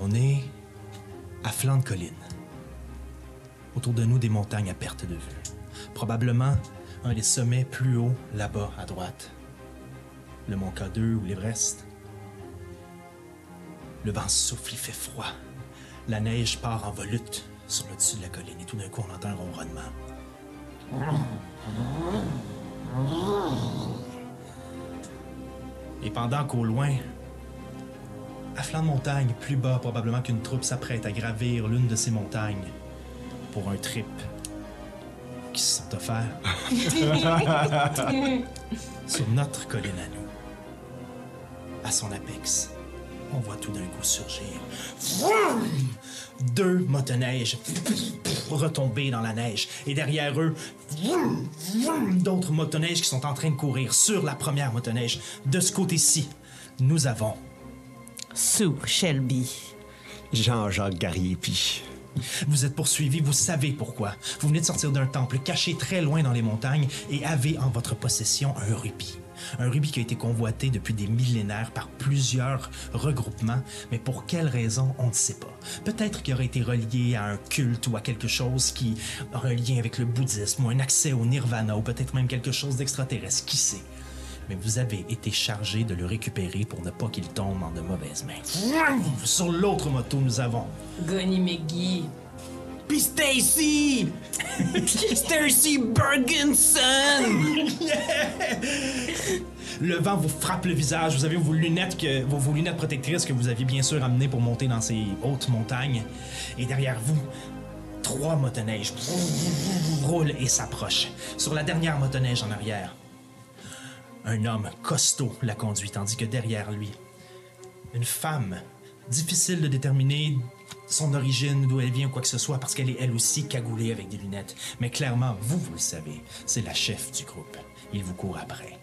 On est à flanc de colline. Autour de nous, des montagnes à perte de vue. Probablement un des sommets plus hauts là-bas à droite. Le mont K2 ou l'Everest. Le vent souffle, il fait froid. La neige part en volute sur le dessus de la colline et tout d'un coup, on entend un ronronnement. Et pendant qu'au loin, à flanc de montagne, plus bas probablement qu'une troupe s'apprête à gravir l'une de ces montagnes pour un trip qui se sont offerts sur notre colline à nous. À son apex, on voit tout d'un coup surgir deux motoneiges retomber dans la neige. Et derrière eux, d'autres motoneiges qui sont en train de courir sur la première motoneige. De ce côté-ci, nous avons Sue Shelby. Jean-Jacques Gariepi. Vous êtes poursuivi, vous savez pourquoi. Vous venez de sortir d'un temple caché très loin dans les montagnes et avez en votre possession un rubis. Un rubis qui a été convoité depuis des millénaires par plusieurs regroupements, mais pour quelle raison, on ne sait pas. Peut-être qu'il aurait été relié à un culte ou à quelque chose qui aurait un lien avec le bouddhisme ou un accès au nirvana ou peut-être même quelque chose d'extraterrestre, qui sait. Mais vous avez été chargé de le récupérer pour ne pas qu'il tombe en de mauvaises mains. Sur l'autre moto, nous avons Gunny McGee. Puis Stacy! Stacy Bergenson! Le vent vous frappe le visage. Vous avez vos lunettes, que, vos, vos lunettes protectrices que vous aviez bien sûr amenées pour monter dans ces hautes montagnes. Et derrière vous, trois motoneiges roulent et s'approchent. Sur la dernière motoneige en arrière, un homme costaud la conduit, tandis que derrière lui, une femme, difficile de déterminer son origine, d'où elle vient ou quoi que ce soit, parce qu'elle est elle aussi cagoulée avec des lunettes. Mais clairement, vous, vous le savez, c'est la chef du groupe. Il vous court après.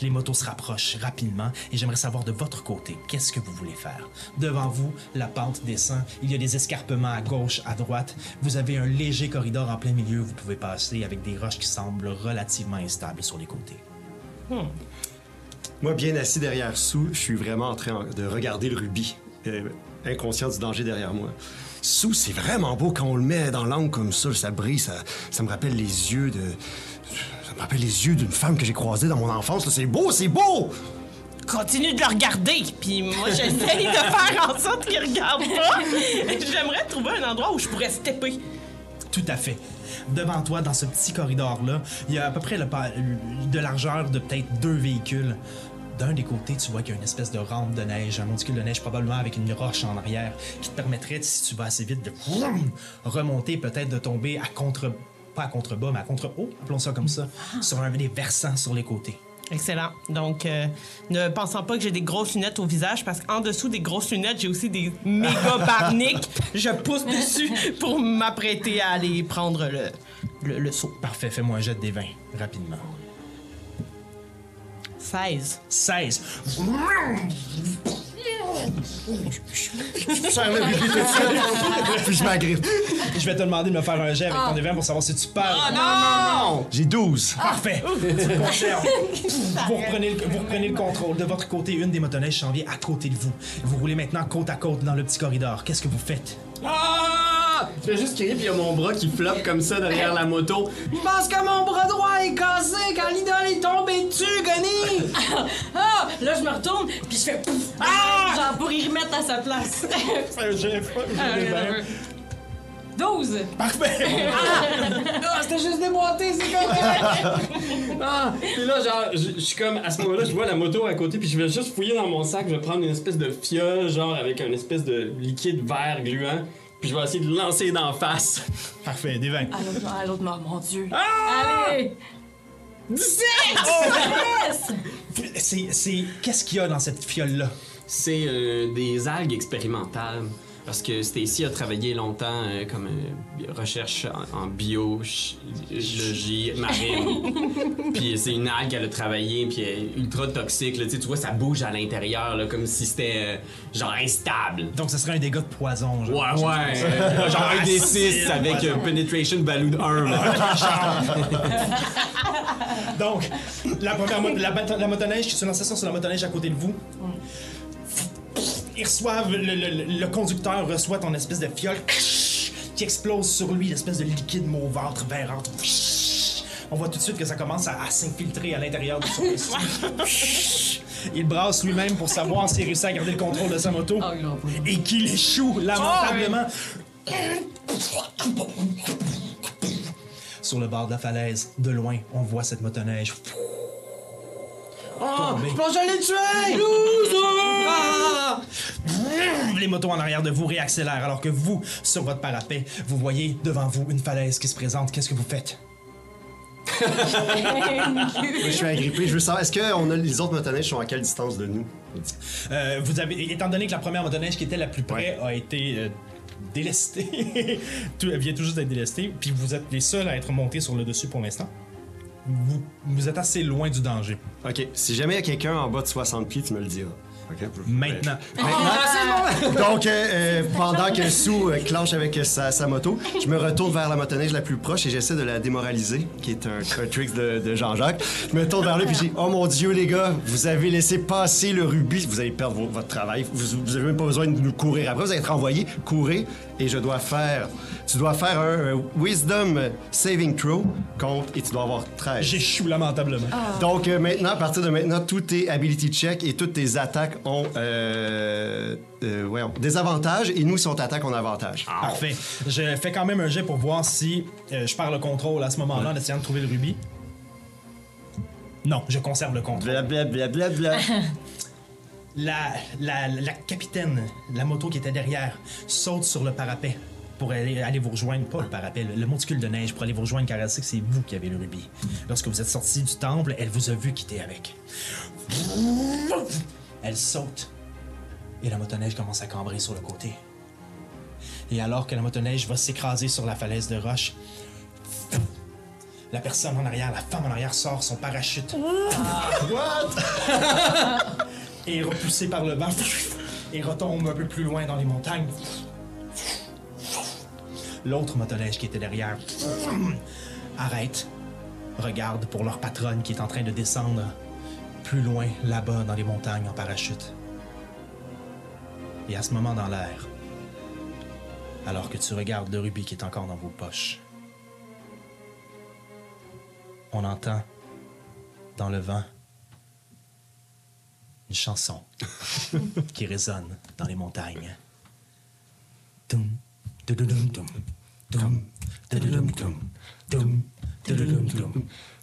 Les motos se rapprochent rapidement et j'aimerais savoir de votre côté, qu'est-ce que vous voulez faire? Devant vous, la pente descend, il y a des escarpements à gauche, à droite, vous avez un léger corridor en plein milieu, vous pouvez passer avec des roches qui semblent relativement instables sur les côtés. Moi, bien assis derrière Sue, je suis vraiment en train de regarder le rubis, euh, inconscient du danger derrière moi. Sue, c'est vraiment beau quand on le met dans l'angle comme ça, ça brille, ça, ça me rappelle les yeux de. Ça me rappelle les yeux d'une femme que j'ai croisée dans mon enfance. là. C'est beau, c'est beau! Continue de le regarder, puis moi j'essaye de faire en sorte qu'il regarde pas. J'aimerais trouver un endroit où je pourrais stepper. Tout à fait. Devant toi, dans ce petit corridor-là, il y a à peu près le de largeur de peut-être deux véhicules. D'un des côtés, tu vois qu'il y a une espèce de rampe de neige, un monticule de neige probablement avec une roche en arrière, qui te permettrait, si tu vas assez vite, de remonter, peut-être de tomber à contre... pas à contrebas, mais à contre-haut, appelons ça comme ça, sur un des versants sur les côtés. Excellent. Donc, euh, ne pensant pas que j'ai des grosses lunettes au visage, parce qu'en dessous des grosses lunettes, j'ai aussi des méga barniques. Je pousse dessus pour m'apprêter à aller prendre le, le, le saut. Parfait, fais-moi un jet des 20, rapidement. 16. 16. Je serre le rubis tout de suite, puis je m'agrippe. Je vais te demander de me faire un jet avec ton des 20 pour savoir si tu perds. Non! J'ai 12. Parfait. Tu le conserves. vous, reprenez le, vous reprenez le contrôle. De votre côté, une des motoneiges s'en vient à côté de vous. Vous roulez maintenant côte à côte dans le petit corridor. Qu'est-ce que vous faites? Ah! Je fais juste crier, puis il y a mon bras qui floppe comme ça derrière la moto. Je pense que mon bras droit est cassé quand l'idole est tombée dessus, Gunny! Ah! Là, je me retourne, puis je fais pouf! Ah! Genre pour y remettre à sa place. Jet. Ah, des 20. 12! Parfait. Ah, c'était juste déboîté, c'est correct! ah! Puis là, genre, je je suis comme, à ce moment-là, je vois la moto à côté, puis je vais juste fouiller dans mon sac, je vais prendre une espèce de fiole, genre, avec un espèce de liquide vert gluant, puis je vais essayer de le lancer d'en face. Parfait, des 20. À l'autre à l'autre mort, mon Dieu! Allez! 17! C'est. c'est- Qu'est-ce qu'il y a dans cette fiole-là? C'est euh, des algues expérimentales. Parce que Stacy a travaillé longtemps euh, comme euh, recherche en, en biologie marine. puis c'est une algue qu'elle a travaillé, puis elle est ultra toxique. Là, tu vois, ça bouge à l'intérieur, là, comme si c'était euh, genre instable. Donc, ce serait un dégât de poison. Genre. Ouais, ouais. euh, genre un des Acide, 6 avec euh. Penetration Balloon 1. là. Donc, la première la, la motoneige qui se lance sur la motoneige à côté de vous. Ils reçoivent, le, le- le conducteur reçoit ton espèce de fiole qui explose sur lui, l'espèce de liquide mauvâtre, verâtre. On voit tout de suite que ça commence à, à s'infiltrer à l'intérieur de son esprit. Il brasse lui-même pour savoir s'il réussit à garder le contrôle de sa moto. Ah. Et qu'il échoue lamentablement. Sur le bord de la falaise, de loin, on voit cette motoneige. Oh, Tombé. je pense que tué! Ah! Les motos en arrière de vous réaccélèrent alors que vous, sur votre parapet, vous voyez devant vous une falaise qui se présente. Qu'est-ce que vous faites? Je suis agrippé. Je veux savoir, est-ce que on a, les autres motoneiges sont à quelle distance de nous? Euh, vous avez, étant donné que la première motoneige qui était la plus près a été euh, délestée, tout, elle vient tout juste d'être délestée, puis vous êtes les seuls à être montés sur le dessus pour l'instant. Vous, vous êtes assez loin du danger. Ok, si jamais il y a quelqu'un en bas de 60 pieds, tu me le diras. Ok? Maintenant. Donc, euh, euh, pendant que Sue euh, clenche avec sa, sa moto, je me retourne vers la motoneige la plus proche et j'essaie de la démoraliser, qui est un trick de, de Jean-Jacques. Je me tourne vers lui puis je dis Oh mon Dieu, les gars, vous avez laissé passer le rubis, vous allez perdre vo- votre travail. Vous, vous avez même pas besoin de nous courir après, vous allez être envoyé, courez, et je dois faire. Tu dois faire un, un Wisdom Saving Throw contre, et tu dois avoir 13. J'échoue lamentablement. Donc euh, maintenant, à partir de maintenant, tous tes ability checks et toutes tes attaques ont euh, euh, voyons, des avantages et nous, si on t'attaque, on a avantage. Parfait. Je fais quand même un jet pour voir si euh, je perds le contrôle à ce moment-là en essayant de trouver le rubis. Non, je conserve le contrôle. Blablabla. Bla, bla, bla. La, la, la capitaine, la moto qui était derrière, saute sur le parapet pour aller, aller vous rejoindre, pas le parapet, le, le monticule de neige pour aller vous rejoindre car elle sait que c'est vous qui avez le rubis. Lorsque vous êtes sorti du temple, elle vous a vu quitter avec. Elle saute et la motoneige commence à cambrer sur le côté. Et alors que la motoneige va s'écraser sur la falaise de roche, la personne en arrière, la femme en arrière sort son parachute et est repoussé par le vent et retombe un peu plus loin dans les montagnes. L'autre motoneige qui était derrière arrête, regarde pour leur patronne qui est en train de descendre plus loin là-bas dans les montagnes en parachute. Et à ce moment dans l'air, alors que tu regardes le rubis qui est encore dans vos poches, on entend dans le vent une chanson qui résonne dans les montagnes.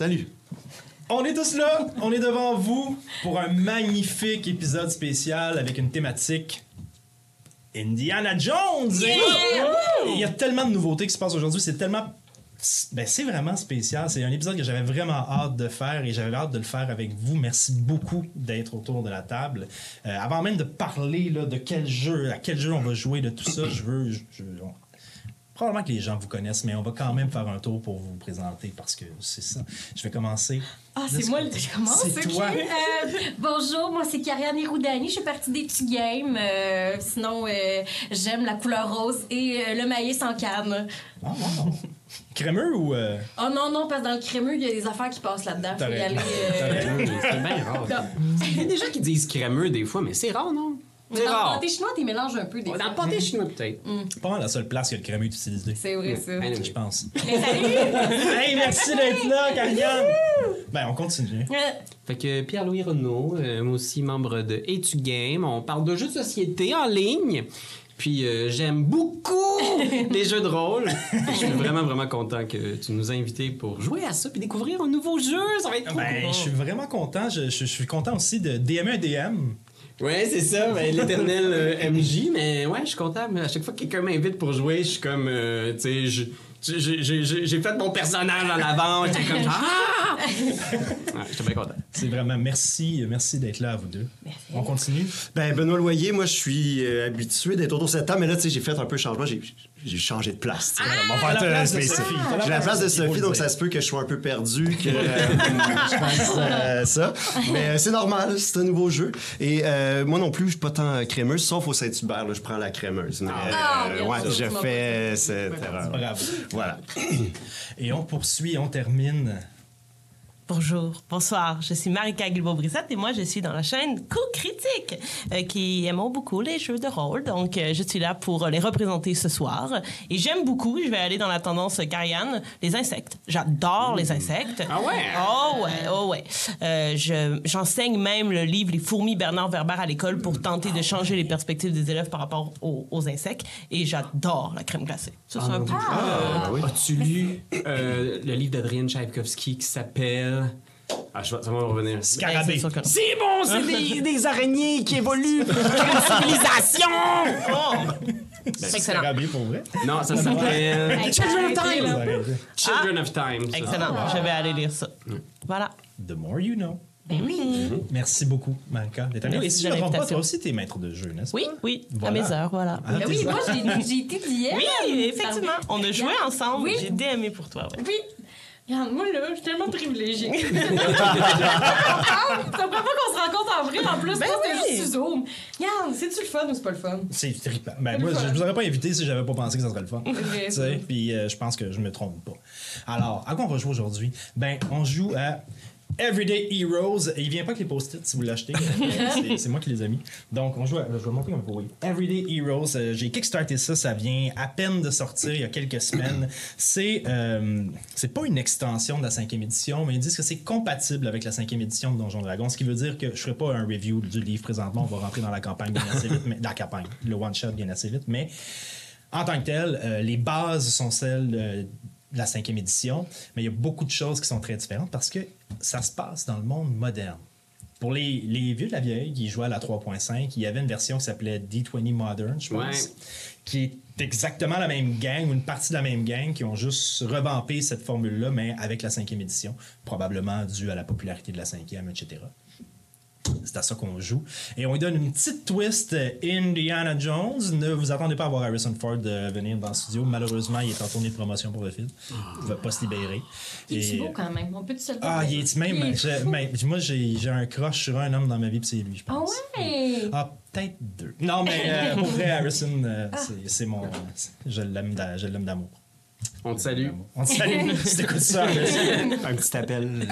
Salut! On est tous là, on est devant vous pour un magnifique épisode spécial avec une thématique Indiana Jones. Il y a tellement de nouveautés qui se passent aujourd'hui, c'est tellement ben, c'est vraiment spécial. C'est un épisode que j'avais vraiment hâte de faire et j'avais hâte de le faire avec vous. Merci beaucoup d'être autour de la table. Euh, avant même de parler là, de quel jeu, à quel jeu on va jouer, de tout ça, je veux. je- je- on- Probablement que les gens vous connaissent, mais on va quand même faire un tour pour vous présenter parce que c'est ça. Je vais commencer. Ah, c'est moi, le- je commence, C'est toi. Euh, bonjour, moi c'est Kariane Hiroudani, je fais partie des petits games. Euh, sinon, euh, j'aime la couleur rose et euh, le maïs en canne. Wow. Crémeux ou. euh, Oh non, non, parce que dans le crémeux, il y a des affaires qui passent là-dedans. Faut y aller. euh, C'est bien rare. Il y a des gens qui disent crémeux des fois, mais c'est rare, non? Mais C'est dans le rare. pâté chinois, t'es mélanges un peu des Dans fois. le pâté chinois, peut-être. pas mal la seule place que le crémeux est utilisé. C'est vrai, ça. Anyway. Je pense. Mais salut! hey, merci d'être là, Kariane! Ben, on continue. Euh, Fait que Pierre-Louis Renaud, euh, moi aussi membre de Etu Game, on parle de jeux de société en ligne. Puis euh, j'aime beaucoup les jeux de rôle. Je suis vraiment vraiment content que tu nous as invités pour jouer à ça puis découvrir un nouveau jeu. Ça va être cool. Ben, je suis vraiment content. Je, je- je suis content aussi de DM un DM. Ouais, c'est ça, ben, l'éternel euh, MJ. Mais ouais, je suis content. Mais à chaque fois que quelqu'un m'invite pour jouer, je suis comme, euh, tu sais, je- J'ai- fait mon personnage en avant. J'étais comme genre. Ah! Ouais, J'étais bien content. C'est vraiment merci, merci d'être là à vous deux. On continue? Ben, Benoît Loyer, moi, je suis euh, habitué d'être autour de cette table, mais là, tu sais, j'ai fait un peu de changement. J'ai j'ai changé de place. la de. Sophie. J'ai la place de Sophie, donc ça se peut que je sois un peu perdu, que euh, je fasse euh, ça. Mais euh, c'est normal, c'est un nouveau jeu. Et euh, moi non plus, je suis pas tant crémeuse, sauf au Saint-Hubert, là, je prends la crémeuse. Mais, Ah, euh, bien ouais, je fais cette erreur. Bravo. Voilà. Et on poursuit, on termine. Bonjour, bonsoir, je suis Marika Guilbault-Brissette et moi je suis dans la chaîne Coup Critique euh, qui aime beaucoup les jeux de rôle. Donc euh, je suis là pour les représenter ce soir. Et j'aime beaucoup, je vais aller dans la tendance Karianne, les insectes. J'adore les insectes. Ah ouais? Oh ouais, oh ouais. Euh, je- J'enseigne même le livre Les fourmis Bernard Werber à l'école pour tenter de changer les perspectives des élèves par rapport aux, aux insectes. Et j'adore la crème glacée. Ça, c'est un peu... Ah oui. As-tu lu euh, le livre d'Adrienne Tchaïkovski qui s'appelle. Ah, je vais- ça va revenir. Ben, Scarabée. c'est bon, c'est des, des araignées qui évoluent une civilisation! Oh! C'est excellent. Scarabée pour vrai? Non, ça s'appelle Children of Time. Children of Time. ça. Excellent. Je vais aller lire ça. Voilà. The more you know. Ben oui. Merci beaucoup. Merci Et si je ne me trompe pas, toi aussi, t'es maître de jeu, n'est-ce pas? Oui, oui, Voilà. à mes heures, voilà. Ah, Ben oui, moi, j'ai j'ai été d'hier. Oui, effectivement. On a joué ensemble. Oui. J'ai DMé pour toi. ouais. Oui. Regarde, moi, là, je suis tellement privilégiée. c'est la première fois qu'on se rencontre en vrai, en plus. Ben oui. juste sur Zoom. Regarde, c'est-tu le fun ou c'est pas le fun? C'est trippant. Ben, C'est moi, je vous aurais pas invité si j'avais pas pensé que ça serait le fun. vrai, Tu ça. sais, Puis euh, je pense que je me trompe pas. Alors, à quoi on va jouer aujourd'hui? Ben, on joue à Everyday Heroes. Et il vient pas avec les post-it si vous l'achetez. C'est- moi qui les ai mis. Donc, on joue à. Je vais montrer un peu. Oui. Everyday Heroes. euh, J'ai kickstarté ça. Ça vient à peine de sortir il y a quelques semaines. C'est euh, c'est pas une extension de la cinquième édition, mais ils disent que c'est compatible avec la cinquième édition de Donjon Dragon. Ce qui veut dire que je ferai pas un review du livre présentement. On va rentrer dans la campagne bien assez vite. Mais, dans la campagne. Le one-shot bien assez vite. Mais en tant que tel, euh, les bases sont celles euh, la cinquième édition, mais il y a beaucoup de choses qui sont très différentes parce que ça se passe dans le monde moderne. Pour les, les vieux de la vieille qui jouaient à la 3.5, il y avait une version qui s'appelait D20 Modern, je pense, Ouais. qui est exactement la même gang ou une partie de la même gang qui ont juste revampé cette formule-là, mais avec la cinquième édition, probablement dû à la popularité de la cinquième, etc. C'est à ça qu'on joue. Et on lui donne une petite twist euh, Indiana Jones. Ne vous attendez pas à voir Harrison Ford euh, venir dans le studio. Malheureusement, il est en tournée de promotion pour le film. Il ne va pas se libérer. Il est Et- beau quand même? On peut se le Ah, il est même. Il est- moi, j'ai j'ai un crush sur un homme dans ma vie, puis c'est lui, je Ah pense. ouais! Ah, peut-être deux. Non, mais euh, pour vrai, Harrison, euh, c'est- c'est mon. Je l'aime d'a- je l'aime d'amour. On te salue. On te salue. si t'écoutes ça. Un petit appel.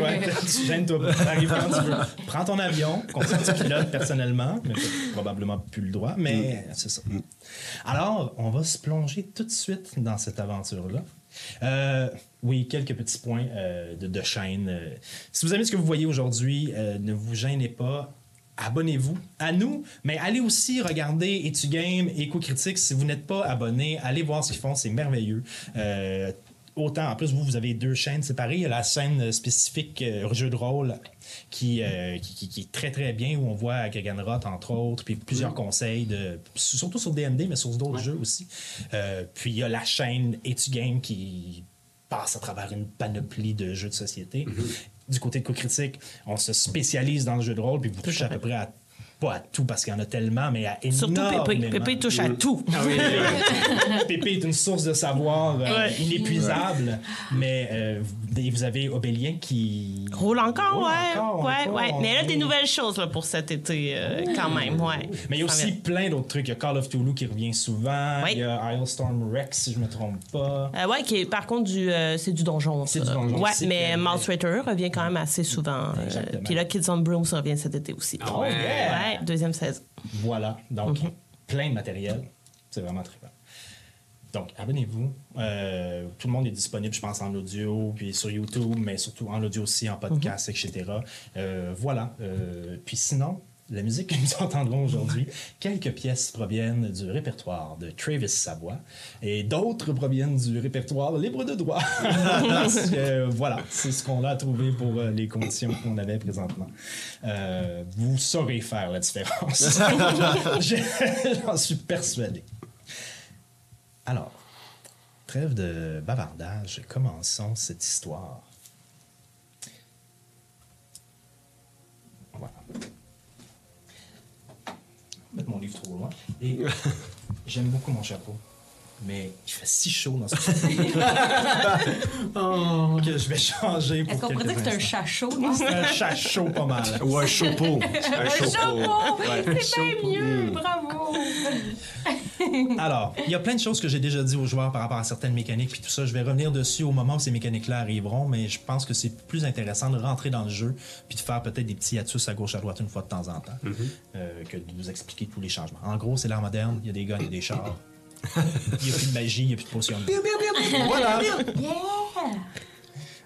Ouais, tu gênes-toi pas. Arrive quand tu veux. Prends ton avion, continue tu pilotes personnellement, mais probablement plus le droit, mais c'est ça. Alors, on va se plonger tout de suite dans cette aventure-là. Euh, oui, quelques petits points euh, de, de chaîne. Euh, si vous aimez ce que vous voyez aujourd'hui, euh, ne vous gênez pas. Abonnez-vous à nous, mais allez aussi regarder Etu Game et Coup Critique. Si vous n'êtes pas abonné, allez voir ce qu'ils font, c'est merveilleux. Euh, autant, en plus, vous, vous avez deux chaînes séparées. Il y a la chaîne spécifique euh, jeu de rôle qui, euh, qui, qui- qui est très très bien, où on voit Gaganrot, entre autres, puis plusieurs conseils, de, surtout sur DND, mais sur d'autres jeux aussi. Euh, puis il y a la chaîne Etu Game qui passe à travers une panoplie de jeux de société. Du côté de co-critique, on se spécialise dans le jeu de rôle, puis vous touchez à peu près à pas à tout parce qu'il y en a tellement, mais à Surtout énormément. Pépé. Pépé touche à tout. Ah oui, Pépé est une source de savoir euh, Ouais. inépuisable, mais euh, vous, vous avez Obélien qui Roule encore, Roule ouais. encore, ouais, encore, ouais. Mais encore. des nouvelles choses là, pour cet été, euh, quand même, ouais. Mais il y a aussi plein d'autres trucs. Il y a Call of Toulouse qui revient souvent. Oui. Il y a Islestorm Rex, si je me trompe pas. Euh, ouais, qui est, par contre, du, euh, c'est du donjon. C'est du donjon. Ouais, mais Mouse Raider revient quand même assez souvent. euh. Puis là, Kids on Broom, ça revient cet été aussi. Ouais? Ouais, deuxième saison. Voilà. Donc, Mhm. plein de matériel. C'est vraiment très bien. Donc, abonnez-vous. Euh, tout le monde est disponible, je pense, en audio, puis sur YouTube, mais surtout en audio aussi, en podcast, etc. Euh, voilà. Euh, puis sinon, la musique que nous entendrons aujourd'hui, quelques pièces proviennent du répertoire de Travis Savoie et d'autres proviennent du répertoire libre de droit. Parce que, voilà, c'est ce qu'on a trouvé pour les conditions qu'on avait présentement. Euh, vous saurez faire la différence. Je- J'en suis persuadé. Alors, Trêve de bavardage, commençons cette histoire. Voilà. Mettre mon livre trop loin. Et j'aime beaucoup mon chapeau. Mais il fait si chaud dans ce Oh. que je vais changer pour Est-ce qu'on pourrait dire que c'est un chat chaud? non? C'est un chat chaud pas mal. Ou un chapeau. Un chapeau! Ouais. C'est bien mieux, bravo! Alors, il y a plein de choses que j'ai déjà dit aux joueurs par rapport à certaines mécaniques puis tout ça. Je vais revenir dessus au moment où ces mécaniques-là arriveront, mais je pense que c'est plus intéressant de rentrer dans le jeu puis de faire peut-être des petits hiatus à gauche à droite une fois de temps en temps euh, que de vous expliquer tous les changements. En gros, c'est l'art moderne. Il y a des guns, il y a des chars. Il n'y a plus de magie, il n'y a plus de potions. voilà.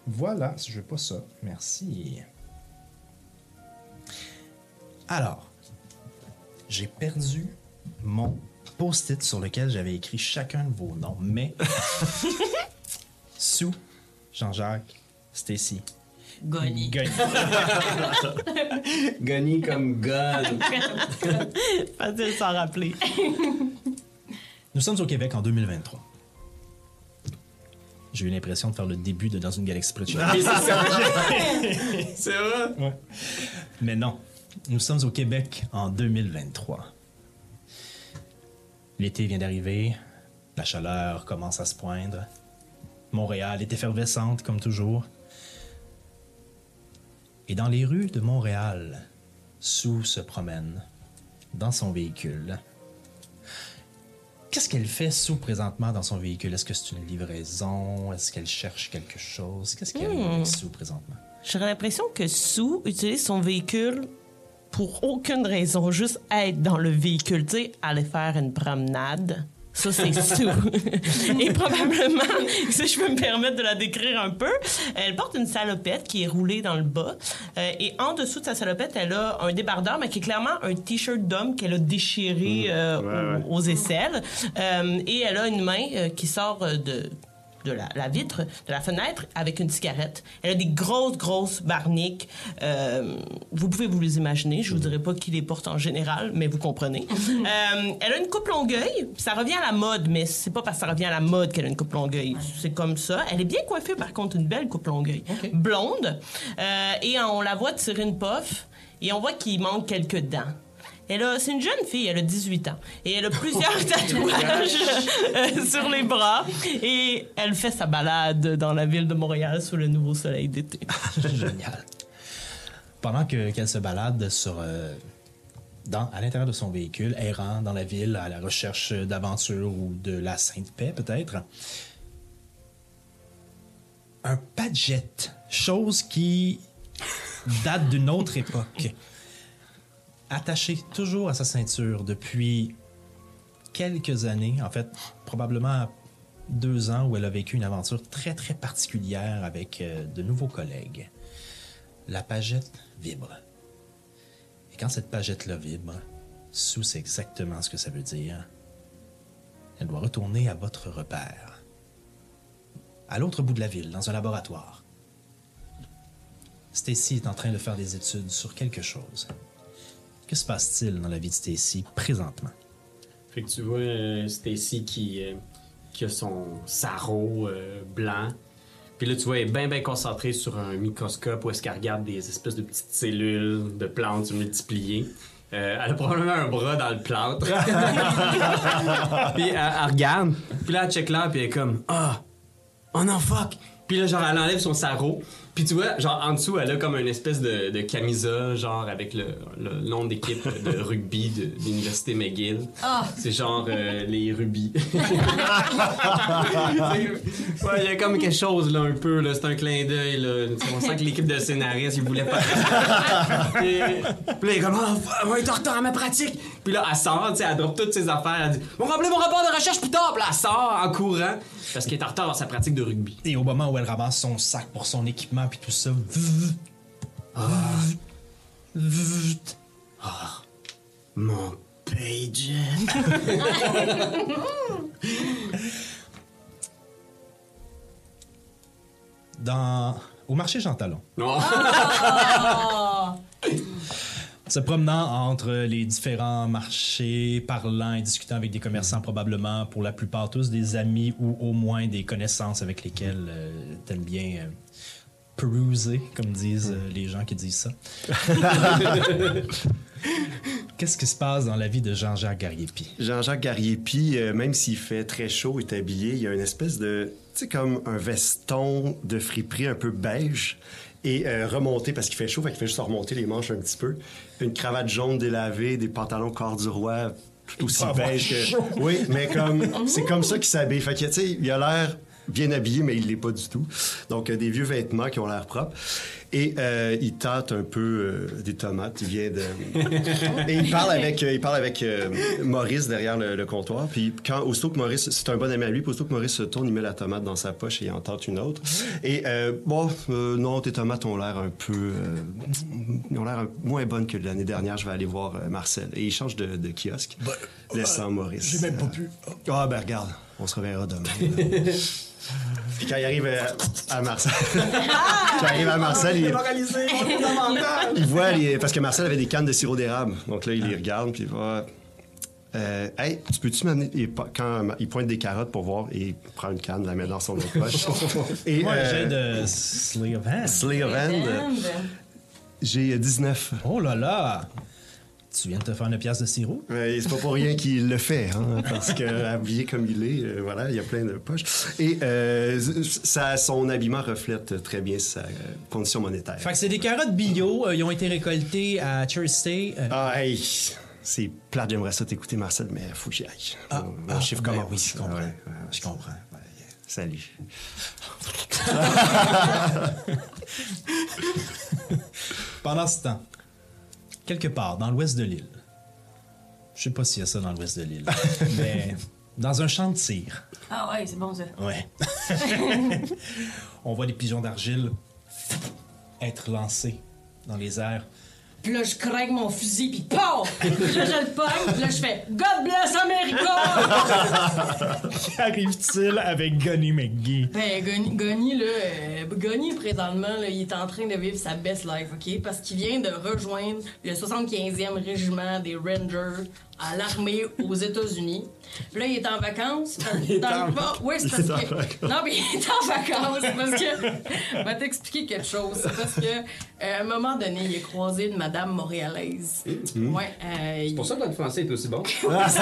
Voilà, je veux pas ça. Merci. Alors, j'ai perdu mon post-it sur lequel j'avais écrit chacun de vos noms, mais Sue, Jean-Jacques, Stacy, Goni. Gunny. Gunny comme gun. Facile de s'en rappeler. Nous sommes au Québec en 2023. J'ai eu l'impression de faire le début de Dans une galaxie près de chez c'est vrai? Ouais. Mais non, nous sommes au Québec en 2023. L'été vient d'arriver, la chaleur commence à se poindre. Montréal est effervescente comme toujours. Et dans les rues de Montréal, Sue se promène dans son véhicule. Qu'est-ce qu'elle fait Sue présentement dans son véhicule? Est-ce que c'est une livraison? Est-ce qu'elle cherche quelque chose? Qu'est-ce y a Hmm. Sue présentement? J'aurais l'impression que Sue utilise son véhicule pour aucune raison, juste être dans le véhicule, tu sais, aller faire une promenade. Ça, c'est Sue. Et probablement, si je peux me permettre de la décrire un peu, elle porte une salopette qui est roulée dans le bas. Euh, et en dessous de sa salopette, elle a un débardeur, mais qui est clairement un T-shirt d'homme qu'elle a déchiré euh, Ouais, ouais. aux, aux aisselles. Euh, et elle a une main euh, qui sort euh, de de la, la vitre de la fenêtre avec une cigarette. Elle a des grosses, grosses barniques. Euh, vous pouvez vous les imaginer. Je vous dirai pas qui les porte en général, mais vous comprenez. Euh, elle a une coupe longueuil. Ça revient à la mode, mais c'est pas parce que ça revient à la mode qu'elle a une coupe longueuil. C'est comme ça. Elle est bien coiffée, par contre, une belle coupe longueuil. Blonde. Euh, et on la voit tirer une puff et on voit qu'il manque quelques dents. Elle a, c'est une jeune fille, elle a 18 ans. Et elle a plusieurs tatouages euh, sur les bras. Et elle fait sa balade dans la ville de Montréal sous le nouveau soleil d'été. Génial. Pendant que- qu'elle se balade sur, euh, dans, à l'intérieur de son véhicule, errant dans la ville à la recherche d'aventure ou de la Sainte Paix, peut-être, un padjet, chose qui date d'une autre époque, attaché toujours à sa ceinture depuis quelques années, en fait, probablement deux ans où elle a vécu une aventure très très particulière avec euh, de nouveaux collègues. La pagette vibre. Et quand cette pagette-là vibre, Sue sait exactement ce que ça veut dire. Elle doit retourner à votre repère. À l'autre bout de la ville, dans un laboratoire. Stacy est en train de faire des études sur quelque chose. Que se passe-t-il dans la vie de Stacy présentement? Fait que tu vois euh, Stacy qui, euh, qui a son sarrau euh, blanc. Puis là, tu vois, elle est bien, bien concentrée sur un microscope où est-ce qu'elle regarde des espèces de petites cellules de plantes multipliées. Euh, elle a probablement un bras dans le plâtre. puis elle, elle regarde. Puis là, elle check là, puis elle est comme Ah! Oh non, fuck! Puis là, genre, elle enlève son sarrau. Puis tu vois, genre, en dessous, elle a comme une espèce de, de camisa, genre, avec le, le nom d'équipe de rugby de, de l'Université McGill. Ah! C'est genre euh, les rubis. ouais, il y a comme quelque chose là un peu là, c'est un clin d'œil là. On sent que l'équipe de scénaristes ils voulaient pas. Et, puis là, il est comme oh, on va être en retard à ma pratique. Puis là elle sort, tu sais, elle drop toutes ses affaires, elle dit "On va rappeler mon rapport de recherche plus tard." Puis là, elle sort en courant parce qu'elle est en retard dans sa pratique de rugby. Et au moment où elle ramasse son sac pour son équipement puis tout ça, Mon page. dans au marché Jean Talon, Non. Se promenant entre les différents marchés, parlant et discutant avec des commerçants, probablement pour la plupart tous des amis ou au moins des connaissances avec lesquelles euh, t'aimes bien euh, peruser, comme disent euh, les gens qui disent ça. Qu'est-ce qui se passe dans la vie de Jean-Jacques Gariepi? Jean-Jacques Gariepi, euh, même s'il fait très chaud, est habillé, il y a une espèce de, tu sais, comme un veston de friperie un peu beige et euh, remonté parce qu'il fait chaud, fait qu'il fait juste remonter les manches un petit peu. Une cravate jaune délavée, des pantalons corps du roi tout aussi beige que... Oui, mais comme, c'est comme ça qu'il s'habille. Fait que, tu sais, il a l'air bien habillé, mais il l'est pas du tout. Donc, euh, des vieux vêtements qui ont l'air propres. Et euh, il tâte un peu euh, des tomates. Il vient de... Et il parle avec, euh, il parle avec euh, Maurice derrière le, le comptoir. Puis quand, aussitôt que Maurice, c'est un bon ami à lui, puis aussitôt que Maurice se tourne, il met la tomate dans sa poche et il en tente une autre. Et euh, bon, euh, non, tes tomates ont l'air un peu... euh, ils ont l'air moins bonnes que l'année dernière. Je vais aller voir euh, Marcel. Et il change de, de kiosque, laissant Maurice. j'ai même pas pu. Ah, ben regarde, on se reverra demain. Puis quand il arrive euh, à Marcel, quand il arrive à Marcel, il, il voit, les- parce que Marcel avait des cannes de sirop d'érable. Donc là, il les regarde, puis il va. Euh, hey, tu peux-tu m'amener. Quand il pointe des carottes pour voir, et il prend une canne, la met dans son autre poche. Et Moi, euh, j'ai de Slay of Hand. Slay of Hand, euh, j'ai 19. Oh là là! Tu viens de te faire une pièce de sirop? Euh, c'est pas pour rien qu'il le fait, hein, parce que habillé comme il est, euh, voilà, il y a plein de poches. Et euh, ça, son habillement reflète très bien sa condition monétaire. Fait que c'est des carottes bio, euh, ils ont été récoltées à Thursday. Ah, hey, c'est plate, j'aimerais ça t'écouter, Marcel, mais faut que j'y aille. Ah, Mon ah, chiffre ben commence. oui, je comprends. Ouais, ouais, Je comprends. ouais, Salut. Pendant ce temps, quelque part dans l'ouest de l'île, je sais pas s'il y a ça dans l'ouest de l'île, mais dans un champ de tir, Ah ouais, c'est bon ça. ouais, on voit des pigeons d'argile être lancés dans les airs. Puis là, je craque mon fusil, puis paf! Puis là, je le pogne, puis là, je fais God bless America! Qu'arrive-t-il avec Gunny McGee? ben, Gunny, Gunny, là, euh, Gunny, présentement, là, il est en train de vivre sa best life, OK? Parce qu'il vient de rejoindre le 75e régiment des Rangers à l'armée aux États-Unis. Puis là, il est en vacances. est dans en le bas- Oui, c'est Il est parce en que. vacances. Non, mais il est en vacances parce que. Je vais t'expliquer quelque chose. C'est parce que, euh, à un moment donné, il est croisé une madame montréalaise. Ouais. euh, il- C'est pour ça que notre français est aussi bon. il s'est-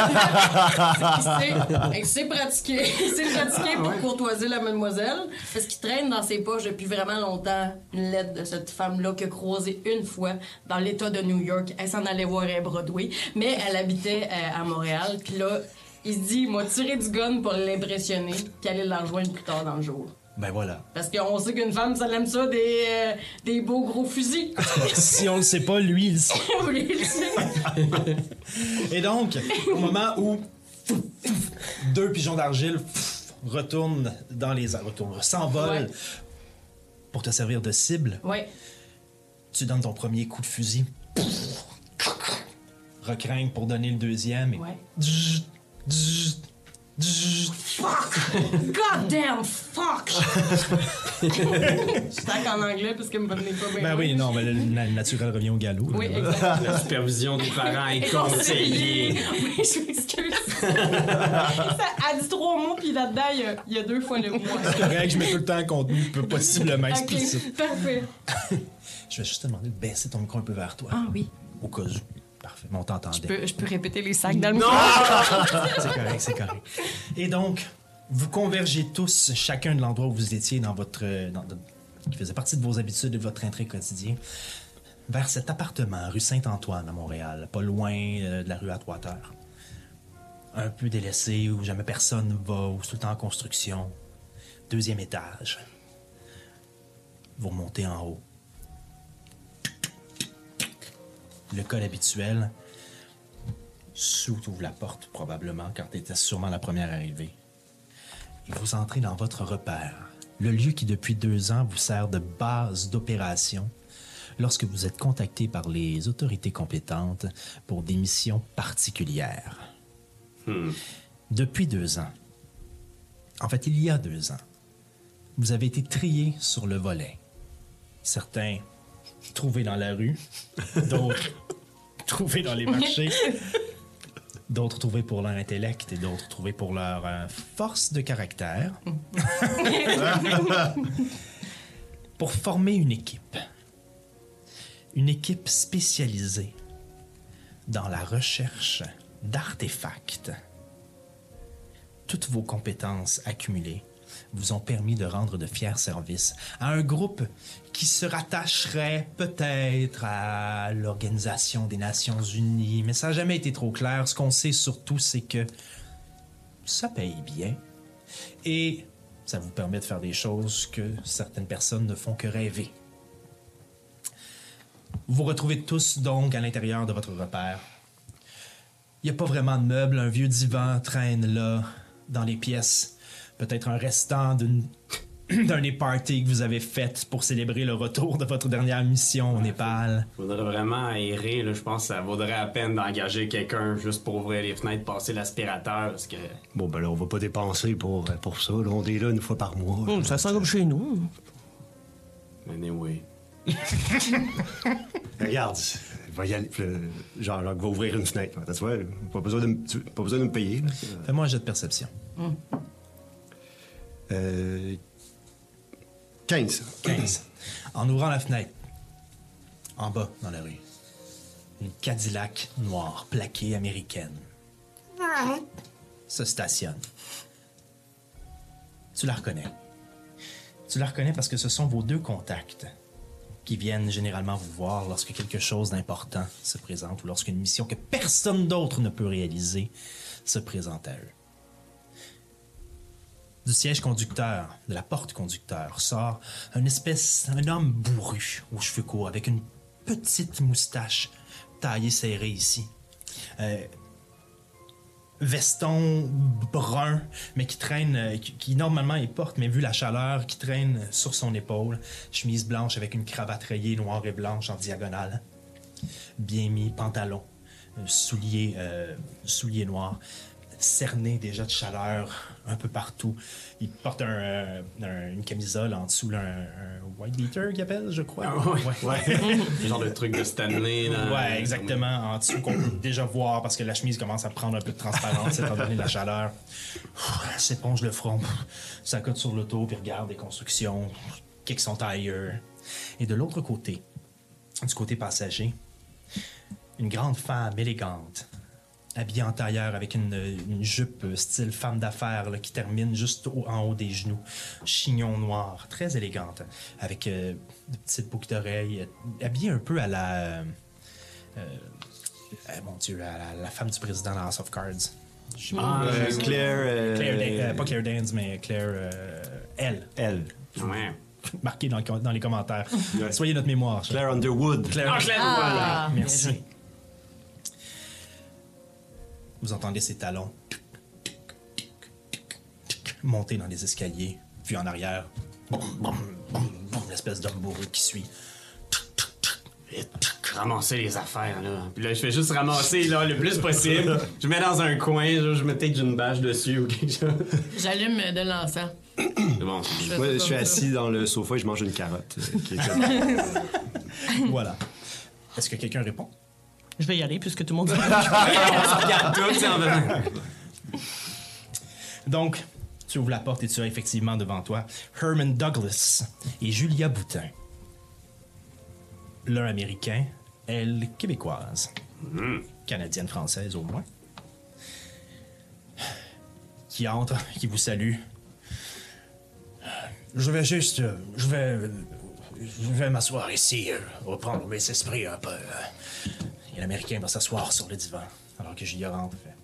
il s'est pratiqué. Il s'est pratiqué pour courtoiser la mademoiselle. Parce qu'il traîne dans ses poches depuis vraiment longtemps une lettre de cette femme-là qu'il a croisée une fois dans l'État de New York. Elle s'en allait voir à Broadway. Mais elle habitait euh, à Montréal. Puis là, il se dit, il m'a tiré du gun pour l'impressionner, qu'elle allait la rejoindre plus tard dans le jour. Ben voilà. Parce qu'on sait qu'une femme, ça l'aime ça, des, euh, des beaux gros fusils. Si on le sait pas, lui, il le sait. Le dire? Et donc, au moment où deux pigeons d'argile retournent dans les airs, retournent, s'envolent Ouais. pour te servir de cible, Ouais. tu donnes ton premier coup de fusil. Recringue pour donner le deuxième. Et... Ouais. Dzz, dzz, dzz. God damn fuck! Je tac en anglais parce que me venez pas bien. Ben oui, non, mais le na- naturel revient au galop. Oui, là. exact. La supervision des parents est conseillée. Oui, je m'excuse. Ça a dit trois mots, puis là-dedans, il y a- il y, a deux fois le mot. C'est correct, je mets tout le temps un contenu peu possiblement explicite. Ok, parfait. Je vais juste te demander de baisser ton micro un peu vers toi. Ah oui. Au cas où. Parfait, mais on t'entendait. Je peux, je peux répéter les sacs dans le micro? C'est correct, c'est correct. Et donc, vous convergez tous, chacun de l'endroit où vous étiez dans votre. dans- dans- qui faisait partie de vos habitudes et de votre intérêt quotidien, vers cet appartement, rue Saint-Antoine à Montréal, pas loin euh, de la rue à Trois-Terres. Un peu délaissé, où jamais personne va, où c'est tout le temps en construction. Deuxième étage. Vous remontez en haut. Le code habituel. Sous ouvre la porte, probablement, car tu étais sûrement la première arrivée. Et vous entrez dans votre repère, le lieu qui, depuis deux ans, vous sert de base d'opération lorsque vous êtes contacté par les autorités compétentes pour des missions particulières. Depuis deux ans, en fait, il y a deux ans, vous avez été trié sur le volet. Certains trouvés dans la rue, d'autres trouvez dans les marchés. D'autres trouvés pour leur intellect et d'autres trouvés pour leur euh, force de caractère. pour former une équipe. Une équipe spécialisée dans la recherche d'artefacts. Toutes vos compétences accumulées vous ont permis de rendre de fiers services à un groupe qui se rattacherait peut-être à l'Organisation des Nations Unies, mais ça n'a jamais été trop clair. Ce qu'on sait surtout, c'est que ça paye bien et ça vous permet de faire des choses que certaines personnes ne font que rêver. Vous vous retrouvez tous donc à l'intérieur de votre repère. Il n'y a pas vraiment de meubles, un vieux divan traîne là, dans les pièces. Peut-être un restant d'une d'un des parties que vous avez fait pour célébrer le retour de votre dernière mission au Népal. Faudrait vraiment aérer, là. Je pense que ça vaudrait la peine d'engager quelqu'un juste pour ouvrir les fenêtres, passer l'aspirateur, parce que. Bon, ben là, on va pas dépenser pour, pour ça. là. on est là une fois par mois. Hum, ça sent comme chez nous. Anyway. Regarde, il va y aller, euh, genre, genre, il va ouvrir une fenêtre. Tu vois, pas besoin de, pas besoin de me payer. Fais-moi un jet de perception. Euh, 15. 15. En ouvrant la fenêtre, en bas dans la rue, une Cadillac noire plaquée américaine se stationne. Tu la reconnais. Tu la reconnais parce que ce sont vos deux contacts qui viennent généralement vous voir lorsque quelque chose d'important se présente ou lorsqu'une mission que personne d'autre ne peut réaliser se présente à eux. Du siège conducteur, de la porte conducteur, sort un espèce, un homme bourru, aux cheveux courts, avec une petite moustache taillée serrée ici. Euh, veston brun, mais qui traîne, euh, qui, normalement il porte, mais vu la chaleur, qui traîne sur son épaule. Chemise blanche avec une cravate rayée noire et blanche en diagonale. Bien mis, pantalon, euh, souliers noirs, cerné déjà de chaleur un peu partout. Il porte un, euh, un- une camisole en dessous, là, un, un white beater qu'il appelle, je crois. Ah ouais. Le genre de truc de Stanley, là. Ouais, exactement. En dessous, qu'on peut déjà voir parce que la chemise commence à prendre un peu de transparence étant donné la chaleur. S'éponge le front, ça cote sur l'auto, puis regarde les constructions, kicks son tailleur. Et de l'autre côté, du côté passager, une grande femme élégante, habillée en tailleur avec une, une jupe style femme d'affaires qui termine juste au- en haut des genoux, chignon noir, très élégante, avec euh, de petites boucles d'oreilles, euh, habillée un peu à la... euh, euh, euh, mon Dieu, à la, la femme du président de House of Cards. Je sais pas. Euh, Claire. euh, Claire Dan- euh, pas Claire Danes, mais Claire... euh, elle, Elle. Ouais. marquée dans, les commentaires. Ouais. Soyez notre mémoire. Claire Underwood. Claire- Ah, Claire, Ah. Merci. Vous entendez ses talons monter dans les escaliers, puis en arrière, boum, boum, boum, boum, l'espèce d'homme bourru qui suit. Ramasser les affaires, là. Puis là, je fais juste ramasser, là, le plus possible. Je mets dans un coin, je mets peut-être une bâche dessus ou quelque chose. J'allume de l'encens. Bon. Moi, je suis assis dans le sofa et je mange une carotte. euh, Voilà. Est-ce que quelqu'un répond? Je vais y aller puisque tout le monde. On se regarde en faisant. Donc, tu ouvres la porte et tu as effectivement devant toi Herman Douglas et Julia Boutin. L'un américain, elle québécoise. Canadienne-française au moins. Qui entre, qui vous salue. Je vais juste. Je vais. Je vais m'asseoir ici, reprendre mes esprits un peu. Et l'américain va s'asseoir sur le divan, alors que Julia rentre. Fait,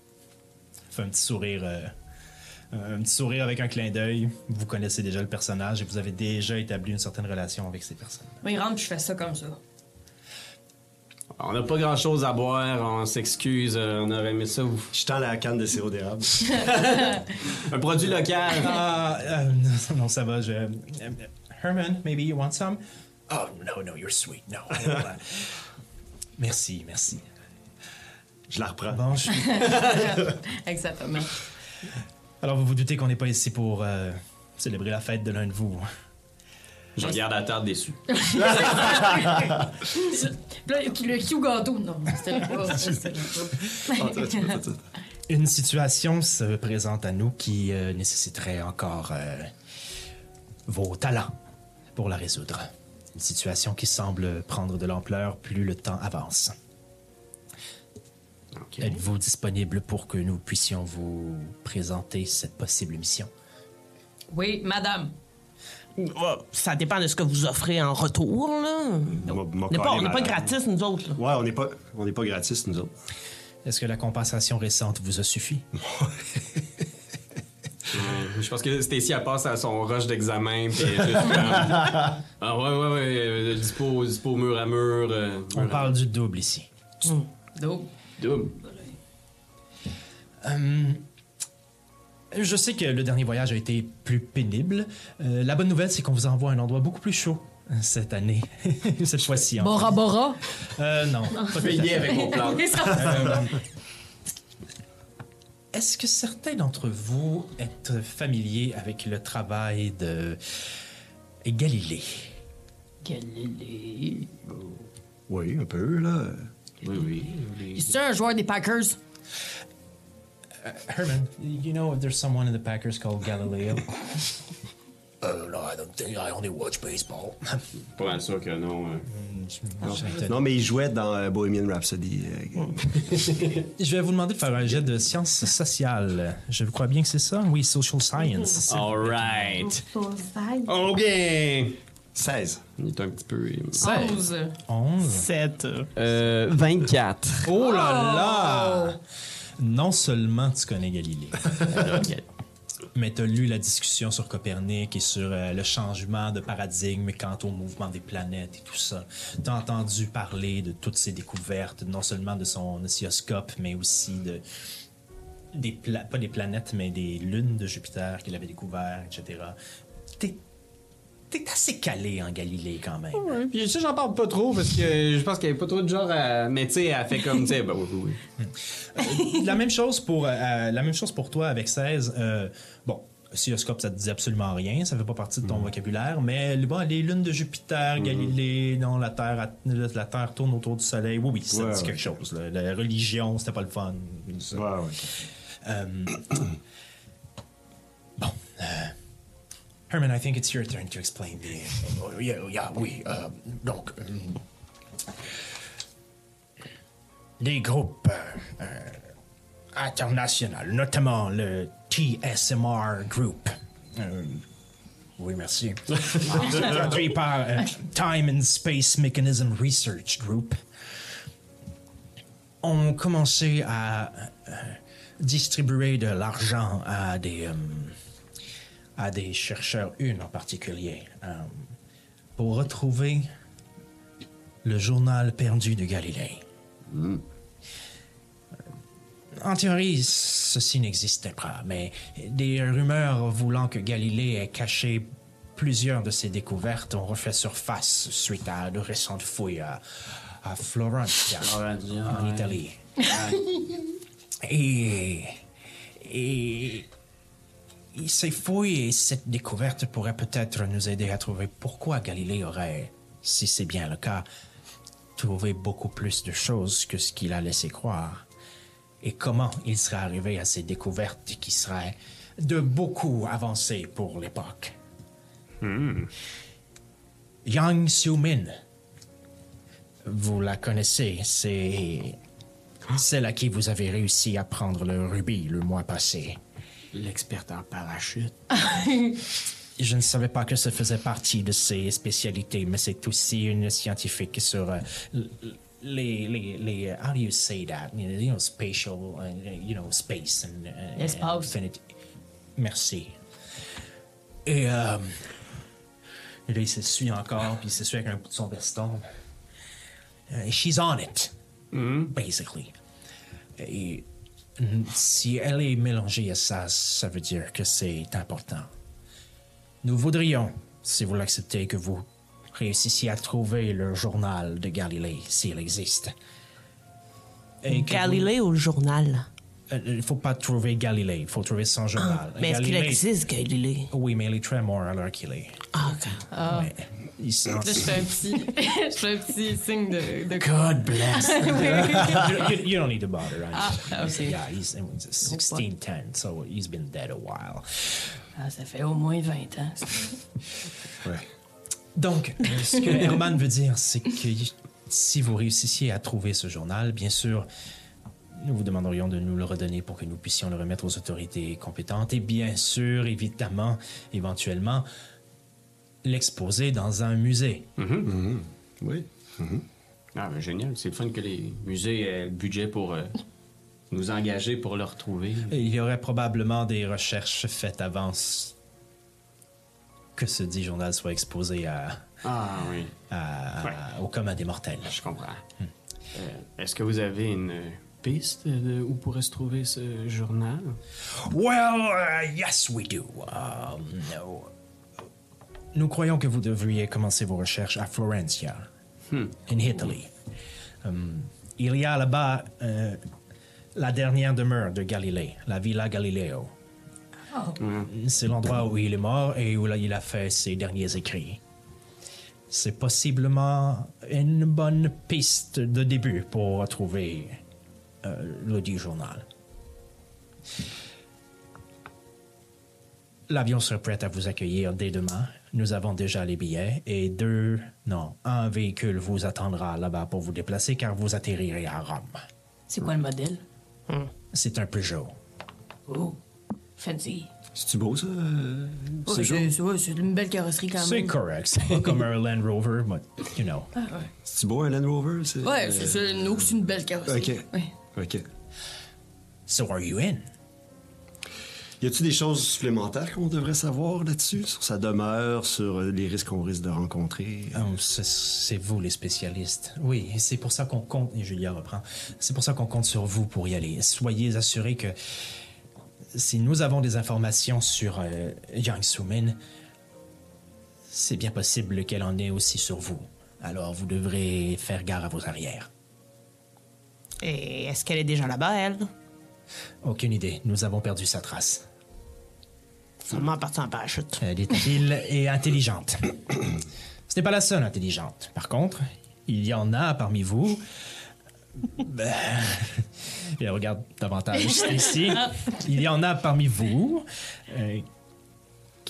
fait un petit sourire. euh, un petit sourire avec un clin d'œil. Vous connaissez déjà le personnage et vous avez déjà établi une certaine relation avec ces personnes. Il rentre puis je fais ça comme ça. On n'a pas grand chose à boire, on s'excuse, euh, on aurait aimé ça. vous- Je tends la canne de sirop d'érable. Un produit local. Ah, euh, non, non, ça va. Je... Herman, maybe you want some? Oh, no, no, you're sweet. No. Merci, merci. Je la reprends. Bon, je- Exactement. Alors, vous vous doutez qu'on n'est pas ici pour euh, célébrer la fête de l'un de vous. Je regarde à terre déçu. Le Q gâteau. Non, c'était pas. Une situation se présente à nous qui euh, nécessiterait encore euh, vos talents pour la résoudre. Une situation qui semble prendre de l'ampleur plus le temps avance. Êtes-vous disponible pour que nous puissions vous présenter cette possible mission? Oui, madame. Oh, Ça dépend de ce que vous offrez en retour, là. M'a- m'a On n'est pas, on gratis, nous autres. là. Ouais, on n'est pas, on n'est pas gratis, nous autres. Est-ce que la compensation récente vous a suffi? Je pense que Stacy, elle passe à son rush d'examen, puis juste comme... Ah ouais, ouais, ouais, euh, dispo, dispo mur à mur. euh, On à- parle du double ici. Donc, Double. Hum, je sais que le dernier voyage a été plus pénible. Euh, la bonne nouvelle, c'est qu'on vous envoie à un endroit beaucoup plus chaud euh, cette année. cette fois-ci. Bora fait. Bora? Euh, non. pas avec mon plan. Est-ce que certains d'entre vous êtes familiers avec le travail de Galilée? Galilée. Oui, un peu, là. Oui, oui. oui. C'est un joueur des Packers? Herman, you know if there's someone in the Packers called Galileo? Uh, no, I don't think I only watch baseball. Pas mal sûr que non. euh. Non, mais il jouait dans euh, Bohemian Rhapsody. euh, Je vais vous demander de faire un jet de sciences sociales. Je crois bien que c'est ça? Oui, social science. All right. Oh bien. 16. Il est un petit peu... euh, 11. 11. 7. Euh, 24. Oh là là! Non seulement tu connais Galilée, ok. Mais tu as lu la discussion sur Copernic et sur euh, le changement de paradigme quant au mouvement des planètes et tout ça. Tu as entendu parler de toutes ces découvertes, non seulement de son oscilloscope, mais aussi de. Des pas des planètes, mais des lunes de Jupiter qu'il avait découvert, etc. T'es assez calé en Galilée quand même. Ouais, puis ça, j'en parle pas trop parce que je pense qu'il y avait pas trop de genre à. Mais tu sais, elle fait comme, tu sais, bah oui, oui, oui. la même chose pour euh, euh, la même chose pour toi avec 16. euh, bon, oscilloscope, ça te dit absolument rien, ça fait pas partie de ton vocabulaire, mais bon, les lunes de Jupiter, Galilée, non, la Terre, la, Terre tourne autour du Soleil. Oui, oui, ça Ouais, dit ouais. quelque chose. là. La religion, c'était pas le fun. ça. Ouais, ouais. Euh, bon. euh, Herman, I think it's your turn to explain the. Oh, yeah, yeah, oui. euh, donc, euh, les groupes euh, internationaux, notamment le TSMR Group. euh, oui, merci. Euh, Time and Space Mechanism Research Group. Ont commencé à euh, distribuer de l'argent à des. euh, à des chercheurs, une en particulier, euh, pour retrouver le journal perdu de Galilée. Euh, En théorie, ceci n'existait pas, mais des rumeurs voulant que Galilée ait caché plusieurs de ses découvertes ont refait surface suite à de récentes fouilles à, à Florence, en Italie. Et ces fouilles et cette découverte pourraient peut-être nous aider à trouver pourquoi Galilée aurait, si c'est bien le cas, trouvé beaucoup plus de choses que ce qu'il a laissé croire. Et comment il serait arrivé à ces découvertes qui seraient de beaucoup avancées pour l'époque. Yang Xiumin, vous la connaissez, c'est celle à qui vous avez réussi à prendre le rubis le mois passé. L'expert en parachute. Je ne savais pas que ça faisait partie de ses spécialités, mais c'est aussi une scientifique sur euh, les, les, les, how do you say that? You know, spatial, uh, you know, space and, uh, L'espace. infinity. Merci. Et, euh, et là, il s'essuie encore, puis il s'essuie avec un bout de son veston. Uh, she's on it, basically. Et si elle est mélangée à ça, ça veut dire que c'est important. Nous voudrions, si vous l'acceptez, que vous réussissiez à trouver le journal de Galilée, s'il existe. Et Galilée au journal? Euh, Il faut pas trouver Galilée, il faut trouver son journal. Ah, Mais est-ce qu'il existe, Galilée? Oui, mais il est très mort alors qu'il est. Ah, ok. Ouais. Il s'en- Là, je fais un petit, je fais un petit signe de, de God bless. you, you- you don't need to bother. right? Ah, ok. Yeah, he's was 1610, so he's been dead a while. Ah, ça fait au moins 20 ans. Ouais. Donc, ce que Herman veut dire, c'est que si vous réussissiez à trouver ce journal, bien sûr, nous vous demanderions de nous le redonner pour que nous puissions le remettre aux autorités compétentes et bien sûr, évidemment, éventuellement, l'exposer dans un musée. Oui. Ah, ben, génial. C'est le fun que les musées aient le budget pour euh, nous engager pour le retrouver. Et Il y aurait probablement des recherches faites avant que ce dit journal soit exposé à, Ah, oui. à- Ouais. au commun des mortels. Je comprends. Euh, Est-ce que vous avez une piste de où pourrait se trouver ce journal? Well, uh, yes, we do. Um, no. Nous croyons que vous devriez commencer vos recherches à Florencia, in Italy. Um, il y a là-bas euh, la dernière demeure de Galilée, la Villa Galileo. C'est l'endroit où il est mort et où il a fait ses derniers écrits. C'est possiblement une bonne piste de début pour retrouver euh, le dit journal. L'avion sera prêt à vous accueillir dès demain. Nous avons déjà les billets et deux, non, un véhicule vous attendra là-bas pour vous déplacer car vous atterrirez à Rome. C'est quoi le modèle? C'est un Peugeot. Oh, fancy. C'est-tu beau, ça? euh, c'est c'est- ouais, c'est une belle carrosserie quand C'est même. correct. C'est pas comme un Land Rover, but you know. C'est-tu beau, un Land Rover? c'est- Ouais, euh, c'est c'est une belle carrosserie. Ok. Ouais. OK. So are you in? Y a-tu des choses supplémentaires qu'on devrait savoir là-dessus? Sur sa demeure, sur euh, les risques qu'on risque de rencontrer? Oh, c'est- vous les spécialistes. Oui, c'est pour ça qu'on compte, et Julia reprend, c'est pour ça qu'on compte sur vous pour y aller. Soyez assurés que si nous avons des informations sur euh, Yang Sumin, c'est bien possible qu'elle en ait aussi sur vous. Alors vous devrez faire gare à vos arrières. Et est-ce qu'elle est déjà là-bas, elle? Aucune idée, nous avons perdu sa trace. Seulement partie en parachute. Elle est habile et intelligente. Ce n'est pas la seule intelligente. Par contre, il y en a parmi vous. Ben, et regarde davantage ici. Il y en a parmi vous euh,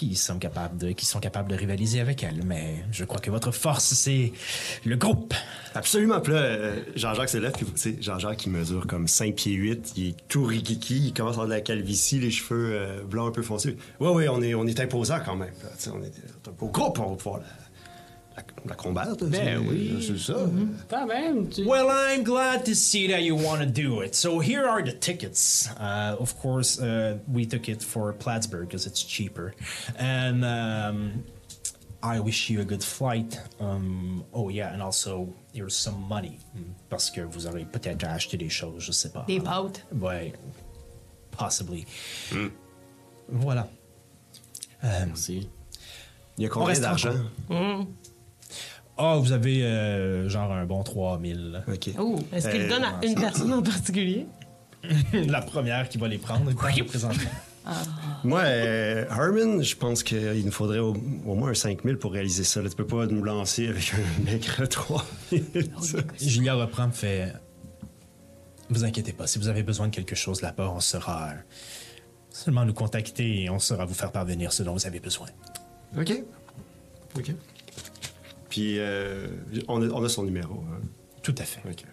qui sont capables de qui sont capables de rivaliser avec elle. Mais je crois que votre force, c'est le groupe. Absolument. Puis là, euh, Jean-Jacques se lève, puis tu sais, Jean-Jacques, qui mesure comme 5 pieds 8, il est tout rikiki, il commence à avoir de la calvitie, les cheveux euh, blancs un peu foncés. Ouais, ouais, on est, on est imposant quand même. Tu sais, on est un beau groupe, on va pouvoir la, la, la combattre. Ben tu sais, oui. C'est ça. Quand même, tu... Well, I'm glad to see that you want to do it. So here are the tickets. Uh, of course, uh, we took it for Plattsburgh because it's cheaper. And um, I wish you a good flight. Um, oh yeah, and also here's some money mm, parce que vous aurez peut-être à acheter des choses, je sais pas. Des pâtes. Ouais, possibly. Voilà. Euh, Merci. Il y a combien reste d'argent? Oh, vous avez euh, genre un bon 3000. OK. Oh, Est-ce qu'il Euh, donne à une personne en particulier? La première qui va les prendre, que présentement. Moi, euh, Herman, je pense qu'il nous faudrait au, au moins un 5000 pour réaliser ça. Là, tu peux pas nous lancer avec un maigre 3000. Julia reprend, me fait. Vous inquiétez pas, si vous avez besoin de quelque chose là-bas, on sera. Seulement nous contacter et on saura vous faire parvenir ce dont vous avez besoin. OK. OK. Puis, euh, on, a, on a son numéro. hein. Tout à fait. OK.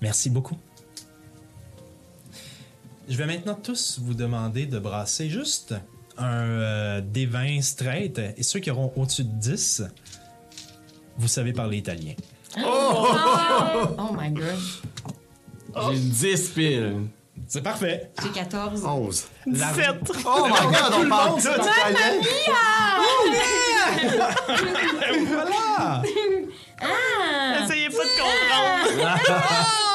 Merci beaucoup. Je vais maintenant tous vous demander de brasser juste un euh, des 20 straight. Et ceux qui auront au-dessus de 10, vous savez parler italien. Oh my god. J'ai 10 piles. C'est parfait. J'ai 14. 11. 17! Oh my God, on parle tout italien! Voilà! Essayez pas de comprendre!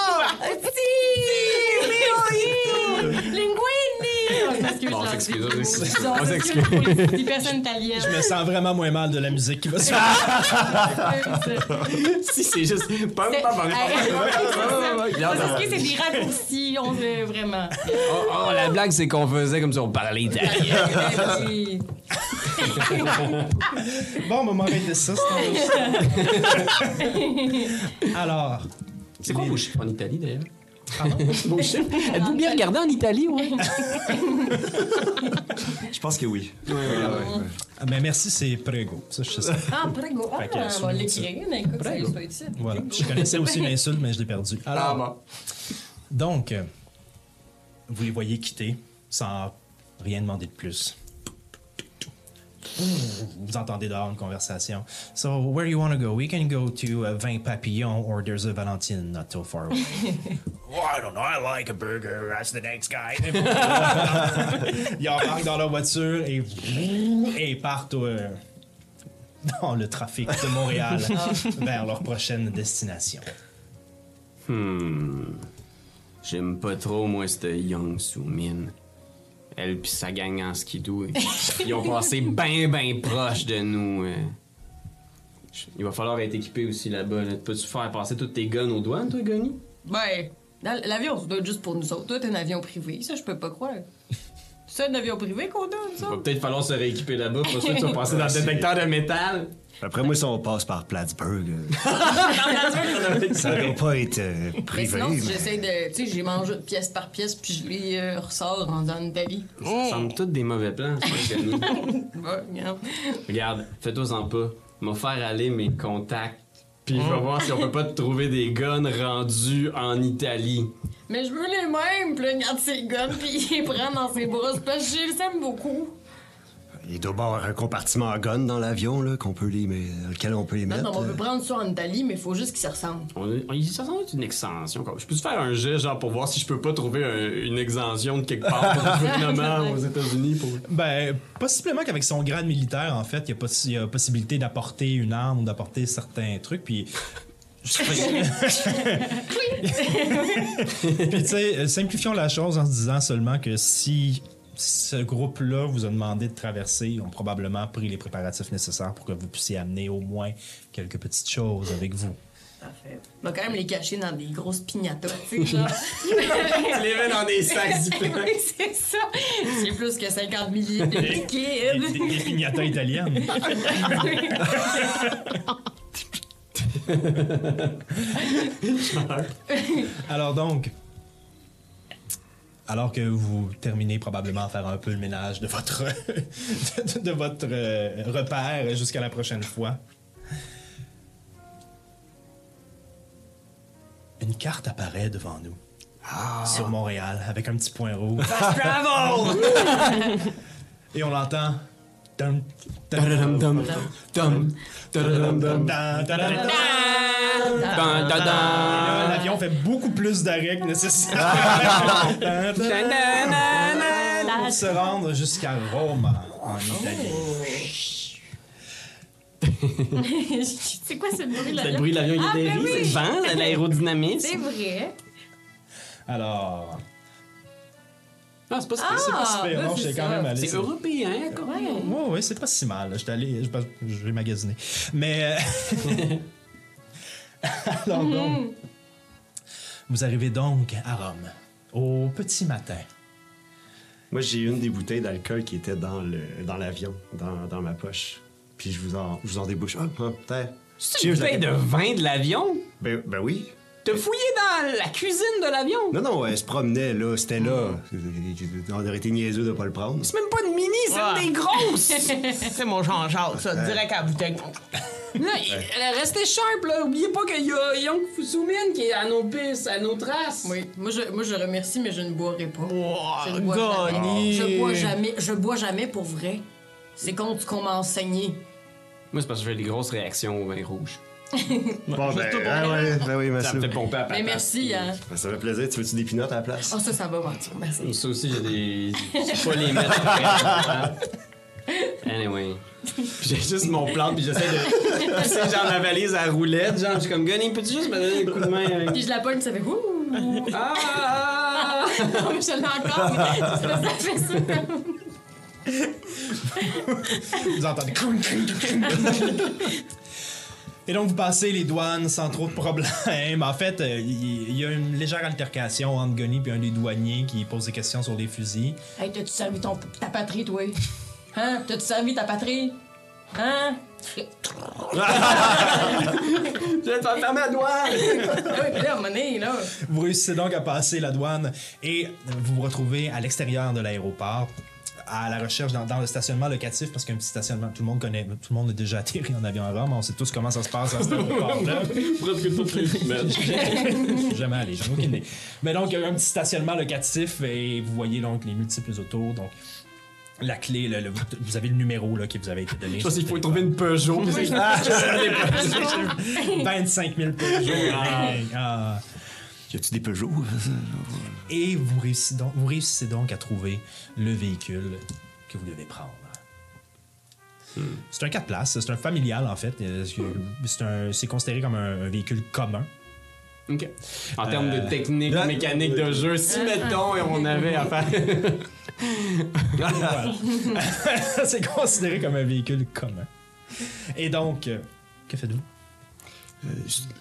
s'excuse, on c'est s'excuse. bizarre, On c'est s'excuse. pour Des personnes italiennes. Je me sens vraiment moins mal de la musique qui va se Si c'est juste. Pas, pas, pas, Parce que c'est des raccourcis, on veut vraiment. Oh, oh, la blague, c'est qu'on faisait comme si on parlait italien. Bon, on va m'arrêter ça, c'est Alors, C'est quoi vos chiffres en Italie, d'ailleurs? Pardon? Chiffres? Êtes-vous bien regardé en Italie, ouais? Je pense que oui. Ah, mais merci, c'est Prego. Ça, je sais ça. Ah, prego. Ah, que, on va l'écrire. mais écoute, va être ça. Voilà. Je connaissais aussi l'insulte, mais je l'ai perdu. Alors, donc, euh, vous les voyez quitter sans rien demander de plus. Vous entendez dehors une conversation. So, where do you want to go? We can go to uh, Vin Papillon or there's a Valentine not too far away. oh, I don't know. I like a burger. That's the next guy. Ils embarquent dans leur voiture et, et partent euh, dans le trafic de Montréal vers leur prochaine destination. Hmm. J'aime pas trop, moi, cette Young Soo-min. Elle pis sa gang en skidoo. Ils ont passé ben, ben proche de nous. euh. Il va falloir être équipé aussi là-bas. Là. Peux-tu faire passer toutes tes guns aux douanes, toi, Gunny? Ben, dans- l'avion, ça doit être juste pour nous autres. Toi, t'es un avion privé. Ça, je peux pas croire. C'est un avion privé qu'on donne, Il va ça? peut-être falloir se rééquiper là-bas. Sûr que tu vas passer dans le détecteur de métal. Après moi, si on passe par Plattsburgh, euh, ça doit pas être euh, Mais privé. sinon, si mais- j'essaie de. Tu sais, j'ai mangé de pièce par pièce, puis je les euh, ressors en Italie. Ça semble tous des mauvais plans, regarde. Regarde, fais-toi-en pas. M'a faire aller mes contacts. Puis je vais voir si on peut pas te trouver des guns rendus en Italie. Mais je veux les mêmes, puis là, il garde ses guns, puis il les prend dans ses bras. C'est parce que je les aime beaucoup. Il doit y avoir un compartiment à gun dans l'avion, là, qu'on peut les, mais, dans lequel on peut les Non, mettre. non, on euh. peut prendre ça en Italie, mais il faut juste qu'ils se ressemblent. On, on- ça semble être une extension. quoi. Je peux-tu faire un jet, genre, pour voir si je peux pas trouver un- une exemption de quelque part pour le gouvernement aux États-Unis pour. Ben, possiblement qu'avec son grade militaire, en fait, il y a, possi- il y a possibilité d'apporter une arme ou d'apporter certains trucs, puis... puis, tu sais, euh, simplifions la chose en se disant seulement que si ce groupe-là vous a demandé de traverser, ils ont probablement pris les préparatifs nécessaires pour que vous puissiez amener au moins quelques petites choses avec vous. Parfait. On va quand même les cacher dans des grosses pignatas, tu sais, genre. Tu les mets dans des sacs zippés. oui, c'est ça. C'est plus que 50 millilitres de Des, liquide. des, des pignatas italiennes. Alors donc, alors que vous terminez probablement à faire un peu le ménage de votre, de, de votre euh, repère jusqu'à la prochaine fois, une carte apparaît devant nous. Sur Montréal, avec un petit point rouge. Et on l'entend. L'avion fait beaucoup plus d'arrêts que nécessaire. Pour se rendre jusqu'à Rome, en Italie. c'est quoi ce bruit là? C'est le bruit de l'avion qui Ah, ben atterrit, oui. c'est le vent, c'est l'aérodynamisme. C'est vrai. Alors, Ah, c'est pas Ah, c'est pas super, non, c'est j'étais quand même allé. C'est européen, quoi. Ouais. Ouais, ouais, c'est pas si mal. J'étais allé, je, je vais magasiner. Mais. euh, Alors donc, vous arrivez donc à Rome, au petit matin. Moi, j'ai une des bouteilles d'alcool qui était dans le dans l'avion, dans, dans ma poche. Puis je vous en, je vous en débouche. Ah, ah, peut-être. C'est une bouteille de vin de l'avion? Ben, ben oui. T'as fouillé dans la cuisine de l'avion? Non, non, elle se promenait, là. C'était là. On aurait été niaiseux de pas le prendre. C'est même pas une mini, c'est Ouais. une des grosses! C'est mon Jean-Jacques, ça, direct à la bouteille. Là, il- restait sharp, là. Oubliez pas qu'il y a Young Fusumin qui est à nos pistes, à nos traces. Oui, moi je, moi je remercie, mais je ne boirai pas. Wow, Je ne bois jamais. gagné. Je bois jamais. Je bois jamais pour vrai. C'est contre ce qu'on m'a enseigné. Moi, c'est parce que j'ai des grosses réactions au vin rouge. Bon, ben, ah ouais, ben oui, Ça me fait pomper à Mais patate. merci, hein. Ben, ça fait plaisir. Tu veux-tu des pinottes à la place? Oh, ça, ça va mentir. Merci. Ça aussi, j'ai des. Je peux pas les mettre après. Anyway. Puis J'ai juste mon plan, puis j'essaie de. Tu sais, genre ma valise à roulette, genre, je suis comme, Gunny, peux-tu juste me donner un coup de main avec. Puis je la pogne, ça fait ouh. Ah! Non, mais je l'ai encore, mais ça, ça fait ça comme. vous entendez. Et donc, vous passez les douanes sans trop de problèmes. En fait, euh, il y, a une légère altercation entre Gunny et un des douaniers qui pose des questions sur les fusils. Hey, t'as-tu servi ton, ta patrie, toi? Hein? T'as-tu servi ta patrie? Hein? Je vais te faire fermer la douane! Ah. Vous réussissez donc à passer la douane et vous vous retrouvez à l'extérieur de l'aéroport à la recherche dans, dans le stationnement locatif parce qu'un petit stationnement tout le monde connaît tout le monde a déjà atterri en avion à Rome on sait tous comment ça se passe à cet aéroport là Presque toutes les semaines. Je suis jamais allé, j'en ai aucune idée. Mais donc, il y a un petit stationnement locatif et vous voyez donc les multiples autos. Donc, la clé, le- le- vous avez le numéro là, qui vous avait été donné. Je pense qu'il faut trouver une Peugeot. Ah, 25 000 Peugeot. Ah. Y a-tu des Peugeot? Et vous réussissez, donc, vous réussissez donc à trouver le véhicule que vous devez prendre. C'est un 4 places, c'est un familial en fait. Euh, C'est un- c'est considéré comme un, un véhicule commun. Ok. En termes de Euh, technique, là- mécanique de jeu, si mettons on avait à faire. C'est considéré comme un véhicule commun. Et donc, euh, que faites-vous?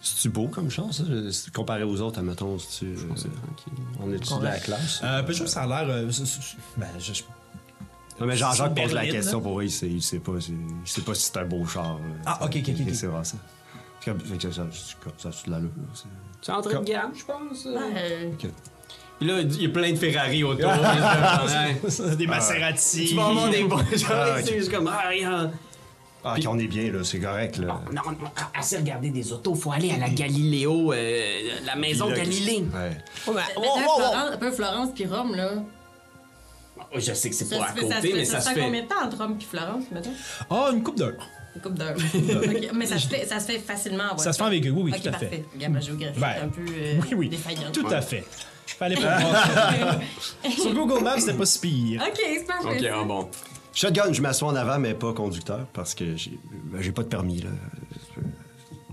C'est-tu beau comme chance, ça? Comparé aux autres, admettons, c'est Je pense que c'est tranquille. On est-tu de la classe? Euh, Peugeot, ça a l'air. euh, ben, je- je- Non, mais Jean-Jacques pose la question pour lui, il sait, il sait pas, il sait pas si c'est un beau char. euh. Ah, ok, ok, ok, ok. C'est vrai, ça. Fait que Ça, ça, ça, ça a de l'allure. c'est- C'est en train de gamme, je pense. Euh, Puis là, il y a plein de Ferrari autour. Des Maserati. Tu vas avoir des bons. Genre, Ah, ok. c'est juste comme. Ah, regarde. Ah, on est bien, là, c'est correct, là. Non, non, assez regarder des autos, faut aller à la Galiléo, euh, la maison Galilée. Ouais. Oh, ben, oh, oh, oh. Florence, un peu Florence puis Rome, là. Oh, je sais que c'est Ça, pas se à fait, ça, se côté, fait, mais ça ça se se fait fait. combien de temps entre Rome puis Florence, mettons? Ah, une coupe d'heure. Une couple d'heures. Ok, Mais ça se, fait, ça se fait facilement en voiture. Ça se fait en véhicule, oui, Ok, tout à parfait. fait. Regarde, ma géographie Ben, est un peu euh, Oui, oui. défaillante. Tout à fait. Fallait pas voir. Sur Google Maps, c'était pas si pire. Ok, c'est parfait. Ok, ah bon. Shotgun, je m'assois en avant, mais pas conducteur, parce que j'ai ben, j'ai pas de permis, là.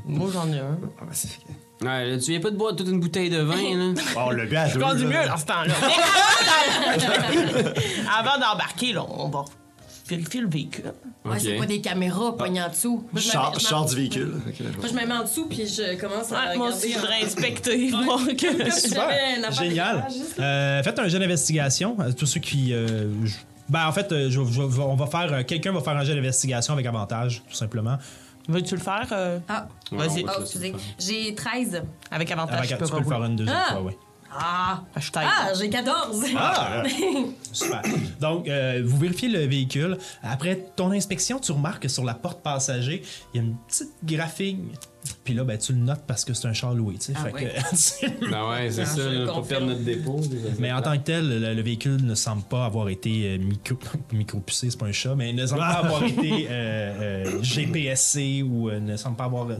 Moi, j'en ai un. Ah, ben, c'est- Ouais, là, tu viens pas de boire toute une bouteille de vin, là. Ah, bu à deux. Je conduis là. mieux dans ce temps-là. Avant d'embarquer, là, on va vérifier le véhicule. Ouais, c'est Ok. pas des caméras pognées en dessous. Moi, Je me sors- mets- je me- sors du véhicule. Ok, je Moi, je me mets en dessous puis je commence à Ouais, regarder. moi aussi, je voudrais inspecter, voir que... Comme si Super. j'avais une affaire Génial. Euh, faites un jeu d'investigation. Euh, Tous ceux qui. euh, Ben, en fait, euh, je- je- on va faire. euh, Quelqu'un va faire un jeu d'investigation avec avantage, tout simplement. Veux-tu le faire euh, Ah, Vas-y. Oh, excusez. J'ai 13. avec avantage? Avec- je tu peux peux le faire une deuxième Ah! fois, oui. Ah! Je. Ah, j'ai 14. Ah! Super. Donc, euh, vous vérifiez le véhicule. Après ton inspection, tu remarques que sur la porte passager, il y a une petite graphine. Puis là, ben, tu le notes parce que c'est un char loué, tu sais. Ah fait oui. que- Ben ouais, c'est Ah, ça, là, pour perdre notre dépôt. mais en tant que tel, le, le véhicule ne semble pas avoir été euh, micro, micro-pucé, c'est pas un chat, mais il ne semble pas avoir été euh, euh, GPSC ou euh, ne semble pas avoir euh,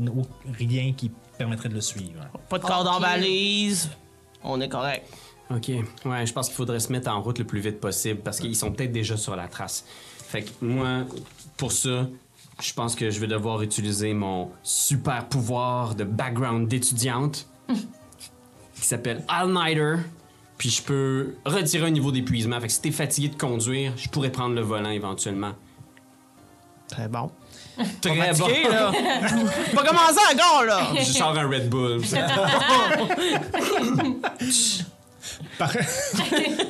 rien qui permettrait de le suivre. Pas de cordon Ok. balise. On est correct. Ok, ouais, je pense qu'il faudrait se mettre en route le plus vite possible parce qu'ils sont peut-être déjà sur la trace. Fait que moi, pour ça, je pense que je vais devoir utiliser mon super pouvoir de background d'étudiante qui s'appelle All-Nighter. Puis je peux retirer un niveau d'épuisement. Fait que si t'es fatigué de conduire, je pourrais prendre le volant éventuellement. Très bon. Très Fatigué, bon. là. Pas commencer encore, là. je sors un Red Bull. Parfait.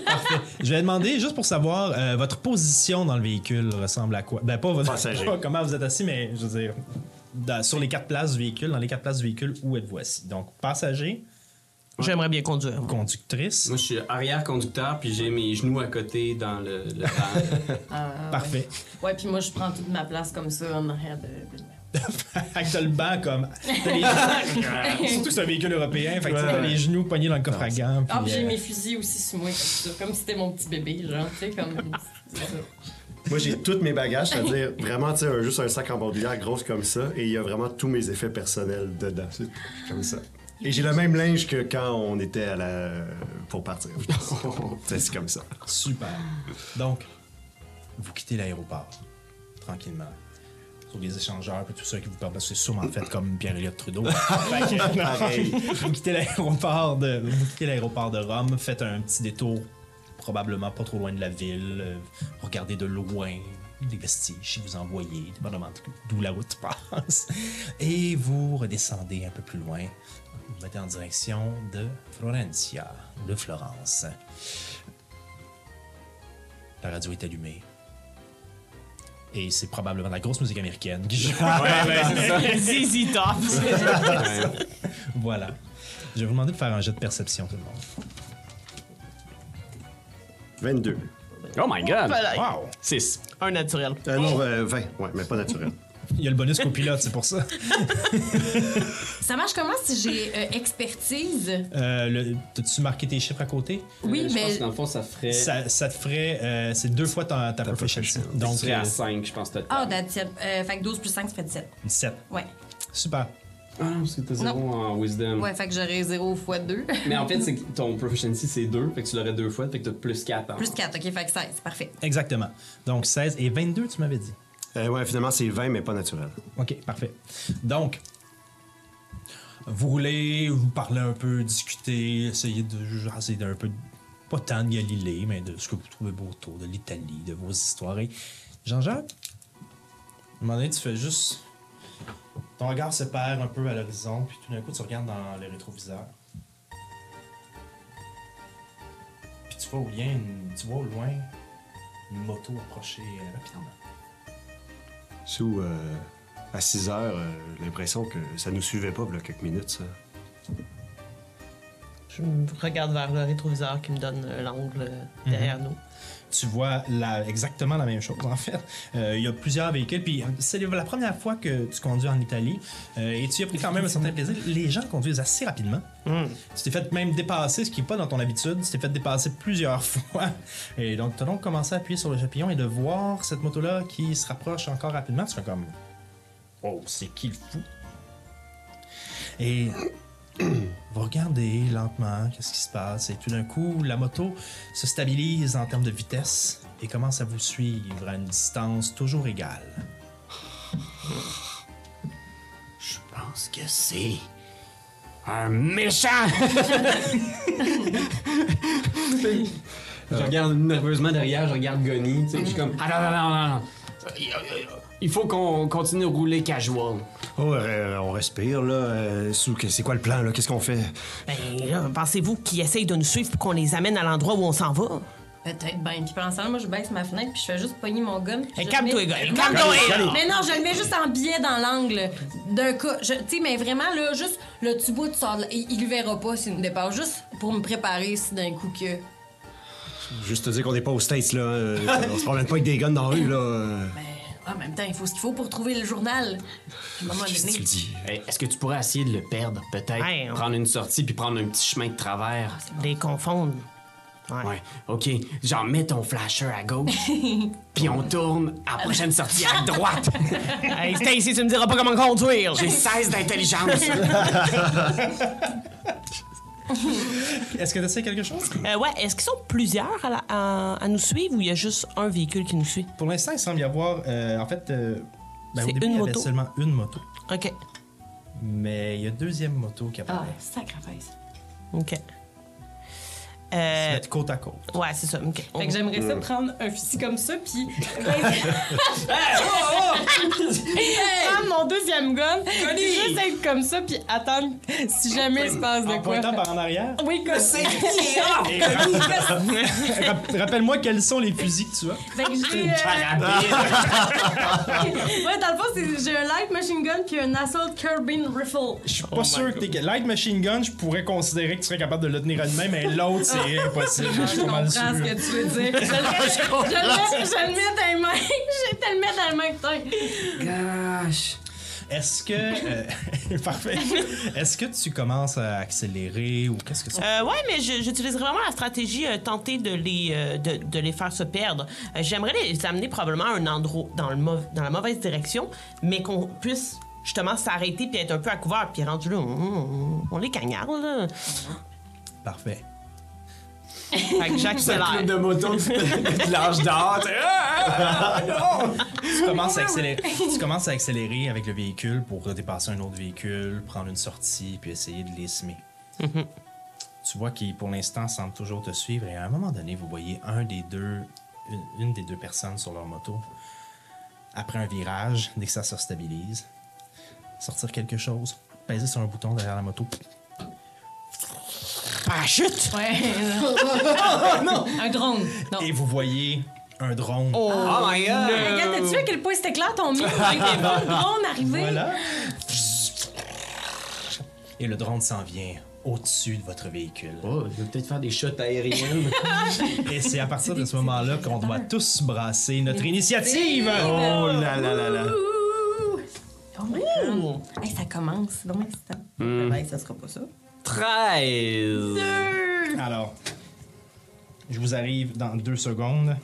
Parfait. Je vais demander, juste pour savoir, euh, votre position dans le véhicule ressemble à quoi? Ben, pas votre Passager. pas comment vous êtes assis, mais je veux dire, dans- sur les quatre places du véhicule, dans les quatre places du véhicule, où êtes-vous assis? Donc, passager, J'aimerais bien conduire. conductrice. Moi, je suis arrière-conducteur, puis j'ai mes genoux à côté dans le, le banc. Ah, Parfait. Ouais. ouais, puis moi, je prends toute ma place comme ça en arrière de. de- Fait que t'as le banc comme. t'as les- Surtout que c'est un véhicule européen, fait que t'as les genoux pognés dans le coffre à gants. Ah, puis, j'ai euh, mes fusils aussi sur moi, comme ça. Comme si c'était mon petit bébé, genre, tu sais, comme. c'est ça. Moi, j'ai tous mes bagages, c'est-à-dire vraiment, tu sais, juste un sac en bandoulière grosse comme ça, et il y a vraiment tous mes effets personnels dedans. C'est comme ça. Et j'ai le même linge que quand on était à la... pour partir. C'est comme ça. Super. Donc, vous quittez l'aéroport tranquillement. Sur les échangeurs et tout ça qui vous permet, c'est sûrement fait comme Pierre-Éliott Trudeau. Fait que, Pareil. vous quittez l'aéroport de, vous quittez l'aéroport de Rome, faites un petit détour probablement pas trop loin de la ville. euh, regardez de loin des vestiges si vous en voyez, dépendamment d'où la route passe. Et vous redescendez un peu plus loin. Vous mettez en direction de Florencia, de Florence. La radio est allumée. Et c'est probablement la grosse musique américaine qui joue. ZZ Top. voilà. Je vais vous demander de faire un jet de perception, tout le monde. 22. Oh my god! Wow! 6. Un naturel. Euh, non, euh, 20. Ouais, mais pas naturel. Il y a le bonus copilote, c'est pour ça. Ça marche comment si j'ai euh, expertise? Euh, le- T'as-tu marqué tes chiffres à côté? Oui, je pense mais que dans le fond, ça ferait. Ça, ça te ferait. euh, c'est deux fois ta, ta proficiency. proficiency. Donc, serait à euh, 5, je pense, total. Ah, that's it. Euh, fait que 12 plus 5, ça fait 17. 17. Ouais. Super. Ah non, parce que t'as 0 en wisdom. Ouais, fait que j'aurais 0 fois 2. Mais en fait, c'est que ton proficiency, c'est 2, fait que tu l'aurais deux fois, fait que t'as plus 4. plus 4, ok, fait que 16, parfait. Exactement. Donc 16 et 22, tu m'avais dit. Euh, ouais, finalement, c'est 20, mais pas naturel. OK, parfait. Donc, vous roulez, vous parlez un peu, discutez, essayez de jaser d'un peu, pas tant de Galilée, mais de ce que vous trouvez beau autour, de l'Italie, de vos histoires. Jean-Jacques, à un moment donné, tu fais juste. Ton regard se perd un peu à l'horizon, puis tout d'un coup, tu regardes dans le rétroviseur. Puis tu vois au une, tu vois au loin une moto approcher euh, rapidement. Sous, euh, à 6 heures, euh, j'ai l'impression que ça nous suivait pas, a quelques minutes, ça. Je me regarde vers le rétroviseur qui me donne euh, l'angle euh, derrière nous. Tu vois la- exactement la même chose en fait. Euh, Il y a plusieurs véhicules, puis c'est la première fois que tu conduis en Italie euh, et tu y as pris quand même un certain plaisir. Les gens conduisent assez rapidement. Tu t'es fait même dépasser, ce qui n'est pas dans ton habitude. Tu t'es fait dépasser plusieurs fois. Et donc, tu as donc commencé à appuyer sur le champignon et de voir cette moto-là qui se rapproche encore rapidement. Tu fais comme Oh, c'est qui le fou? Et vous regardez lentement qu'est-ce qui se passe et tout d'un coup la moto se stabilise en termes de vitesse et commence à vous suivre à une distance toujours égale. Je pense que c'est. Un méchant! je regarde nerveusement derrière, je regarde Gonny, tu sais, je suis comme. Ah non, non, non, non, non. Il faut qu'on continue de rouler casual. Oh, euh, on respire, là. Euh, Sous, c'est quoi le plan, là? Qu'est-ce qu'on fait? Ben là, pensez-vous qu'ils essayent de nous suivre pour qu'on les amène à l'endroit où on s'en va? Peut-être bien. Puis pendant ce temps-là, moi, je baisse ma fenêtre, puis je fais juste pogner mon gun. puis Hey, calme-toi, le mets- gars, calme-toi. Mais non, je le mets juste en biais dans l'angle d'un cas. Je- Tu sais, mais vraiment, là, juste, là, tu vois, tu sors de là. Il, il le verra pas s'il me dépasse. Juste pour me préparer si d'un coup que. Juste te dire qu'on n'est pas aux States, là. Euh, on se promène pas avec des guns dans la rue, là. Euh, En même temps, il faut ce qu'il faut pour trouver le journal. À un moment Qu'est-ce que tu donné- le dis? Hey, Est-ce que tu pourrais essayer de le perdre, peut-être? On- Prendre une sortie puis prendre un petit chemin de travers? Les confondre. Ouais. Ouais, ok. Genre, mets ton flasher à gauche, puis on tourne à la prochaine sortie à droite. Hey, Stacy, tu me diras pas comment conduire. J'ai 16 d'intelligence. Est-ce que tu sais quelque chose? Euh, ouais, est-ce qu'ils sont plusieurs à, la- à- à nous suivre ou il y a juste un véhicule qui nous suit? Pour l'instant, il semble y avoir. euh, en fait, euh, ben, au C'est début, une il y avait moto? seulement une moto. OK. Mais il y a une deuxième moto qui Ah, apparaît. sacrifice. OK. Ils se Euh, mettent côte à côte. ouais, c'est ça. OK. Fait que j'aimerais ça prendre un fusil comme ça, puis. prendre mon deuxième gun, puis juste être comme ça, puis attendre si jamais il se passe de En quoi. pointant par en arrière? Oui, comme ça. Rappelle-moi quels sont les fusils que tu as. Fait que j'ai. euh, ouais, dans le fond, c'est- j'ai un light machine gun puis un assault carbine rifle. Je suis pas sûr que t'es. Light Machine Gun, je pourrais considérer que tu serais capable de le tenir à une main, mais l'autre, c'est impossible. Je comprends ce que tu veux dire. Je le mets, je le mets, je le mets dans les mains. Je vais te le mettre dans les mains, putain. Gosh. Est-ce que. euh, parfait. Est-ce que tu commences à accélérer ou qu'est-ce que tu. Euh, ouais, mais je- j'utilise vraiment la stratégie euh, tenter de les, euh, de, de les faire se perdre. Euh, J'aimerais les amener probablement à un endroit dans, le mau- dans la mauvaise direction, mais qu'on puisse justement s'arrêter puis être un peu à couvert. Puis rendu là, on, on- on les cagnarde, là. Parfait. Fait que j'accélère. de moto de l'âge d'or. tu sais, ah, ah, non! Tu commences, à accélérer, tu commences à accélérer avec le véhicule pour dépasser un autre véhicule, prendre une sortie, puis essayer de les semer. Tu tu vois qu'il, pour l'instant, semble toujours te suivre. Et à un moment donné, vous voyez un des deux, une, une des deux personnes sur leur moto, après un virage, dès que ça se stabilise, sortir quelque chose, peser sur un bouton derrière la moto. Parachute! Ouais. Un drone. Non. Et vous voyez un drone. Oh, Oh my god! Regarde, t'as-tu vu à quel point c'était clair ton mime avec bons drones arrivés? Voilà. Et le drone s'en vient au-dessus de votre véhicule. Oh, je vais peut-être faire des shots aériennes. Et c'est à partir de ce moment-là qu'on doit tous brasser notre initiative. Oh là là là là. Ouh. Oh. Hey, ça commence. C'est donc excitant. Ben, ça sera pas ça. 13! Alors, je vous arrive dans deux secondes.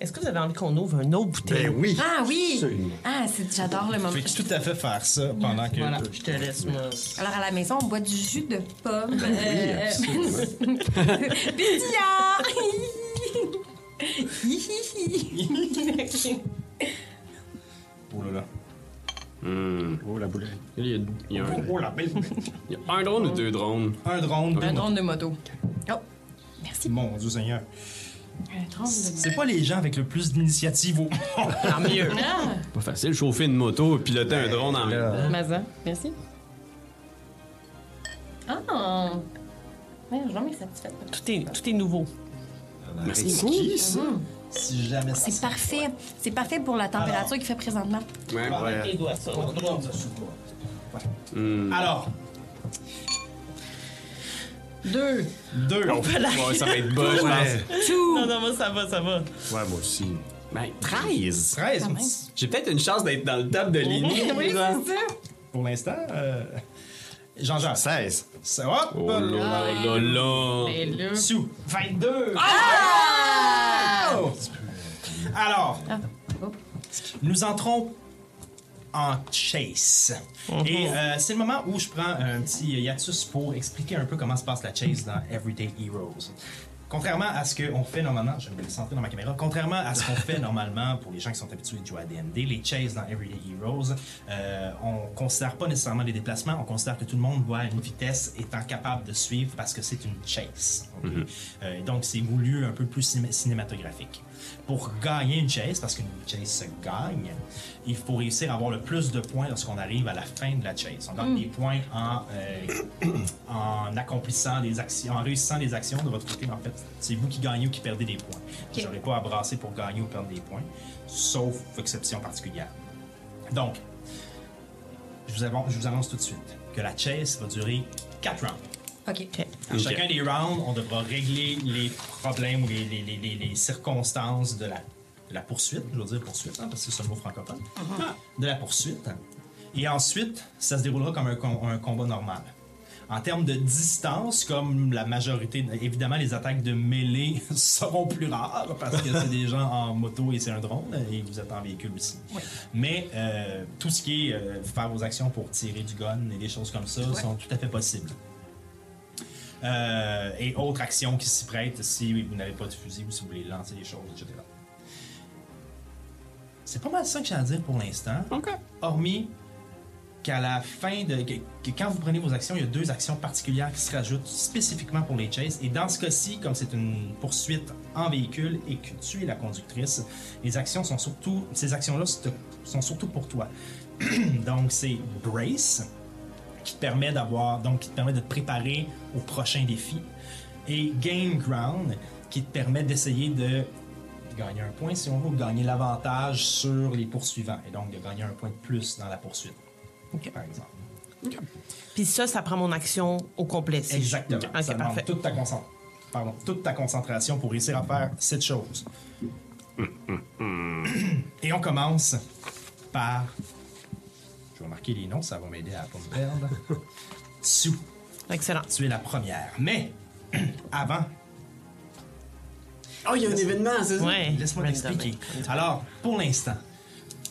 Est-ce que vous avez envie qu'on ouvre une autre bouteille? Ben oui. Ah oui! Absolument. Ah, c'est- j'adore le Je moment. vais tout à fait faire ça pendant que. Voilà, je te laisse, moi. Alors, à la maison, on boit du jus de pomme. Oui, Euh, absolument. Pétillant! Oh là là. Hmm. Oh la boulette. Il y a, il y a un, Oh la belle. il y a un drone ou deux drones? Un drone. deux Un drone de moto. Oh, merci. Mon Dieu Seigneur. Un drone de C'est pas les gens avec le plus d'initiative au monde. Tant mieux. Ah, Pas facile, chauffer une moto et piloter un drone en même temps. Là, Mazan, merci. Ah! Ouais, je suis jamais satisfaite. Tout est, tout est nouveau. Merci c'est beaucoup. qui ça? Si jamais ça. C'est parfait. C'est parfait pour la température qu'il fait présentement. Ouais, ouais. Les doigts, ça. Hmm. Alors, Deux. deux. Ouais, ça va être bas, je pense. Non, non, moi, ça va, ça va. Ouais, moi aussi. Ben, 13! 13 Quand même. J'ai peut-être une chance d'être dans le top de Lini. Oui, c'est ça. pour l'instant. Euh... Jean-Jacques. 16. Ça va? Oh là là là! Et là. Sous. 22. Ah! Oh! Alors, Ah. Oh. nous entrons en chase. Et euh, c'est le moment où je prends un petit hiatus pour expliquer un peu comment se passe la chase dans Everyday Heroes. Contrairement à ce qu'on fait normalement, je vais me centrer dans ma caméra, contrairement à ce qu'on fait normalement pour les gens qui sont habitués de jouer à D&D, les chases dans Everyday Heroes, euh, on considère pas nécessairement les déplacements, on considère que tout le monde doit à une vitesse étant capable de suivre parce que c'est une chase. ok? Euh, donc c'est voulu un peu plus ciné- cinématographique. Pour gagner une chase, parce qu'une chase se gagne, il faut réussir à avoir le plus de points lorsqu'on arrive à la fin de la chase. On gagne des points en, euh, en accomplissant des actions, en réussissant les actions de votre côté. En fait, c'est vous qui gagnez ou qui perdez des points. Vous n'aurez pas à brasser pour gagner ou perdre des points, sauf exception particulière. Donc, je vous, avance, je vous annonce tout de suite que la chase va durer 4 rounds. OK. À chacun des rounds, on devra régler les problèmes ou les, les- les- les- les circonstances de la, de la poursuite, je veux dire poursuite, hein, parce que c'est un mot francophone, de la poursuite. Et ensuite, ça se déroulera comme un, com- un combat normal. En termes de distance, comme la majorité, évidemment, les attaques de mêlée seront plus rares parce que c'est des gens en moto et c'est un drone et vous êtes en véhicule aussi. Mais euh, tout ce qui est euh, faire vos actions pour tirer du gun et des choses comme ça sont tout à fait possibles. Euh, et autres actions qui s'y prêtent si vous n'avez pas de fusil ou si vous voulez lancer des choses, etc. C'est pas mal ça que j'ai à dire pour l'instant. Hormis qu'à la fin de. Que, que quand vous prenez vos actions, il y a deux actions particulières qui se rajoutent spécifiquement pour les chases. Et dans ce cas-ci, comme c'est une poursuite en véhicule et que tu es la conductrice, les actions sont surtout. Ces actions-là sont surtout pour toi. Donc, c'est Brace, qui te permet d'avoir. Donc, qui te permet de te préparer au prochain défi. Et Game Ground, qui te permet d'essayer de gagner un point, si on veut, ou de gagner l'avantage sur les poursuivants. Et donc, de gagner un point de plus dans la poursuite. Par exemple. Puis ça, ça prend mon action au complet. si je- Exactement. Ça demande parfait. toute ta, concent- Pardon, toute ta concentration pour réussir à faire cette chose. Et on commence par. Vais marquer les noms, ça va m'aider à ne pas me perdre. Sue, Excellent. tu es la première. Mais, avant, Oh, il y a un événement, c'est ça? Ouais. Laisse-moi t'expliquer. Alors, pour l'instant,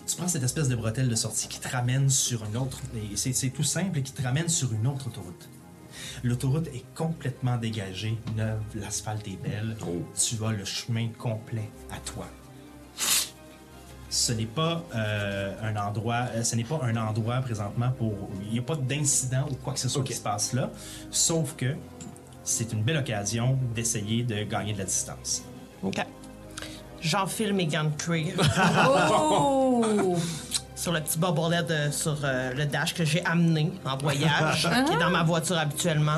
tu prends cette espèce de bretelle de sortie qui te ramène sur une autre. et C'est c'est tout simple et qui te ramène sur une autre autoroute. L'autoroute est complètement dégagée, neuve, l'asphalte est belle. Tu as le chemin complet à toi. Ce n'est pas euh, un endroit, euh, ce n'est pas un endroit présentement pour. Il n'y a pas d'incident ou quoi que ce soit qui se passe là. Sauf que c'est une belle occasion d'essayer de gagner de la distance. OK. J'enfile mes gants de cuir Oh! sur le petit bobolet de, sur euh, le dash que j'ai amené en voyage, qui est dans ma voiture habituellement.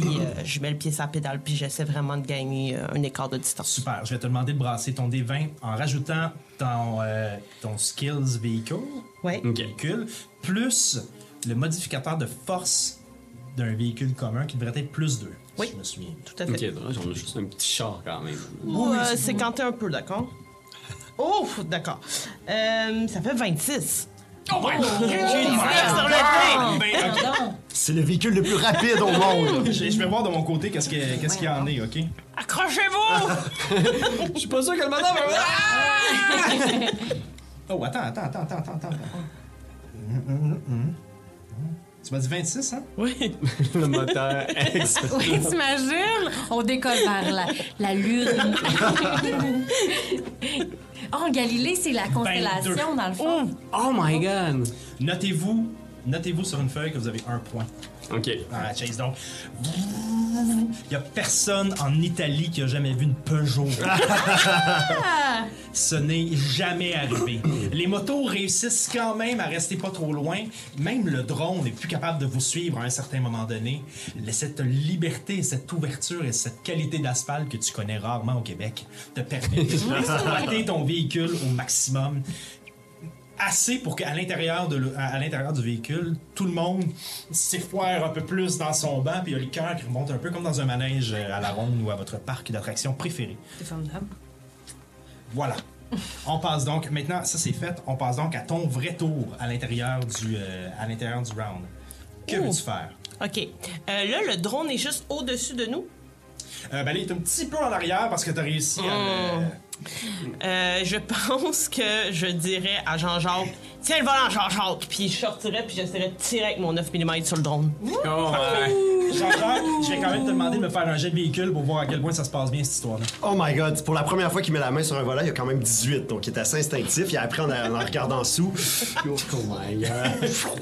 Puis euh, je mets le pied sur la pédale, puis j'essaie vraiment de gagner euh, un écart de distance. Super. Je vais te demander de brasser ton D20 en rajoutant ton, euh, ton skills véhicule, Ouais. véhicule, plus le modificateur de force d'un véhicule commun qui devrait être plus 2. Oui. Si je me souviens. Tout à fait. Ok, donc, j'en ai juste un petit char quand même. Ou euh, c'est quand t'es un peu, d'accord? Oh, d'accord. Euh, ça fait 26. Oh le Ben. C'est le véhicule le plus rapide au monde. Je je vais voir de mon côté qu'est-ce que- qu'est-ce qu'il y en est, ok? Accrochez-vous! Je suis pas sûr que le madame. Oh, attends, attends, attends, attends, attends, attends. Tu m'as dit 26, hein? oui. le moteur. Oui, t'imagines? On décolle vers la, la lune. Oh, Galilée, c'est la constellation, dans le fond. Oh my god. Notez-vous, notez-vous sur une feuille que vous avez un point. Ok. la chase. Donc, il y a personne en Italie qui a jamais vu une Peugeot. Ce n'est jamais arrivé. Les motos réussissent quand même à rester pas trop loin. Même le drone n'est plus capable de vous suivre à un certain moment donné. Cette liberté, cette ouverture et cette qualité d'asphalte que tu connais rarement au Québec te permet d'exploiter ton véhicule au maximum assez pour qu'à l'intérieur de le- à, à l'intérieur du véhicule, tout le monde s'effoire un peu plus dans son banc, puis il y a le cœur qui remonte un peu comme dans un manège euh, à la ronde ou à votre parc d'attractions préféré. C'est formidable. Voilà. On passe donc maintenant, ça c'est fait. On passe donc à ton vrai tour à l'intérieur du euh, à l'intérieur du round. Que veux-tu faire? OK. Euh, là, le drone est juste au-dessus de nous. euh, ben, là, il est un petit peu en arrière parce que t'as réussi à le- Euh, je pense que je dirais à Jean-Jacques Tiens le volant, Jean-Jacques Puis je sortirais, puis j'essaierais de tirer avec mon 9 mm sur le drone. Oh ouais. Jean-Jacques, je vais quand même te demander de me faire un jet de véhicule pour voir à quel point ça se passe bien cette histoire-là. Oh my god, pour la première fois qu'il met la main sur un volant, il y a quand même 18, donc il est assez instinctif. Il a appris en, en regardant sous. Oh my god.